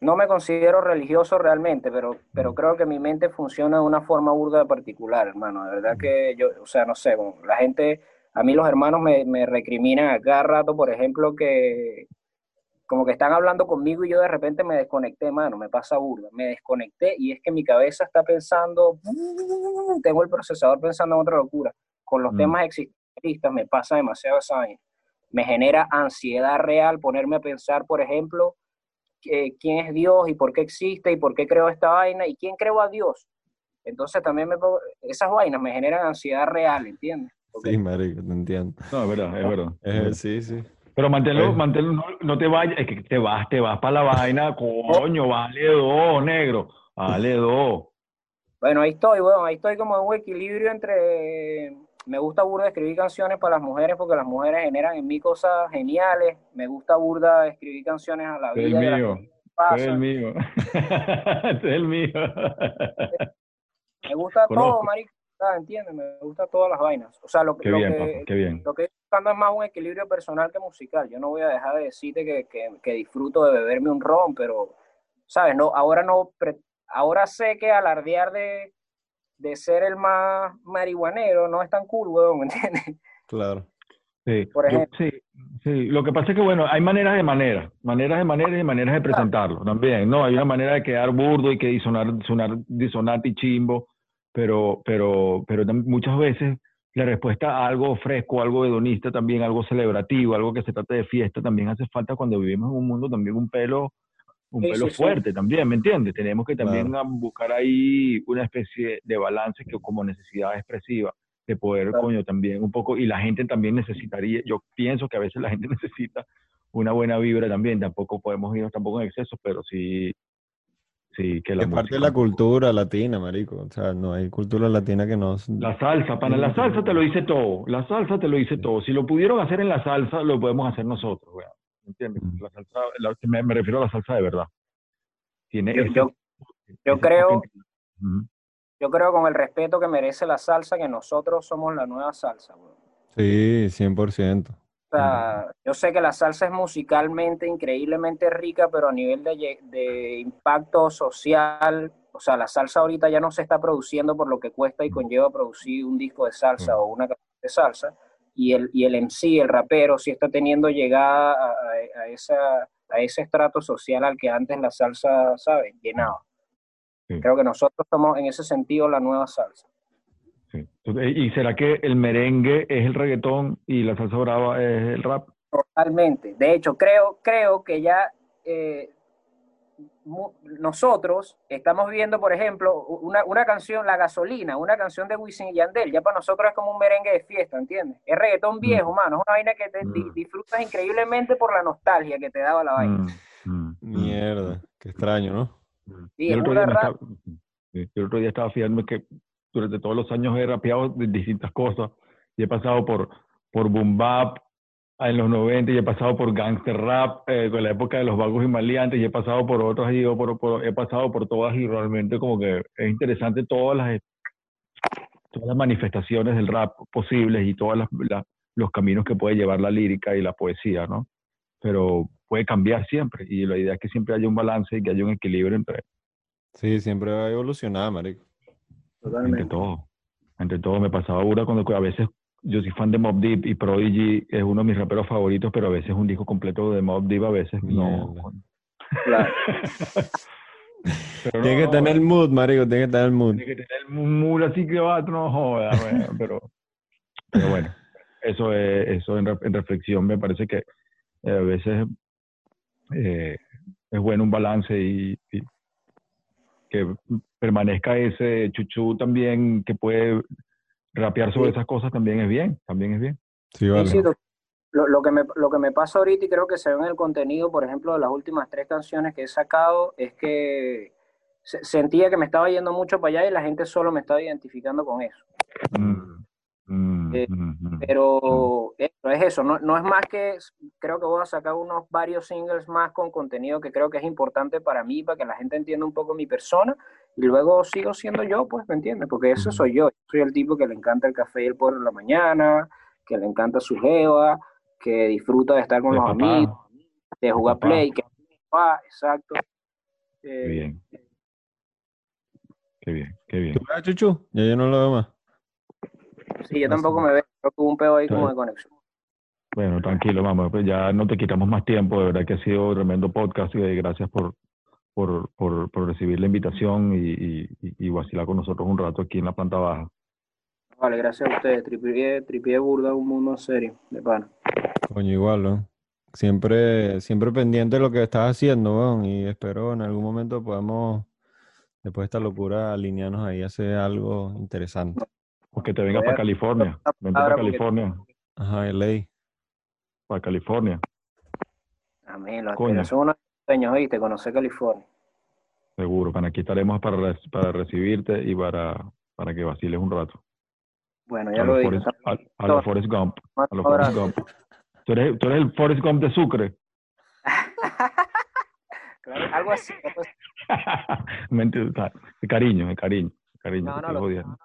no me considero religioso realmente, pero, Mm. pero creo que mi mente funciona de una forma burda particular, hermano. De verdad que yo, o sea, no sé, la gente, a mí los hermanos me, me recriminan a cada rato, por ejemplo, que como que están hablando conmigo y yo de repente me desconecté, mano, me pasa burda, me desconecté y es que mi cabeza está pensando, tengo el procesador pensando en otra locura. Con los Mm. temas existencialistas me pasa demasiado esa vaina. Me genera ansiedad real ponerme a pensar, por ejemplo, que- quién es Dios y por qué existe y por qué creó esta vaina y quién creó a Dios. Entonces también me, pongo- esas vainas me generan ansiedad real, ¿entiendes? Porque Sí, marico, te entiendo. No, es verdad, es verdad. es Eh, verdad. sí, sí. Pero manténlo, Pues- manténlo, no, no te vayas, es que te vas, te vas para la vaina, coño, vale dos, negro, vale dos. Bueno, ahí estoy, bueno, ahí estoy como en un equilibrio entre... Me gusta burda escribir canciones para las mujeres porque las mujeres generan en mí cosas geniales. Me gusta burda escribir canciones a la Este es vida el mío, es el mío, es el mío. Me gusta todo, marico, ¿sabes? ¿entiendes? Me gusta todas las vainas. O sea, lo, que- Qué lo bien, que, papá, qué bien. lo que estoy buscando es más un equilibrio personal que musical. Yo no voy a dejar de decirte que, que, que disfruto de beberme un ron, pero, ¿sabes? No, ahora no, pre- ahora sé que alardear de, de ser el más marihuanero no es tan cool, weón, ¿me entiendes? Claro. Sí, Por yo- ejemplo. sí, sí. Lo que pasa es que, bueno, hay maneras de maneras, maneras de maneras y maneras de presentarlo también, ¿no? Hay una manera de quedar burdo y que disonar, sonar disonante y chimbo, pero, pero, pero muchas veces la respuesta a algo fresco, algo hedonista también, algo celebrativo, algo que se trate de fiesta, también hace falta cuando vivimos en un mundo también un pelo, un Sí, pelo sí, sí. fuerte también, ¿me entiendes? Tenemos que también Claro. buscar ahí una especie de balance que como necesidad expresiva de poder, Claro. coño, también un poco, y la gente también necesitaría, yo pienso que a veces la gente necesita una buena vibra también, tampoco podemos irnos tampoco en exceso, pero sí, sí, que la Es parte de la cultura latina, marico. O sea, no hay cultura latina que no... La salsa, pana, la salsa te lo dice todo, la salsa te lo dice todo. Si lo pudieron hacer en la salsa, lo podemos hacer nosotros, weón. ¿Entiendes? La salsa, la- me, me refiero a la salsa de verdad. Tiene Yo- ese- yo- yo ese creo-. Yo creo con el respeto que merece la salsa que nosotros somos la nueva salsa. weón. Sí, 100%. O sea, yo sé que la salsa es musicalmente increíblemente rica, pero a nivel de, de impacto social, o sea, la salsa ahorita ya no se está produciendo por lo que cuesta y conlleva producir un disco de salsa o una canción de salsa, y el, y el MC, el rapero, sí está teniendo llegada a, a- esa, a ese estrato social al que antes la salsa, ¿sabes?, llenaba. Creo que nosotros somos en ese sentido la nueva salsa. Sí. Entonces, ¿Y será que el merengue es el reggaetón y la salsa brava es el rap? Totalmente. De hecho, creo, creo que ya eh, nosotros estamos viendo, por ejemplo, una, una canción, La Gasolina, una canción de Wisin y Yandel, ya para nosotros es como un merengue de fiesta, ¿entiendes? Es reggaetón viejo, mano, es una vaina que te di- Mm. disfrutas increíblemente por la nostalgia que te daba la vaina. Mm, mm, mm. Mierda, qué extraño, ¿no? Sí, otro día estaba, el otro día estaba fijándome que durante todos los años he rapeado de distintas cosas y he pasado por, por boom bap en los 90 y he pasado por gangster rap eh, con la época de los vagos y maleantes y he pasado por otras y yo por, por- he pasado por todas y realmente como que es interesante todas las todas las manifestaciones del rap posibles y todos los caminos que puede llevar la lírica y la poesía, ¿no? Pero puede cambiar siempre y la idea es que siempre haya un balance y que haya un equilibrio entre, Sí, siempre va a evolucionar, marico. Entre todo. Entre todo, me pasaba una cuando a veces yo soy fan de Mob Deep y Prodigy es uno de mis raperos favoritos, pero a veces un disco completo de Mob Deep a veces no. Claro. Tiene que tener el mood, marico, tiene que tener el mood. Tiene que tener un muro así que va, no joda, bueno, pero, pero bueno, eso es, eso en, re- en reflexión me parece que eh, a veces eh, es bueno un balance y, y que permanezca ese chuchú también que puede rapear sobre Sí. esas cosas también es bien, también es bien. Sí, vale. sí, lo- lo que me, lo que me pasa ahorita y creo que se ve en el contenido, por ejemplo, de las últimas tres canciones que he sacado, es que se- sentía que me estaba yendo mucho para allá y la gente solo me estaba identificando con eso. Mm, mm, Eh, mm, mm. Pero eso, es eso, no, no es más que, creo que voy a sacar unos varios singles más con contenido que creo que es importante para mí, para que la gente entienda un poco mi persona, y luego sigo siendo yo, pues, ¿me entiendes? Porque eso soy yo, soy el tipo que le encanta el café y el pueblo en la mañana, que le encanta su jeva, que disfruta de estar con De los papá. amigos, de jugar papá. play, que ah, exacto. Qué Eh, bien. Qué bien, qué bien. ¿Tú Chuchu? Ya yo no lo veo más. Sí, yo tampoco me veo, creo que hubo un pedo ahí como de conexión. Bueno, tranquilo, vamos, pues ya no te quitamos más tiempo, de verdad que ha sido tremendo podcast y gracias por, por, por, por recibir la invitación y, y, y- y vacilar con nosotros un rato aquí en la planta baja. Vale, gracias a ustedes, tripié, tripié burda, un mundo serio, de pana. Coño, igual, ¿no? Siempre, siempre pendiente de lo que estás haciendo, weón, y espero en algún momento podamos, después de esta locura, alinearnos ahí a hacer algo interesante. O que te vengas para California, vente para California, Ajá, LA. para California, Amén, los Coño. aspiras son unos sueños, ¿viste? Conocer California. seguro, para aquí estaremos para, para recibirte y para, para que vaciles un rato. Bueno, A ya lo dije. A, a los Forrest Gump, a los Forrest. Gump. ¿Tú eres, tú eres el Forrest Gump de Sucre. Claro, algo así. Mentira, cariño, de cariño, de cariño. No, no, lo- jodiendo.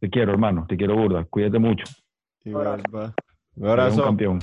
Te quiero, hermano, te quiero burda. Cuídate mucho. Igual, abrazo. Un un campeón.